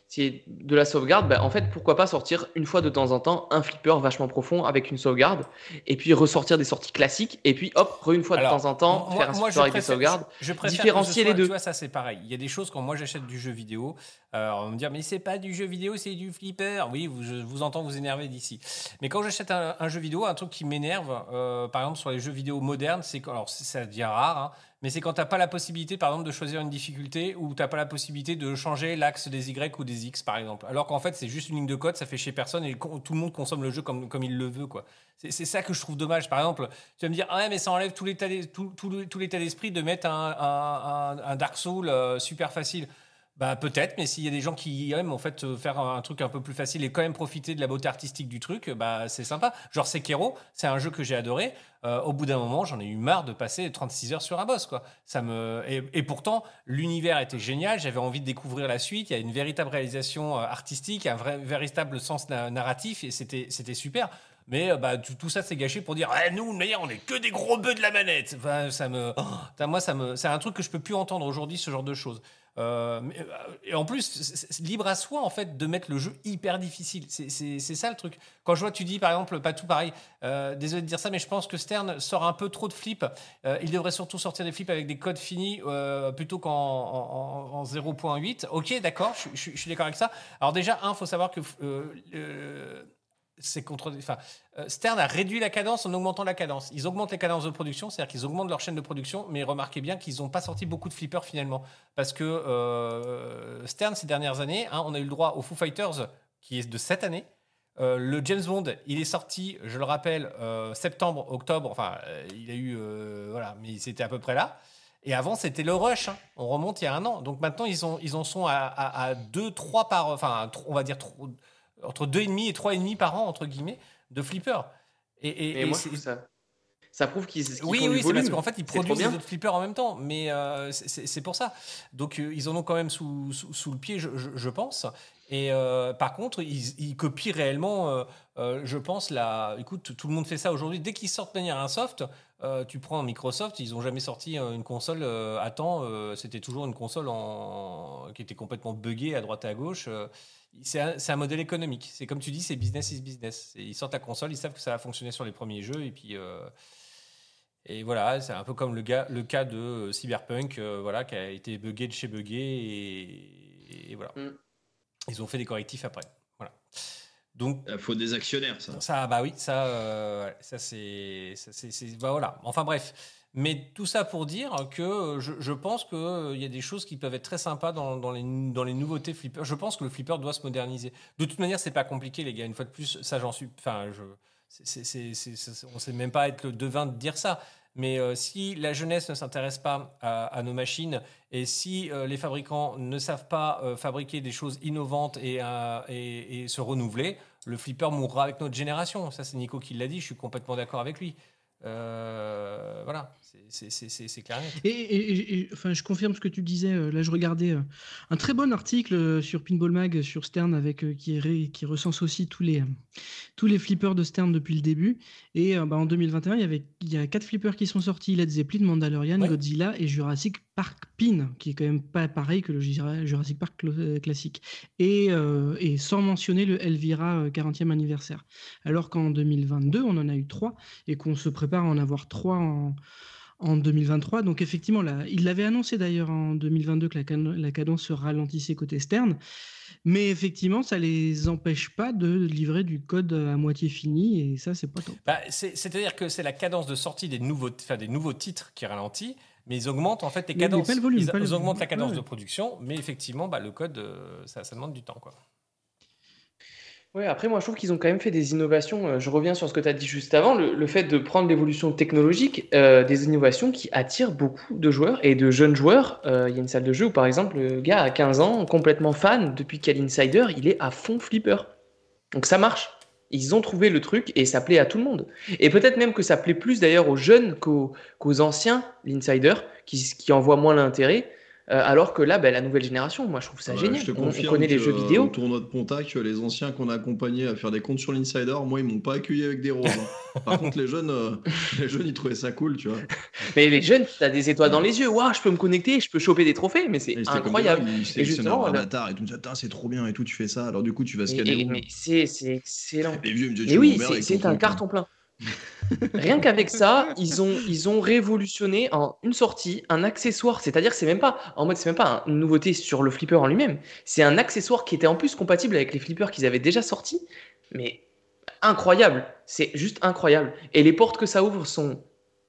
C'est de la sauvegarde. bah, en fait, pourquoi pas sortir une fois de temps en temps un flipper vachement profond avec une sauvegarde et puis ressortir des sorties classiques et puis hop, re une fois Alors, de temps en temps, moi- faire un moi, flipper avec des sauvegardes. je- je préfère différencier que les deux. Tu vois, ça c'est pareil. Il y a des choses quand moi j'achète du jeu vidéo, euh, on va me dire mais c'est pas du jeu vidéo, c'est du flipper. Oui, vous, je vous entends vous énerver d'ici. Mais quand j'achète un, un jeu vidéo, un truc qui m'énerve, euh, par exemple sur les jeux vidéo modernes, c'est quand, alors ça devient rare, hein, mais c'est quand t'as pas la possibilité, par exemple, de choisir une difficulté ou t'as pas la possibilité de changer l'axe des Y ou des X, par exemple. Alors qu'en fait c'est juste une ligne de code, ça fait chier personne et tout le monde consomme le jeu comme, comme il le veut, quoi. C'est ça que je trouve dommage. Par exemple, tu vas me dire, ah ouais, mais ça enlève tout l'état d'esprit de mettre un, un- un- Dark Soul euh, super facile. Bah peut-être, mais s'il y a des gens qui aiment en fait euh, faire un truc un peu plus facile et quand même profiter de la beauté artistique du truc, bah c'est sympa. Genre Sekiro, c'est un jeu que j'ai adoré. Euh, au bout d'un moment, j'en ai eu marre de passer 36 heures sur un boss, quoi. Ça me et, pourtant l'univers était génial. J'avais envie de découvrir la suite. Il y a une véritable réalisation euh, artistique, un vrai véritable sens na- narratif et c'était c'était super. Mais bah, tout, ça, c'est gâché pour dire Eh, nous, mais on est que des gros bœufs de la manette. Ça me, oh, moi, ça me, c'est un truc que je peux plus entendre aujourd'hui, ce genre de choses. Euh, euh, et en plus, libre à soi en fait de mettre le jeu hyper difficile. C'est- ça le truc. Quand je vois, tu dis par exemple, pas tout pareil. euh, désolé de dire ça, mais je pense que Stern sort un peu trop de flips. Il devrait surtout sortir des flips avec des codes finis plutôt qu'en en, en- en 0.8. Ok, d'accord, je, suis d'accord avec ça. Alors déjà, un, faut savoir que c'est contre. Euh, Stern a réduit la cadence en augmentant la cadence. Ils augmentent les cadences de production, c'est-à-dire qu'ils augmentent leur chaîne de production, mais remarquez bien qu'ils n'ont pas sorti beaucoup de flippers finalement. Parce que euh, Stern, ces dernières années, hein, on a eu le droit au Foo Fighters, qui est de cette année. Euh, le James Bond, il est sorti, je le rappelle, septembre, octobre, enfin, il a eu. voilà, mais c'était à peu près là. Et avant, c'était le rush. hein. On remonte il y a un an. Donc maintenant, ils, en sont à 2, 3 par. Enfin, on va dire tro- entre 2,5 et 3,5 par an, entre guillemets, de flippers. Et, et- Et moi, je ça. Ça prouve qu'ils qu'ils oui, oui, c'est parce qu'en fait, ils produisent des autres flippers en même temps. Mais euh, c'est- pour ça. Donc, euh, ils en ont quand même sous, sous, sous le pied, je, je- je pense. Et euh, par contre, ils, ils copient réellement, je pense, la. Écoute, tout le monde fait ça aujourd'hui. Dès qu'ils sortent de manière un soft, tu prends Microsoft, ils n'ont jamais sorti une console à temps. C'était toujours une console en... qui était complètement buggée à droite et à gauche. C'est un, modèle économique. C'est comme tu dis, c'est business is business. Ils sortent la console, ils savent que ça va fonctionner sur les premiers jeux. Et puis. euh, et voilà, c'est un peu comme le, gars, le cas de euh, Cyberpunk, euh, voilà, qui a été buggé de chez buggé, et, et voilà. Mm. Ils ont fait des correctifs après. Voilà. Donc, Il faut des actionnaires, ça. ça, bah oui, ça, euh, ça c'est, ça, c'est, c'est- bah voilà. Enfin bref. Mais tout ça pour dire que euh, je, pense qu'il y a des choses qui peuvent être très sympas dans, les, nouveautés flipper. Je pense que le flipper doit se moderniser. De toute manière, c'est pas compliqué, les gars. Une fois de plus, ça j'en suis. Enfin, je, on sait même pas être le devin de dire ça. Mais euh, si la jeunesse ne s'intéresse pas à, nos machines et si euh, les fabricants ne savent pas euh, fabriquer des choses innovantes et, euh, se renouveler, le flipper mourra avec notre génération. Ça, c'est Nico qui l'a dit. Je suis complètement d'accord avec lui. Euh, voilà, C'est- clair. et net. Et, et- et- et, enfin, je confirme ce que tu disais. euh, Là, je regardais euh, un très bon article euh, sur Pinball Mag, sur Stern, avec, qui, ré- qui recense aussi tous les, tous les flippers de Stern depuis le début. Et bah, en 2021, il y, avait, il y a quatre flippers qui sont sortis Led Zeppelin, Mandalorian, Ouais. Godzilla et Jurassic Park Pin, qui est quand même pas pareil que le Jura- Jurassic Park classique. Et, euh, et sans mentionner le Elvira euh, 40e anniversaire. Alors qu'en 2022, on en a eu trois et qu'on se prépare à en avoir trois en, en 2023. Donc effectivement, là, il l'avait annoncé d'ailleurs en 2022 que la, can- la cadence se ralentissait côté Stern. Mais effectivement, ça les empêche pas de livrer du code à moitié fini et ça, c'est pas top. Bah, c'est- C'est-à-dire que c'est la cadence de sortie des nouveaux, enfin, des nouveaux titres qui ralentit, mais ils augmentent en fait les Mais- mais cadences. pas le volume, ils, pas le ils volume. augmentent la cadence Ouais. de production, mais effectivement, bah, le code, euh, ça, ça demande du temps. Quoi. Ouais, après, moi, je trouve qu'ils ont quand même fait des innovations. euh, Je reviens sur ce que tu as dit juste avant, le, fait de prendre l'évolution technologique, euh, des innovations qui attirent beaucoup de joueurs et de jeunes joueurs. Euh, Il y a une salle de jeu où, par exemple, le gars à 15 ans, complètement fan, depuis qu'il l'Insider, il est à fond flipper. Donc ça marche. Ils ont trouvé le truc et ça plaît à tout le monde. Et peut-être même que ça plaît plus d'ailleurs aux jeunes qu'aux qu'aux anciens, l'Insider, qui, qui en voient moins l'intérêt. Euh, alors que là, ben, la nouvelle génération, moi je trouve ça Ouais, génial. Je te On- on, confirme connaît les jeux euh, vidéo. Au tournoi de Pontac, les anciens qu'on a accompagnés à faire des comptes sur l'Insider, moi, ils m'ont pas accueilli avec des roses. hein. Par contre, les jeunes, euh, les jeunes, ils trouvaient ça cool, tu vois. Mais les jeunes, tu as des étoiles dans les yeux. Waouh, je peux me connecter, je peux choper des trophées, mais c'est Et incroyable. sélectionnaient justement, avatar et tout. C'est trop bien et tout, tu fais ça. Alors, du coup, tu vas Et- scanner. et- où mais c'est excellent. Les vieux, me Mais oui, c'est un hein. carton plein. Rien qu'avec ça, ils ont, ils ont révolutionné en une sortie un accessoire. C'est-à-dire, c'est même pas en mode, c'est même pas une nouveauté sur le flipper en lui-même. C'est un accessoire qui était en plus compatible avec les flippers qu'ils avaient déjà sortis. Mais incroyable, c'est juste incroyable. Et les portes que ça ouvre sont.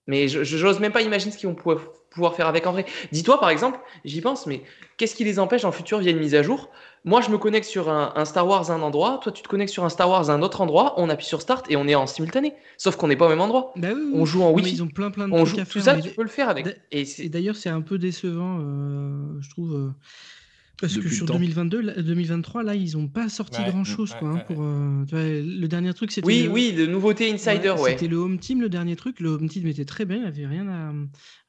Mais je- j'ose même pas imaginer ce qu'ils vont pouvoir, pouvoir faire avec en vrai. Dis-toi par exemple, j'y pense, mais qu'est-ce qui les empêche en futur via une mise à jour? Moi, je me connecte sur un, un Star Wars à un endroit, toi, tu te connectes sur un Star Wars à un autre endroit, on appuie sur Start et on est en simultané. Sauf qu'on n'est pas au même endroit. Bah oui, On joue en Wi-Fi. Ils ont plein plein de On trucs joue à tout ça, tu peux le faire avec. Et d'ailleurs, c'est un peu décevant, euh, je trouve. euh, Parce que sur temps. 2022, là- 2023, là, ils n'ont pas sorti Ouais, grand chose. ouais, quoi, hein, pour, euh, le dernier truc, c'était. Oui, le- oui, de nouveautés Insider, ouais. C'était le Home Team, le dernier truc. Le Home Team était très bien, il n'y avait rien à,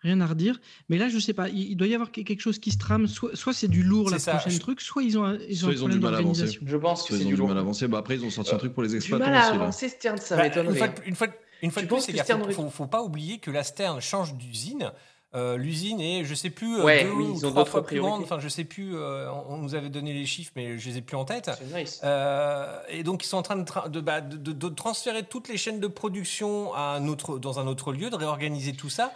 rien à redire. Mais là, je sais pas, il, il doit y avoir que- quelque chose qui se trame. Soit, soit c'est du lourd, la ça, prochaine je- truc, soit ils ont, ils ont Soit un ils ont problème du mal à avancer. Je pense que c'est du du lourd. mal à avancer. Bah, après, ils ont sorti un truc pour les Du exploitants mal à avancer, Stern, ça Bah, m'étonnerait. Une fois, de- une fois, de- une fois Tu de plus, aurait- faut, faut pas oublier que la Stern change d'usine. Euh, L'usine est, je sais plus, euh, Ouais, deux oui, ou ils ont trois d'autres fois plus grande. Enfin, je sais plus. euh, on on nous avait donné les chiffres, mais je les ai plus en tête. Nice. Euh, et donc, ils sont en train de, tra- de, bah, de- de- de transférer toutes les chaînes de production à un autre, dans un autre lieu, de réorganiser tout ça.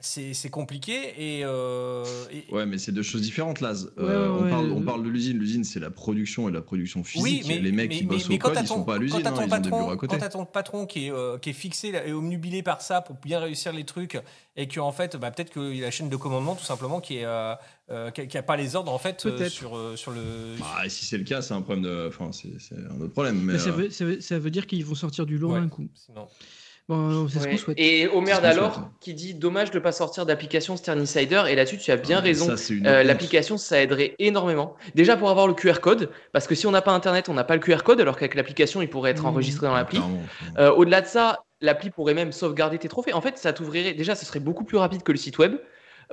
C'est compliqué. Et, euh, et- Ouais, mais c'est deux choses différentes, Laz. Ouais, Euh, ouais, on, parle, ouais. on parle de l'usine. L'usine, c'est la production et la production physique. Oui, mais les mecs mais- qui mais- bossent mais au code, t'as ils ton- sont pas à l'usine, hein, ton ils ont des patron- bureaux à côté. Quand t'as ton patron qui est, euh, qui est fixé là, et omnubilé par ça pour bien réussir les trucs et que en fait, bah, peut-être qu'il y a la chaîne de commandement tout simplement qui est euh, euh, qui, a, qui a pas les ordres en fait euh, Peut-être. sur euh, sur le. Bah, et si c'est le cas, c'est un problème de. Enfin, c'est un autre problème. Mais, Mais ça, euh, veut, ça, veut, ça veut dire qu'ils vont sortir du lourd Ouais. d'un coup. Sinon. Bon, c'est ce qu'on souhaite. Et Omer ce qu'on Dalor souhaite. qui dit dommage de pas sortir d'application Stern Insider. Et là-dessus, tu as bien ah, raison. Euh, l'application, ça aiderait énormément. Déjà pour avoir le QR code, parce que si on n'a pas Internet, on n'a pas le QR code, alors qu'avec l'application, il pourrait être Mhm. enregistré dans l'appli. Euh, Au-delà de ça, l'appli pourrait même sauvegarder tes trophées. En fait, ça t'ouvrirait. Déjà, ce serait beaucoup plus rapide que le site web,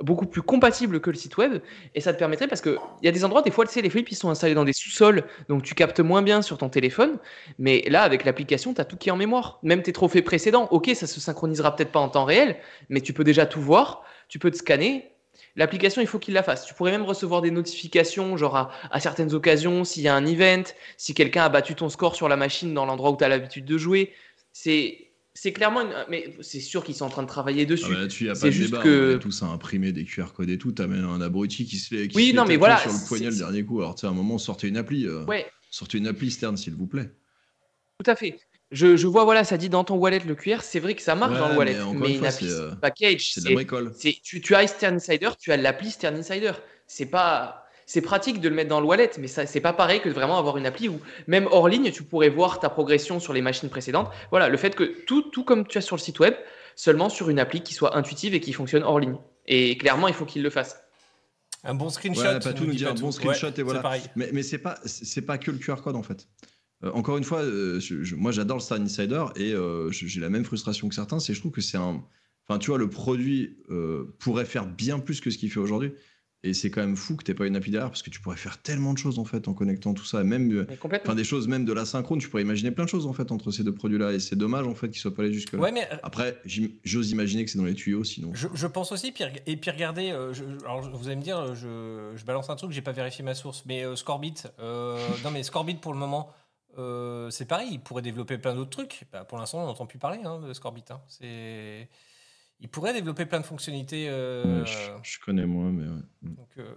beaucoup plus compatible que le site web, et ça te permettrait parce que il y a des endroits, des fois, tu sais, les flips ils sont installés dans des sous-sols, donc tu captes moins bien sur ton téléphone. Mais là, avec l'application, tu as tout qui est en mémoire. Même tes trophées précédents, ok, ça se synchronisera peut-être pas en temps réel, mais tu peux déjà tout voir. Tu peux te scanner. L'application, il faut qu'il la fasse. Tu pourrais même recevoir des notifications, genre à, à certaines occasions, s'il y a un event, si quelqu'un a battu ton score sur la machine dans l'endroit où tu as l'habitude de jouer. C'est c'est clairement une... Mais c'est sûr qu'ils sont en train de travailler Ah dessus. bah Là-dessus, il n'y a C'est pas de juste débat. que- On tous à imprimer des QR codes et tout. T'amènes un abruti qui se qui Oui, se non, mais voilà, sur le poignet le dernier coup. Alors, tu sais, à un moment, sortez une appli. euh, Ouais, Sortez une appli Stern, s'il vous plaît. tout à fait. Je, je vois, voilà, ça dit dans ton wallet le QR. C'est vrai que ça marche Ouais, dans le wallet. mais Mais une fois, appli euh, package, C'est de la bricole. tu as Stern Insider, tu as l'appli Stern Insider. C'est pas, c'est pratique de le mettre dans le wallet, mais ça, c'est pas pareil que de vraiment avoir une appli où même hors ligne, tu pourrais voir ta progression sur les machines précédentes. Voilà, le fait que tout, tout comme tu as sur le site web, seulement sur une appli qui soit intuitive et qui fonctionne hors ligne. Et clairement, il faut qu'il le fasse. Un bon screenshot. Ouais, pas tout nous dit dire un bon screenshot Ouais, et voilà. C'est pareil. Mais, mais c'est pas c'est pas que le QR code en fait. Euh, encore une fois, euh, je- je- moi j'adore le Star Insider et euh, j'ai la même frustration que certains. C'est je trouve que c'est un, enfin tu vois le produit euh, pourrait faire bien plus que ce qu'il fait aujourd'hui. Et c'est quand même fou que t'aies pas une appli derrière parce que tu pourrais faire tellement de choses en fait en connectant tout ça, même euh, enfin des choses même de la synchrone. Tu pourrais imaginer plein de choses en fait entre ces deux produits-là et c'est dommage en fait qu'ils soient pas allés jusque là. Ouais, mais euh, Après, j'ose imaginer que c'est dans les tuyaux sinon. Je, je pense aussi, puis, et puis regardez, euh, je- alors vous allez me dire, je, je balance un truc, j'ai pas vérifié ma source, mais euh, Scorbit, euh, non mais Scorbit pour le moment, c'est pareil, il pourrait développer plein d'autres trucs. Bah, pour l'instant, on n'entend plus parler hein, de Scorbit. hein. C'est, il pourrait développer plein de fonctionnalités. euh, Ouais, je, je connais moi, mais ouais. donc, euh,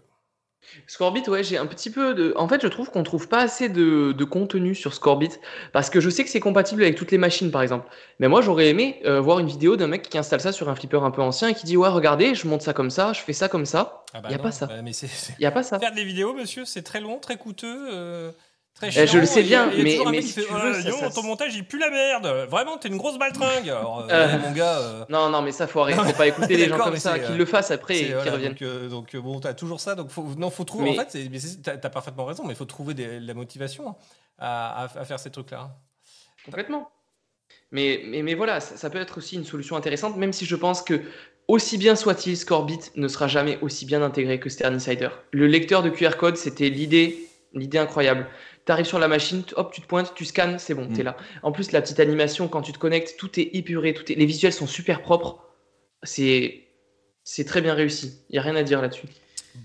Scorebit, ouais, j'ai un petit peu de. En fait, je trouve qu'on trouve pas assez de, de contenu sur Scorebit parce que je sais que c'est compatible avec toutes les machines, par exemple. Mais moi, j'aurais aimé euh, voir une vidéo d'un mec qui installe ça sur un flipper un peu ancien et qui dit Ouais, regardez, je monte ça comme ça, je fais ça comme ça. ah bah Y a non, pas ça. bah, Il y a pas ça. Faire des vidéos, monsieur, c'est très long, très coûteux. euh, Très Eh, chiant, je le sais et il y a- bien, il y a mais- toujours un mais mec si qui fait, tu veux, dis ça- donc, ça- ton montage il pue la merde. Vraiment, t'es une grosse baltringue. Alors, euh, Euh. mon gars. euh, Non, non, mais ça, faut arrêter. Faut pas écouter les gens comme ça, qu'ils euh, le fassent après et qu'ils voilà, reviennent. Donc, euh, donc, euh, bon, t'as toujours ça. Donc, faut, non, faut trouver. Mais- En fait, t'as as parfaitement raison, mais il faut trouver des- de la motivation hein, à, à- à faire ces trucs-là. Complètement. Mais, mais, mais voilà, ça, ça peut être aussi une solution intéressante, même si je pense que, aussi bien soit-il, Scorebit ne sera jamais aussi bien intégré que Stern Insider. Le lecteur de QR code, c'était l'idée, l'idée incroyable. Tu arrives sur la machine, hop, tu te pointes, tu scannes, c'est bon, Mm. t'es là. En plus, la petite animation, quand tu te connectes, tout est épuré, tout est... les visuels sont super propres. C'est c'est très bien réussi. Il n'y a rien à dire là-dessus.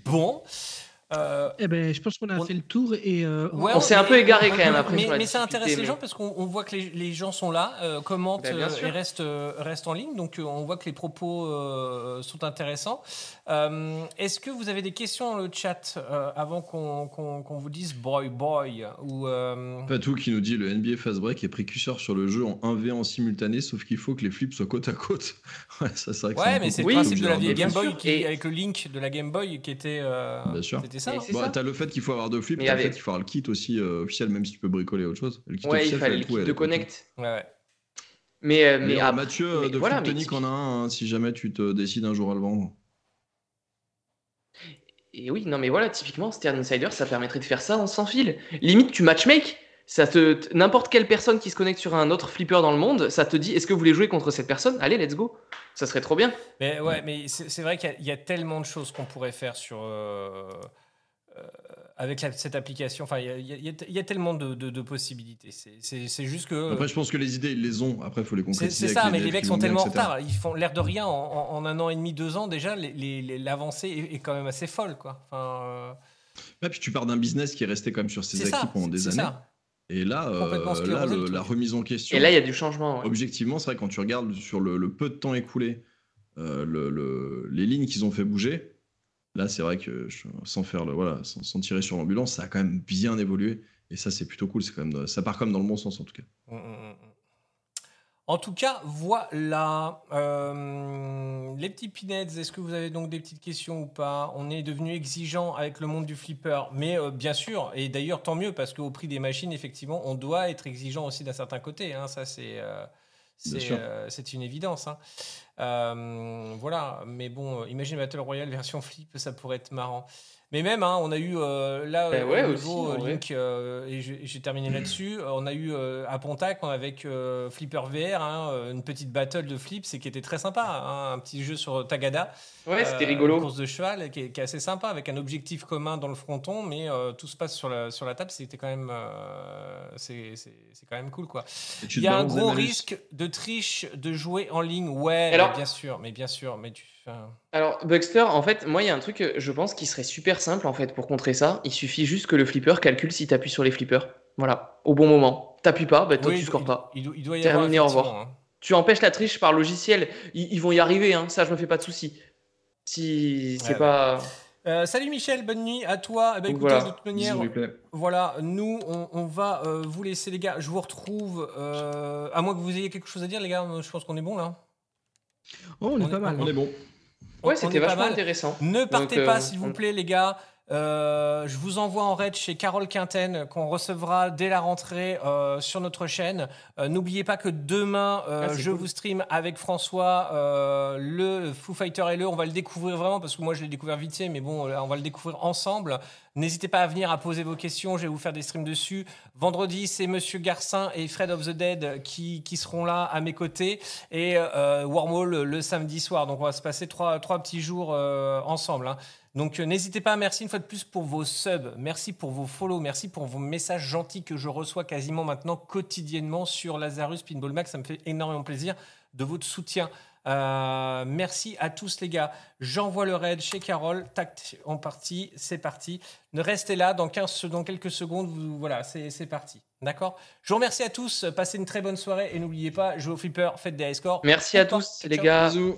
Bon. Euh, Eh ben, je pense qu'on a On- fait le tour et euh, Ouais, On s'est un peu égaré quand même après Mais, ça intéresse les gens parce qu'on on voit que les, les gens sont là, euh, commentent Ben, euh, et restent, euh, restent en ligne. Donc euh, on voit que les propos euh, sont intéressants. Euh, Est-ce que vous avez des questions dans le chat euh, avant qu'on qu'on- qu'on vous dise boy boy ou euh, Patou qui nous dit le NBA Fast Break est précurseur sur le jeu en 1v en simultané, sauf qu'il faut que les flips soient côte à côte. ouais, ça c'est vrai que Ouais, un mais c'est le Oui, principe de la vieille Game Boy sûr. qui, Et- avec le link de la Game Boy qui était. euh, Bien sûr. C'était ça. Hein Bah, ça. t'as le fait qu'il faut avoir deux flips, Mais t'as le avec- fait qu'il faut avoir le kit aussi euh, officiel, même si tu peux bricoler autre chose. Le kit Ouais, il officiel, fallait fait le kit de connect. Ouais, ouais. Mais, euh, Mais mais après- Mathieu mais de voilà, mais Fliptonic en a un, hein, si jamais tu te décides un jour à le vendre. et oui, non mais voilà, typiquement, Stern Insider, ça permettrait de faire ça en sans fil. Limite, tu matchmake, ça te, n'importe quelle personne qui se connecte sur un autre flipper dans le monde, ça te dit, est-ce que vous voulez jouer contre cette personne? Allez, let's go. Ça serait trop bien. Mais ouais, mais c'est vrai qu'il y a- il y, a tellement de choses qu'on pourrait faire sur. euh, avec la- cette application, enfin, il y a, y y tellement de, de- de possibilités. C'est- juste que. Après, je pense que les idées, ils les ont. Après, il faut les concrétiser. c'est avec ça, mais les mecs sont tellement en retard. Ils font l'air de rien. En, en- en un an et demi, deux ans, déjà, les- les- les- l'avancée est, est quand même assez folle. Quoi. Enfin, euh, Ouais, puis tu pars d'un business qui est resté quand même sur ses acquis ça. pendant des années. ça. Et là, euh, là le- la remise en question. Et là, il y a du changement. ouais. Objectivement, c'est vrai, quand tu regardes sur le, le peu de temps écoulé, euh, le- le- les lignes qu'ils ont fait bouger, là, c'est vrai que sans faire le, voilà, sans, tirer sur l'ambulance, ça a quand même bien évolué. Et ça, c'est plutôt cool. C'est quand même, ça part comme dans le bon sens, en tout cas. Mm, mm, mm. En tout cas, voilà. Euh, les petits pinheads, est-ce que vous avez donc des petites questions ou pas? On est devenu exigeant avec le monde du flipper, mais euh, bien sûr, et d'ailleurs tant mieux, parce qu'au prix des machines, effectivement, on doit être exigeant aussi d'un certain côté. hein, ça, c'est euh, c'est euh, c'est une évidence. hein. Euh, voilà, mais bon, euh, Imagine Battle Royale version flip, ça pourrait être marrant. Mais même, hein, on a eu euh, là Ben au ouais, niveau, aussi, en euh. Link, euh, et je- j'ai terminé là-dessus. euh, On a eu euh, à Pontac on- avec euh, Flipper VR, hein, euh, une petite battle de flip, c'est qui était très sympa, hein, un petit jeu sur Tagada. Ouais, c'était Euh, rigolo. Une course de cheval qui est, qui est assez sympa, avec un objectif commun dans le fronton, mais euh, tout se passe sur la, sur la table. C'était quand même, euh, c'est quand même cool, quoi. Et Il y a un gros risque de triche de jouer en ligne, ouais, Alors- bien sûr, mais bien sûr, mais tu. Enfin, Alors, Buxter, en fait, moi, il y a un truc, euh, je pense, qui serait super simple, en fait, pour contrer ça. Il suffit juste que le flipper calcule si tu appuies sur les flippers. Voilà, au bon moment. T'appuies pas, bah, toi, oui, tu scores pas. Il, doit- il doit y Terminé, au revoir. hein. Tu empêches la triche par logiciel. Ils, ils vont y arriver, hein. ça, je me fais pas de soucis. Si c'est Ouais, pas. Euh, salut Michel, bonne nuit à toi. Eh ben, écoutez, voilà. de toute manière, voilà, nous, on, on va euh, vous laisser, les gars. Je vous retrouve, euh, à moins que vous ayez quelque chose à dire, les gars. Je pense qu'on est bon là. Oh, on est pas est- mal. On est bon. Ouais, c'était vachement mal. intéressant. Ne partez Donc, pas, euh, s'il vous plaît, les gars. Euh, je vous envoie en raid chez Carole Quinten, qu'on recevra dès la rentrée euh, sur notre chaîne. Euh, N'oubliez pas que demain, euh, Ah, je cool. vous stream avec François euh, le Foo Fighter et le. On va le découvrir vraiment parce que moi, je l'ai découvert vite fait, mais bon, on va le découvrir ensemble. N'hésitez pas à venir à poser vos questions. Je vais vous faire des streams dessus. Vendredi, c'est Monsieur Garcin et Fred of the Dead qui, qui seront là à mes côtés et euh, Wormhole le samedi soir. Donc on va se passer trois, trois petits jours euh, ensemble. hein. Donc euh, n'hésitez pas, merci une fois de plus pour vos subs, merci pour vos follow, merci pour vos messages gentils que je reçois quasiment maintenant quotidiennement sur Lazarus Pinball Max. Ça me fait énormément plaisir de votre soutien. Euh, merci à tous les gars. J'envoie le raid chez Carole. Tac, en partie, c'est parti. Ne restez là, dans, 15, se- dans quelques secondes, vous- voilà, c'est parti. D'accord? Je vous remercie à tous, passez une très bonne soirée et n'oubliez pas, jouez au flipper, faites des high scores. Merci à tous, les gars. Bisous.